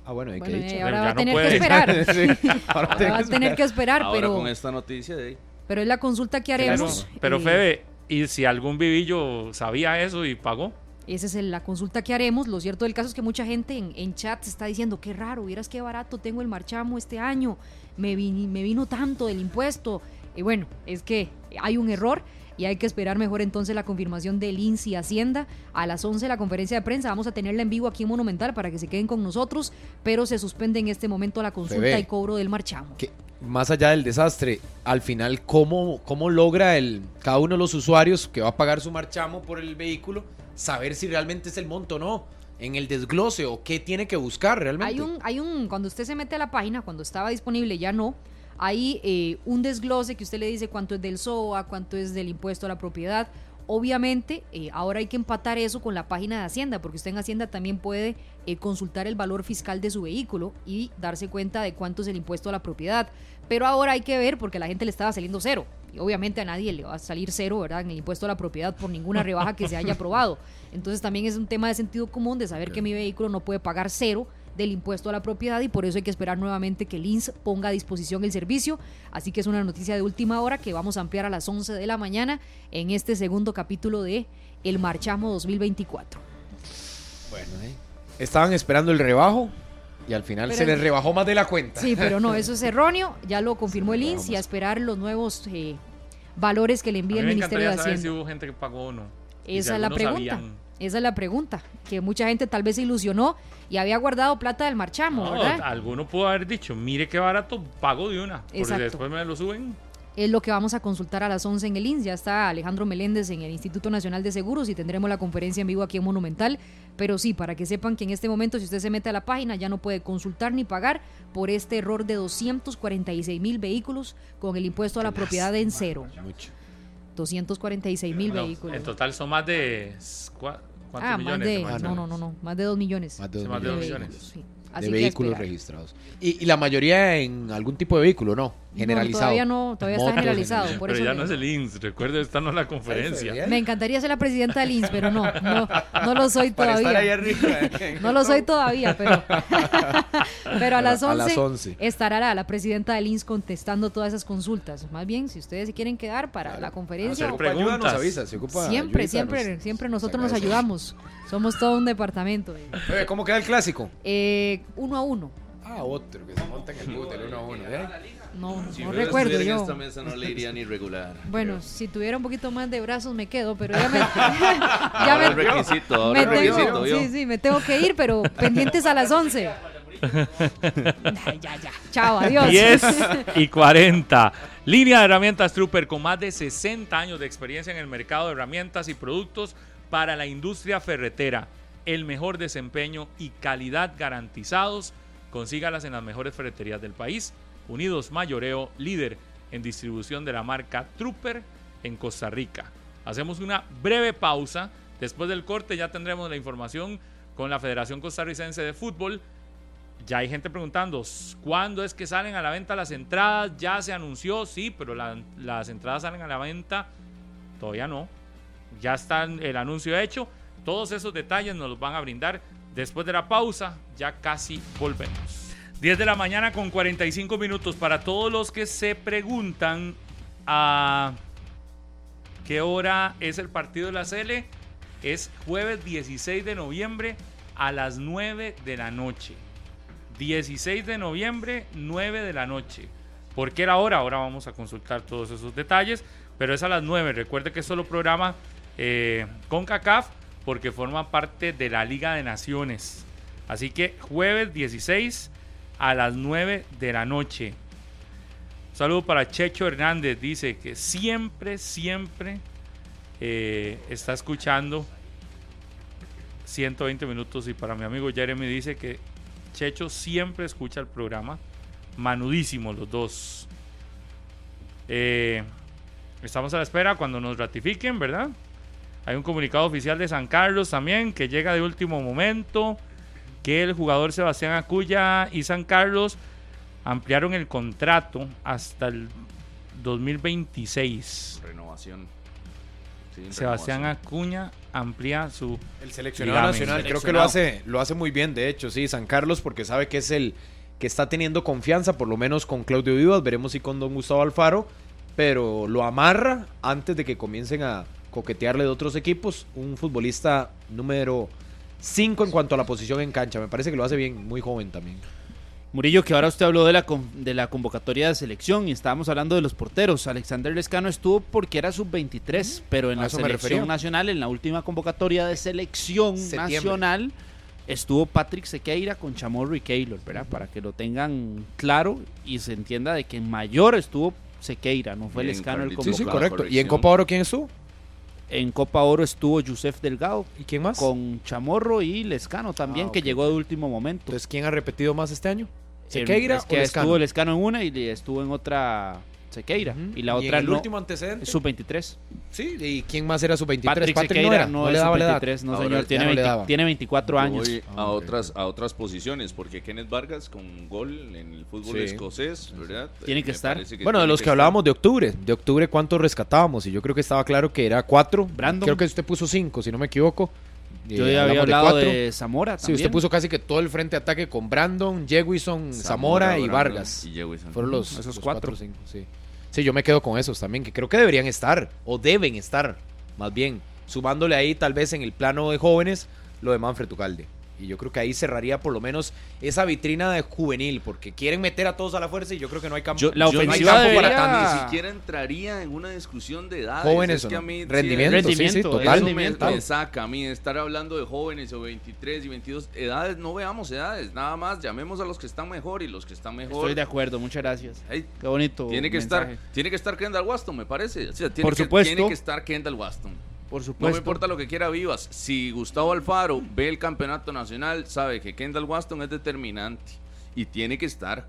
Ah, bueno, hay Bueno, que y dicho. ahora ya va a no tener puede. que esperar. Sí, ahora Ahora va a tener que esperar, Ahora pero, con esta noticia de ahí. pero es la consulta que haremos. pero eh, Febe, ¿y si algún vivillo sabía eso y pagó? Esa es la consulta que haremos. Lo cierto del caso es que mucha gente en, en chat está diciendo, qué raro, vieras qué barato tengo el marchamo este año, me, me vino tanto del impuesto. Y bueno, es que hay un error y hay que esperar mejor entonces la confirmación del INSI Hacienda. A las 11 la conferencia de prensa, vamos a tenerla en vivo aquí en Monumental para que se queden con nosotros, pero se suspende en este momento la consulta Bebé. y cobro del marchamo. que más allá del desastre, al final, ¿cómo, cómo logra el, cada uno de los usuarios que va a pagar su marchamo por el vehículo saber si realmente es el monto o no? En el desglose o qué tiene que buscar realmente. Hay un, hay un, cuando usted se mete a la página, cuando estaba disponible ya no, hay eh, un desglose que usted le dice cuánto es del SOA, cuánto es del impuesto a la propiedad. Obviamente, eh, ahora hay que empatar eso con la página de Hacienda, porque usted en Hacienda también puede eh, consultar el valor fiscal de su vehículo y darse cuenta de cuánto es el impuesto a la propiedad. Pero ahora hay que ver, porque a la gente le estaba saliendo cero. Y obviamente a nadie le va a salir cero, ¿verdad? En el impuesto a la propiedad por ninguna rebaja que se haya aprobado. Entonces también es un tema de sentido común de saber que mi vehículo no puede pagar cero del impuesto a la propiedad y por eso hay que esperar nuevamente que el INS ponga a disposición el servicio. Así que es una noticia de última hora que vamos a ampliar a las 11 de la mañana en este segundo capítulo de El Marchamo 2024. Bueno, ¿eh? Estaban esperando el rebajo y al final Pero se les rebajó más de la cuenta. Sí, pero no, eso es erróneo. Ya lo confirmó el INS y a esperar los nuevos eh, valores que le A envía el Ministerio de saber Hacienda. si hubo gente que pagó o no. Y si Esa es la pregunta. sabían. Esa es la pregunta. Que mucha gente tal vez se ilusionó y había guardado plata del marchamo, No, ¿verdad? alguno pudo haber dicho, mire qué barato, pago de una. Porque Exacto. después me lo suben. Es lo que vamos a consultar a las 11 en el INS. Ya está Alejandro Meléndez en el Instituto Nacional de Seguros y tendremos la conferencia en vivo aquí en Monumental. Pero sí, para que sepan que en este momento, si usted se mete a la página, ya no puede consultar ni pagar por este error de 246 mil vehículos con el impuesto a la propiedad en cero. Mucho. 246 mil No, vehículos. en total son más de... cua- ¿Cuántos Ah, más de, no, no, no, no, más de 2 millones. Más de Sí, dos más de dos millones millones. sí. De Así vehículos registrados. Y, y la mayoría en algún tipo de vehículo, ¿no? Generalizado. todavía no, todavía está generalizado. Por Pero eso ya no es el INS, recuerde, esta no es la conferencia. Me encantaría ser la presidenta del INS, pero no, no, no lo soy Para estar ahí todavía. arriba. No lo soy todavía, pero, pero a las A 11, las 11. estará la, la presidenta del INS contestando todas esas consultas. Más bien, si ustedes se quieren quedar para la conferencia, Hacer ocupa ayuda, nos preguntas. avisa, si ocupa siempre, ayudita, siempre, nos- siempre se nosotros nos ayudamos. Somos todo un departamento. eh. ¿Cómo queda el clásico? Eh, uno a uno. Ah, otro, que se monta en el bus del uno a uno. ¿eh? No, Si no recuerdo en yo. esta mesa no le iría ni regular. Bueno, si tuviera un poquito más de brazos me quedo, pero ya me, Ahora el requisito, ahora me tengo, requisito, ¿vio? sí, sí, me tengo que ir, pero pendientes a las 11. Ay, ya, ya. Chao, adiós. 10 y 40. Línea de herramientas Trooper con más de 60 años de experiencia en el mercado de herramientas y productos para la industria ferretera. El mejor desempeño y calidad garantizados. Consígalas en las mejores ferreterías del país. Unidos Mayoreo, líder en distribución de la marca Trooper en Costa Rica. Hacemos una breve pausa. Después del corte ya tendremos la información con la Federación Costarricense de Fútbol. Ya hay gente preguntando, ¿cuándo es que salen a la venta las entradas? Ya se anunció, sí, pero la- las entradas salen a la venta, todavía no. Ya está el anuncio hecho. Todos esos detalles nos los van a brindar después de la pausa. Ya casi volvemos. 10 de la mañana con 45 minutos para todos los que se preguntan a qué hora es el partido de la Cele. Es jueves 16 de noviembre a las 9 de la noche. 16 de noviembre, 9 de la noche. ¿Por qué la hora? Ahora vamos a consultar todos esos detalles, pero es a las 9. Recuerde que solo programa eh, con CACAF porque forma parte de la Liga de Naciones. Así que jueves 16 a las 9 de la noche. Saludo para Checho Hernández, dice que siempre, siempre eh, está escuchando 120 minutos y para mi amigo Jeremy dice que Checho siempre escucha el programa. Manudísimo los dos. Eh, estamos a la espera cuando nos ratifiquen, ¿verdad? Hay un comunicado oficial de San Carlos también que llega de último momento. Que el jugador Sebastián Acuya y San Carlos ampliaron el contrato hasta el 2026. Renovación. Sí, Sebastián renovación. Acuña amplía su El seleccionado nacional, creo que lo hace, lo hace muy bien, de hecho, sí, San Carlos, porque sabe que es el que está teniendo confianza, por lo menos con Claudio Vivas, veremos si con Don Gustavo Alfaro, pero lo amarra antes de que comiencen a coquetearle de otros equipos, un futbolista número 5 en cuanto a la posición en cancha, me parece que lo hace bien, muy joven también. Murillo, que ahora usted habló de la, con- de la convocatoria de selección y estábamos hablando de los porteros. Alexander Lescano estuvo porque era sub-23, pero en la eso me selección nacional, en la última convocatoria de selección Septiembre. nacional, estuvo Patrick Sequeira con Chamorro y Keylor, ¿verdad? Para que lo tengan claro y se entienda de que en mayor estuvo Sequeira, no fue Bien, Lescano el Carlitos. Sí, sí, convocado. Correcto. ¿Y en. Copa Oro quién estuvo? En Copa Oro estuvo Yusef Delgado ¿Y quién más? con Chamorro y Lescano también, Ah, que llegó de último momento. Entonces, ¿quién ha repetido más este año? ¿Sequeira es que o Lescano? estuvo Lescano en una y estuvo en otra Sequeira. Y la en otra el no, último antecedente? sub-23. Sí, ¿y quién más era su 23? Patrick, Patrick Sequeira no era, no, no es le daba la edad. sub-23, no Ahora señor, tiene, no le 20 daba. tiene 24 Yo años. a otras a otras posiciones porque Kenneth Vargas con gol en el fútbol Sí. escocés, ¿verdad? Tiene que Me estar. Bueno, de los que, hablábamos de octubre, de octubre cuántos rescatábamos y yo creo que estaba claro que era cuatro. Brandon. Creo que usted puso cinco, si no me equivoco. Yo Eh, ya había hablamos hablado de, cuatro. Zamora Sí, también. usted puso casi que todo el frente de ataque con Brandon, Jewison, Zamora, y Brandon Vargas. y. Fueron los, Esos los cuatro. o cinco, sí. Sí, yo me quedo con esos también, que creo que deberían estar, o deben estar, más bien, sumándole ahí tal vez en el plano de jóvenes lo de Manfred Ucalde. Y yo creo que ahí cerraría por lo menos esa vitrina de juvenil, porque quieren meter a todos a la fuerza y yo creo que no hay campo, Yo- la no hay ofensiva campo debería- para tantos. Ni siquiera entraría en una discusión de edades. Jóvenes Es que no. a mí, sí, Rendimiento, sí, sí, Rendimiento, total. Eso me, rendimiento. me saca a mí estar hablando de jóvenes o 23 y 22 edades. No veamos edades, nada más llamemos a los que están mejor y los que están mejor. Estoy de acuerdo, muchas gracias. Qué bonito. tiene que mensaje. estar, tiene que estar Kendall Waston, me parece. O sea, tiene Por que, supuesto. Tiene que estar Kendall Waston. Por No me importa lo que quiera Vivas. Si Gustavo Alfaro ve el campeonato nacional, sabe que Kendall Waston es determinante y tiene que estar.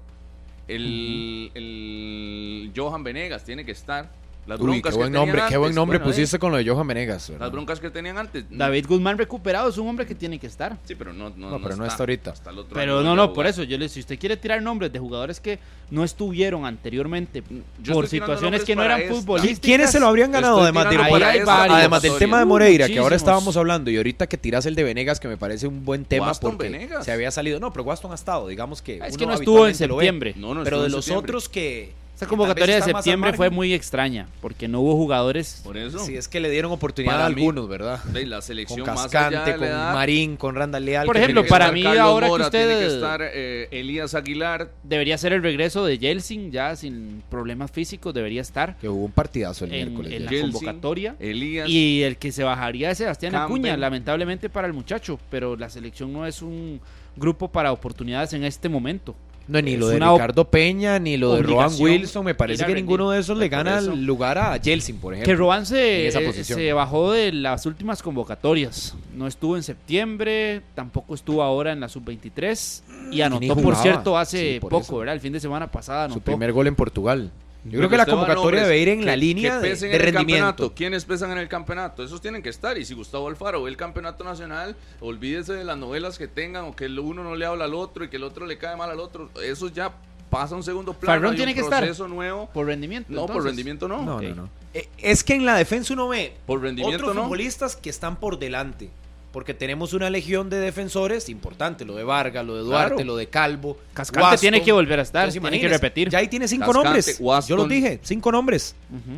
El, el Johan Venegas tiene que estar. Las Uy, qué buen nombre, antes, qué buen nombre pusiste con lo de Johan Venegas. Las broncas que tenían antes. David Guzmán recuperado es un hombre que tiene que estar. Sí, pero no, no, pero no está, está ahorita. Está pero no, no, por eso. Yo le, si usted quiere tirar nombres de jugadores que no estuvieron anteriormente por situaciones que no eran esta. futbolistas. ¿Quiénes se lo habrían ganado además, de, además del tema de Moreira, que ahora estábamos hablando, y ahorita que tiras el de Venegas, que me parece un buen tema porque se había salido. No, pero Waston ha estado, digamos que. Es que no estuvo en septiembre. Pero de los otros que esta convocatoria de septiembre fue muy extraña, porque no hubo jugadores. Por eso. Sí, es que le dieron oportunidad a algunos, ¿verdad? La selección con Cascante, más con Marín, con Randall Leal. Por ejemplo, para mí Carlos ahora que usted tiene que estar eh, Elías Aguilar debería ser el regreso de Yeltsin ya sin problemas físicos debería estar. Que hubo un partidazo el en, miércoles en la convocatoria. Y el que se bajaría es Sebastián Acuña, lamentablemente para el muchacho, pero la selección no es un grupo para oportunidades en este momento. No, ni lo de Ricardo Peña, ni lo de Roan Wilson. Me parece que ninguno de esos le gana eso. lugar a Jelsin, por ejemplo. Que Roan se, se, bajó de las últimas convocatorias. No estuvo en septiembre, tampoco estuvo ahora en la sub-23. Y anotó, por cierto, hace poco, eso. ¿verdad? El fin de semana pasada anotó. Su primer gol en Portugal. Yo pues creo que la convocatoria pues, debe ir en la línea de, de rendimiento. ¿Quiénes pesan en el campeonato? Esos tienen que estar. Y si Gustavo Alfaro ve el campeonato nacional, olvídese de las novelas que tengan o que uno no le habla al otro y que el otro le cae mal al otro. Eso ya pasa a un segundo plano. Farrón tiene que estar. nuevo. Por rendimiento. No, por rendimiento no. No, no, no. Eh, es que en la defensa uno ve por otros futbolistas que están por delante porque tenemos una legión de defensores importante, lo de Vargas, lo de Duarte, lo de Calvo. Cascante tiene que volver a estar, tiene que repetir. Ya ahí tiene cinco nombres. Yo lo dije, cinco nombres.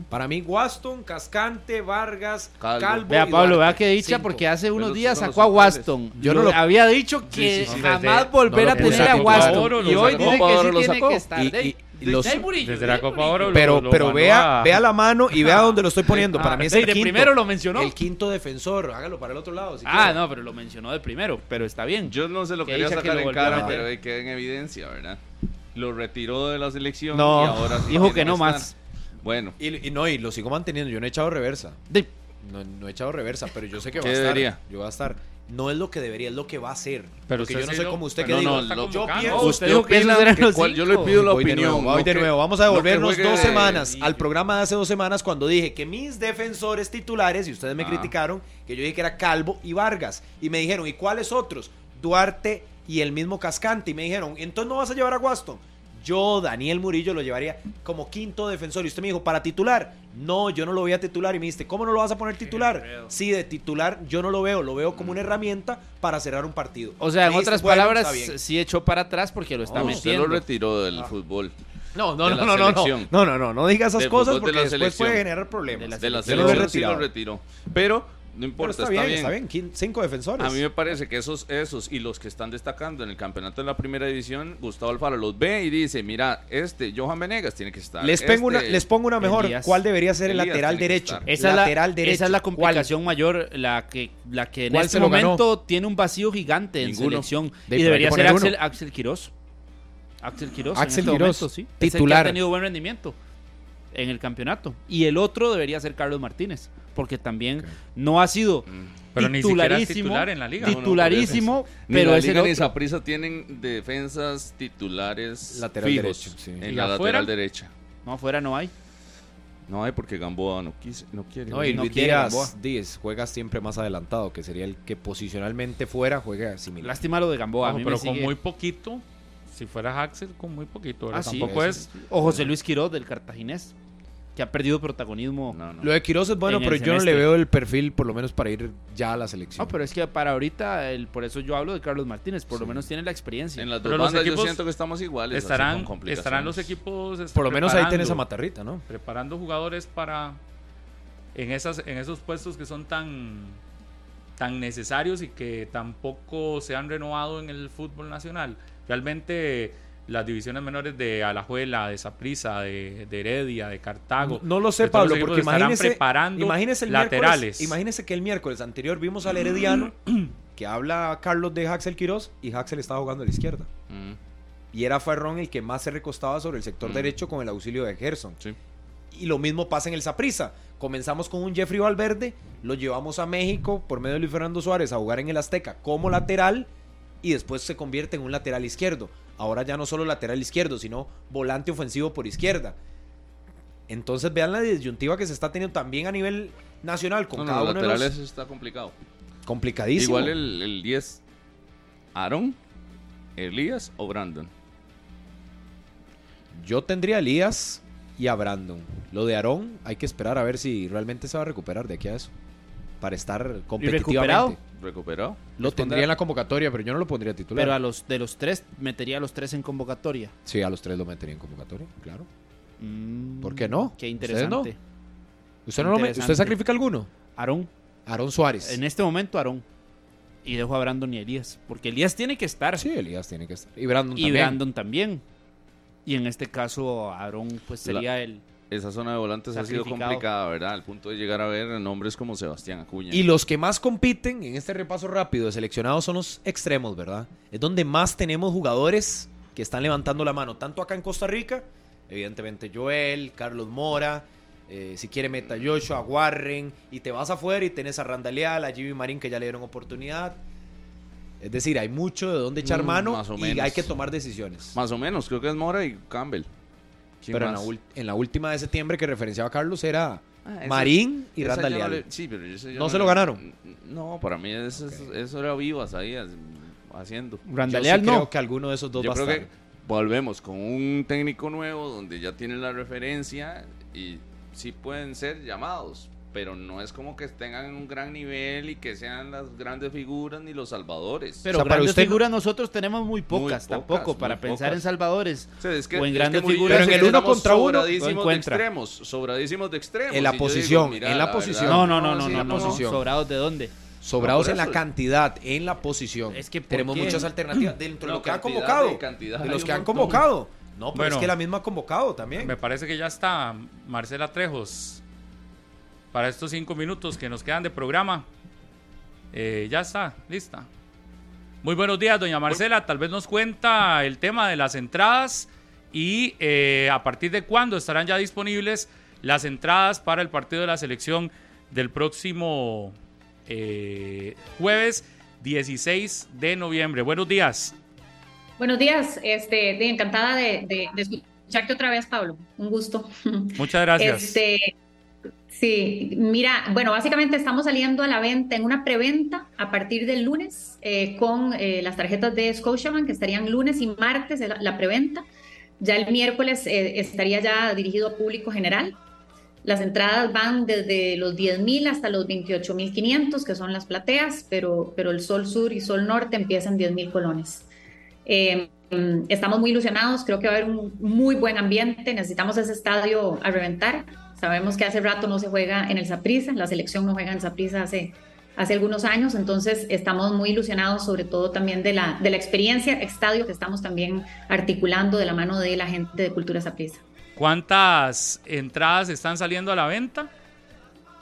Para mí, Waston, Cascante, Vargas, Calvo. Vea, Pablo, vea que dicha, porque hace unos días sacó a Waston. Yo no lo, había dicho que sí, sí, jamás volver a tener a Waston. y hoy dice que sí tiene que estar desde, la Copa Oro. Pero, pero vea, vea la mano y vea dónde lo estoy poniendo. Para mí ah, es el quinto, primero lo mencionó. El quinto defensor, hágalo para el otro lado. Ah, no, pero lo mencionó de primero, pero está bien. Yo no se lo que quería sacar que en cara, pero queda en evidencia, ¿verdad? Lo retiró de la selección y ahora sí dijo que no más. Bueno. Y, no, y lo sigo manteniendo, yo no he echado reversa. No, he echado reversa, pero yo sé que va a estar. Yo va a estar no es lo que debería, es lo que va a ser. Pero yo no sé cómo usted que no, no, yo pienso, usted opina que yo le pido la opinión. voy de nuevo, vamos a devolvernos dos semanas al programa de hace dos semanas cuando dije que mis defensores titulares, y ustedes me ah. criticaron, que yo dije que era Calvo y Vargas, y me dijeron, ¿y cuáles otros? Duarte y el mismo Cascante, y me dijeron, entonces no vas a llevar a Waston. Yo, Daniel Murillo, lo llevaría como quinto defensor. Y usted me dijo, ¿para titular? No, yo no lo voy a titular. Y me dijiste, ¿cómo no lo vas a poner titular? Sí, de titular yo no lo veo. Lo veo como una mm. herramienta para cerrar un partido. O sea, en otras palabras, sí echó para atrás porque lo está no, metiendo. Usted lo retiró del ah. fútbol. No, no, de no, no, no, no, no, no, no, no diga esas cosas porque después puede generar problemas. De la, de la selección, sí lo retiró. Pero no importa, está, bien. Está bien, cinco defensores. A mí me parece que esos, esos y los que están destacando en el campeonato de la primera división, Gustavo Alfaro los ve y dice, mira, este, Johan Venegas tiene que estar. Les, este, pongo, una, este les pongo una mejor. ¿Cuál debería ser el lateral derecho? Esa lateral derecho. Esa es la complicación mayor, la que, la que en este momento tiene un vacío gigante en Ninguno. selección. Y debería ser Axel, Axel Quirós. Axel Quirós. Axel este sí. Titular. Que ha tenido buen rendimiento en el campeonato. Y el otro debería ser Carlos Martínez porque también no ha sido mm. pero titularísimo, ni titular en la liga. Titularísimo, no, no, pero ni es liga tienen defensas titulares lateral derecho, en la lateral derecha. No, afuera no hay. No hay porque Gamboa no, quise, no quiere. No, y no Luis Díaz, Díaz, juega siempre más adelantado, que sería el que posicionalmente fuera juega similar. Lástima lo de Gamboa, Ojo, a mí pero con muy poquito. Si fuera Axel, con muy poquito. Ah, sí, tampoco es. O José Luis Quiroz del Cartaginés que ha perdido protagonismo. No, no. Lo de Quiroz es bueno, pero yo no le veo el perfil, por lo menos para ir ya a la selección. No, pero es que para ahorita, el, por eso yo hablo de Carlos Martínez, por lo menos tiene la experiencia. En las dos pero yo siento que estamos iguales. Estarán, con estarán los equipos. Este, por lo menos ahí tenés a Matarrita, ¿no? Preparando jugadores para. En, esas, en esos puestos que son tan, tan necesarios y que tampoco se han renovado en el fútbol nacional. Realmente las divisiones menores de Alajuela, de Saprisa, de, Heredia, de Cartago. No, lo sé, Pablo, porque imagínese, preparando imagínese laterales. imagínese que el miércoles anterior vimos al Herediano que habla Carlos de Haxel Quiroz y Haxel estaba jugando a la izquierda. Mm. Y era Ferrón el que más se recostaba sobre el sector mm. derecho con el auxilio de Gerson. Sí. Y lo mismo pasa en el Saprisa. Comenzamos con un Jeffrey Valverde, lo llevamos a México por medio de Luis Fernando Suárez a jugar en el Azteca como lateral y después se convierte en un lateral izquierdo. Ahora ya no solo lateral izquierdo, sino volante ofensivo por izquierda. Entonces vean la disyuntiva que se está teniendo también a nivel nacional con cada uno laterales está complicado. Complicadísimo. Igual el 10. Aaron, Elías o Brandon. Yo tendría a Elías y a Brandon. Lo de Aarón hay que esperar a ver si realmente se va a recuperar de aquí a eso. Para estar competitivamente. recuperado? ¿Recuperado? Lo tendría en la convocatoria, pero yo no lo pondría titular. Pero a los de los tres, metería a los tres en convocatoria. Sí, a los tres lo metería en convocatoria, claro. Mm, ¿Por qué no? Qué ¿Ustedes interesante. no? ¿Usted, no lo me- ¿Usted Interesante. sacrifica alguno? Aarón. Aarón Suárez. En este momento, Aarón. Y dejo a Brandon y Elías. Porque Elías tiene que estar. Sí, Elías tiene que estar. Y Brandon Y también. Brandon también. Y en este caso, Aarón, pues sería La- el. Esa zona de volantes ha sido complicada, ¿verdad? Al punto de llegar a ver nombres como Sebastián Acuña. Y los que más compiten en este repaso rápido de seleccionados son los extremos, ¿verdad? Es donde más tenemos jugadores que están levantando la mano, tanto acá en Costa Rica, evidentemente Joel, Carlos Mora, eh, si quiere meta Joshua, Warren, y te vas afuera y tenés a Randaleal, a Jimmy Marín que ya le dieron oportunidad. Es decir, hay mucho de dónde echar Mm, mano más o y menos. hay que tomar decisiones. Más o menos, creo que es Mora y Campbell. ¿Quién Pero en la, en la última de septiembre que referenciaba Carlos era Ah, ese- Marín y yo no Randaleal. le- sí, pero ese yo ¿No se lo ganaron? No, para mí eso, eso- eso era vivas ahí haciendo. Sí creo que alguno de esos dos Yo va a creo estar. que volvemos con un técnico nuevo donde ya tienen la referencia y sí pueden ser llamados, pero no es como que tengan un gran nivel y que sean las grandes figuras ni los salvadores. Pero grandes figuras nosotros tenemos muy pocas, pocas, tampoco, para pensar en salvadores. Sí, es que- o en es que grandes muy- figuras. es que estamos sobradísimos lo de encuentra. extremos, sobradísimos de extremos. En la digo, posición, mira, en la la posición. verdad, No, no, no, no, no, la no, posición. ¿Sobrados de dónde? Sobrados en la cantidad, en la posición. Es que ¿por tenemos qué? muchas alternativas dentro de lo que han convocado. de de los que han convocado. No, pero Bueno. es que la misma ha convocado también. Me parece que ya está Marcela Trejos para estos cinco minutos que nos quedan de programa. Eh, ya está, lista. Muy buenos días, doña Marcela. Tal vez nos cuenta el tema de las entradas y eh, a partir de cuándo estarán ya disponibles las entradas para el partido de la selección del próximo eh, jueves 16 de noviembre. Buenos días. Buenos días, este, encantada de, de- de escucharte otra vez, Pablo. Un gusto. Muchas gracias. Este, sí, mira, bueno, básicamente estamos saliendo a la venta en una preventa a partir del lunes eh, con eh, las tarjetas de Scotiabank, que estarían lunes y martes la, preventa. Ya el miércoles eh, estaría ya dirigido a público general. Las entradas van desde los 10.000 hasta los 28.500, que son las plateas, pero, pero el Sol Sur y Sol Norte empiezan 10.000 colones. Mm, estamos muy ilusionados, creo que va a haber un muy buen ambiente, necesitamos ese estadio a reventar. Sabemos que hace rato no se juega en el Saprissa, la selección no juega en Saprissa hace, hace algunos años, entonces estamos muy ilusionados sobre todo también de la, de la experiencia estadio que estamos también articulando de la mano de la gente de Cultura Saprissa. ¿Cuántas entradas están saliendo a la venta?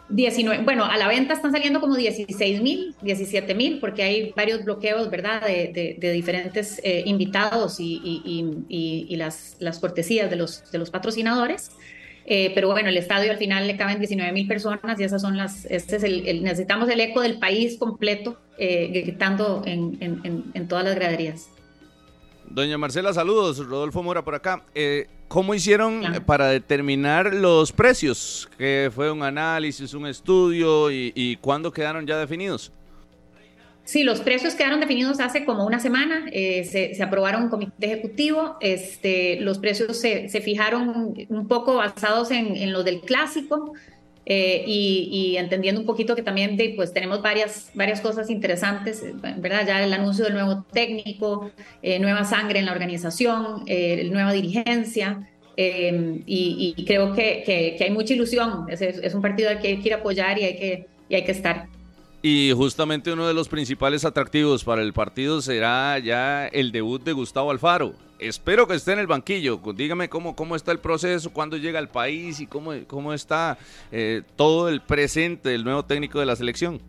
19, bueno, a la venta están saliendo como 16 mil, 17 mil, porque hay varios bloqueos, ¿verdad?, de, de- de diferentes eh, invitados y, y- y- y- y las, las cortesías de los, de los patrocinadores. Eh, pero bueno, el estadio al final le caben 19 mil personas y esas son las, este es el, el- necesitamos el eco del país completo eh, gritando en, en- en- todas las graderías. Doña Marcela, saludos. Rodolfo Mora por acá. Eh, ¿Cómo hicieron Claro. eh, para determinar los precios? Que fue un análisis, un estudio y, y cuándo quedaron ya definidos? Sí, los precios quedaron definidos hace como una semana, eh, se, se aprobaron en comité ejecutivo, este, los precios se, se fijaron un poco basados en, en los del clásico eh, y, y entendiendo un poquito que también de, pues, tenemos varias, varias cosas interesantes, ¿verdad? Ya el anuncio del nuevo técnico, eh, nueva sangre en la organización, eh, nueva dirigencia. eh, y, y creo que, que- que hay mucha ilusión, es, es un partido al que hay que ir a apoyar y hay que, y hay que estar. Y justamente uno de los principales atractivos para el partido será ya el debut de Gustavo Alfaro. Espero que esté en el banquillo. Dígame cómo, cómo está el proceso, cuándo llega al país y cómo, cómo está eh, todo el presente del nuevo técnico de la selección.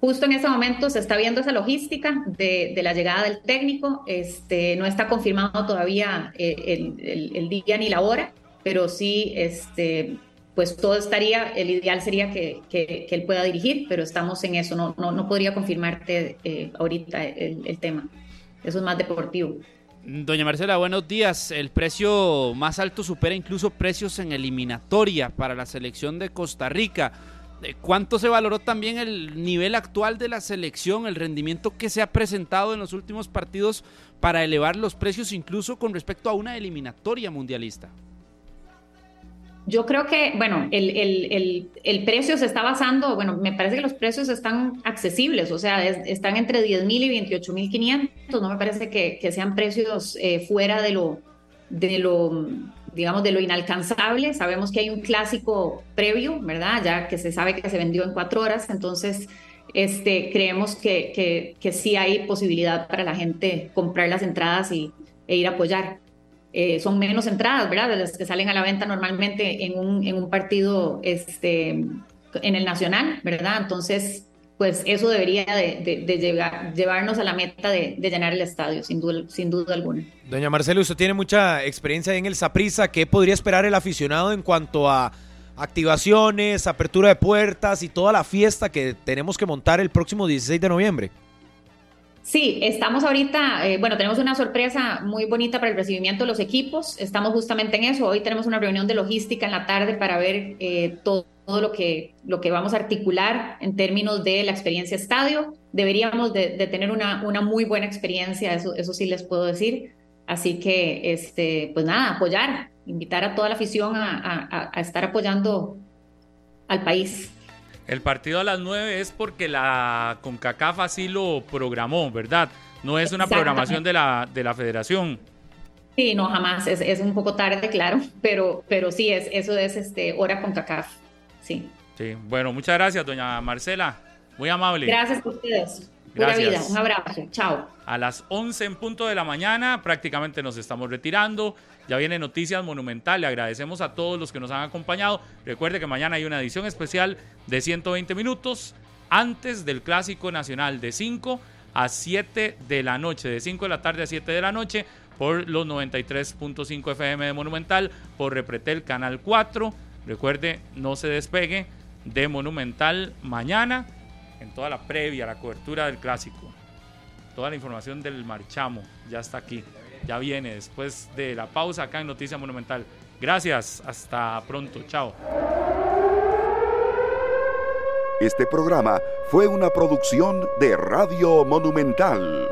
Justo en ese momento se está viendo esa logística de, de la llegada del técnico. Este, no está confirmado todavía eh, el, el- el día ni la hora, pero sí, este, pues todo estaría, el ideal sería que, que- que él pueda dirigir, pero estamos en eso. No, no, no podría confirmarte eh, ahorita el, el tema. Eso es más deportivo. Doña Marcela, buenos días. El precio más alto supera incluso precios en eliminatoria para la selección de Costa Rica. Eh, ¿Cuánto se valoró también el nivel actual de la selección, el rendimiento que se ha presentado en los últimos partidos para elevar los precios incluso con respecto a una eliminatoria mundialista? Yo creo que, bueno, el, el, el, precio se está basando, bueno, me parece que los precios están accesibles, o sea, están entre 10 mil y 28 mil 500, no me parece que, que sean precios eh, fuera de lo, de lo, digamos, de lo inalcanzable. Sabemos que hay un clásico previo, ¿verdad? Ya que se sabe que se vendió en cuatro horas, entonces este, creemos que, que, que sí hay posibilidad para la gente comprar las entradas y, e ir a apoyar. Eh, son menos entradas, ¿verdad? De las que salen a la venta normalmente en un, en un partido este, en el nacional, ¿verdad? Entonces, pues eso debería de, llevar, llevarnos a la meta de, llenar el estadio, sin duda, sin duda alguna. Doña Marcela, usted tiene mucha experiencia en el Saprisa. ¿Qué podría esperar el aficionado en cuanto a activaciones, apertura de puertas y toda la fiesta que tenemos que montar el próximo 16 de noviembre? Sí, estamos ahorita, eh, bueno, tenemos una sorpresa muy bonita para el recibimiento de los equipos. Estamos justamente en eso. Hoy tenemos una reunión de logística en la tarde para ver eh, todo, lo, que, lo que vamos a articular en términos de la experiencia estadio. Deberíamos de, tener una, una, muy buena experiencia, eso, eso sí les puedo decir. Así que, este, pues nada, apoyar, invitar a toda la afición a, a estar apoyando al país. El partido a las 9 es porque la CONCACAF así lo programó, ¿verdad? No es una programación de la, de la federación. Sí, no, jamás. Es, es, un poco tarde, claro, pero, pero sí, es, eso es este, hora CONCACAF. Sí. Sí, bueno, muchas gracias, doña Marcela. Muy amable. Gracias a ustedes. Pura vida. Un abrazo. Chao. A las 11 en punto de la mañana prácticamente nos estamos retirando. Ya viene Noticias Monumental. Le agradecemos a todos los que nos han acompañado. Recuerde que mañana hay una edición especial de 120 minutos antes del Clásico Nacional de 5 a 7 de la noche, de 5 de la tarde a 7 de la noche por los 93.5 FM de Monumental, por Repretel Canal 4. Recuerde, no se despegue de Monumental mañana en toda la previa, la cobertura del clásico. Toda la información del marchamo ya está aquí ya viene después de la pausa acá en Noticia Monumental. Gracias, hasta pronto, chao. Este programa fue una producción de Radio Monumental.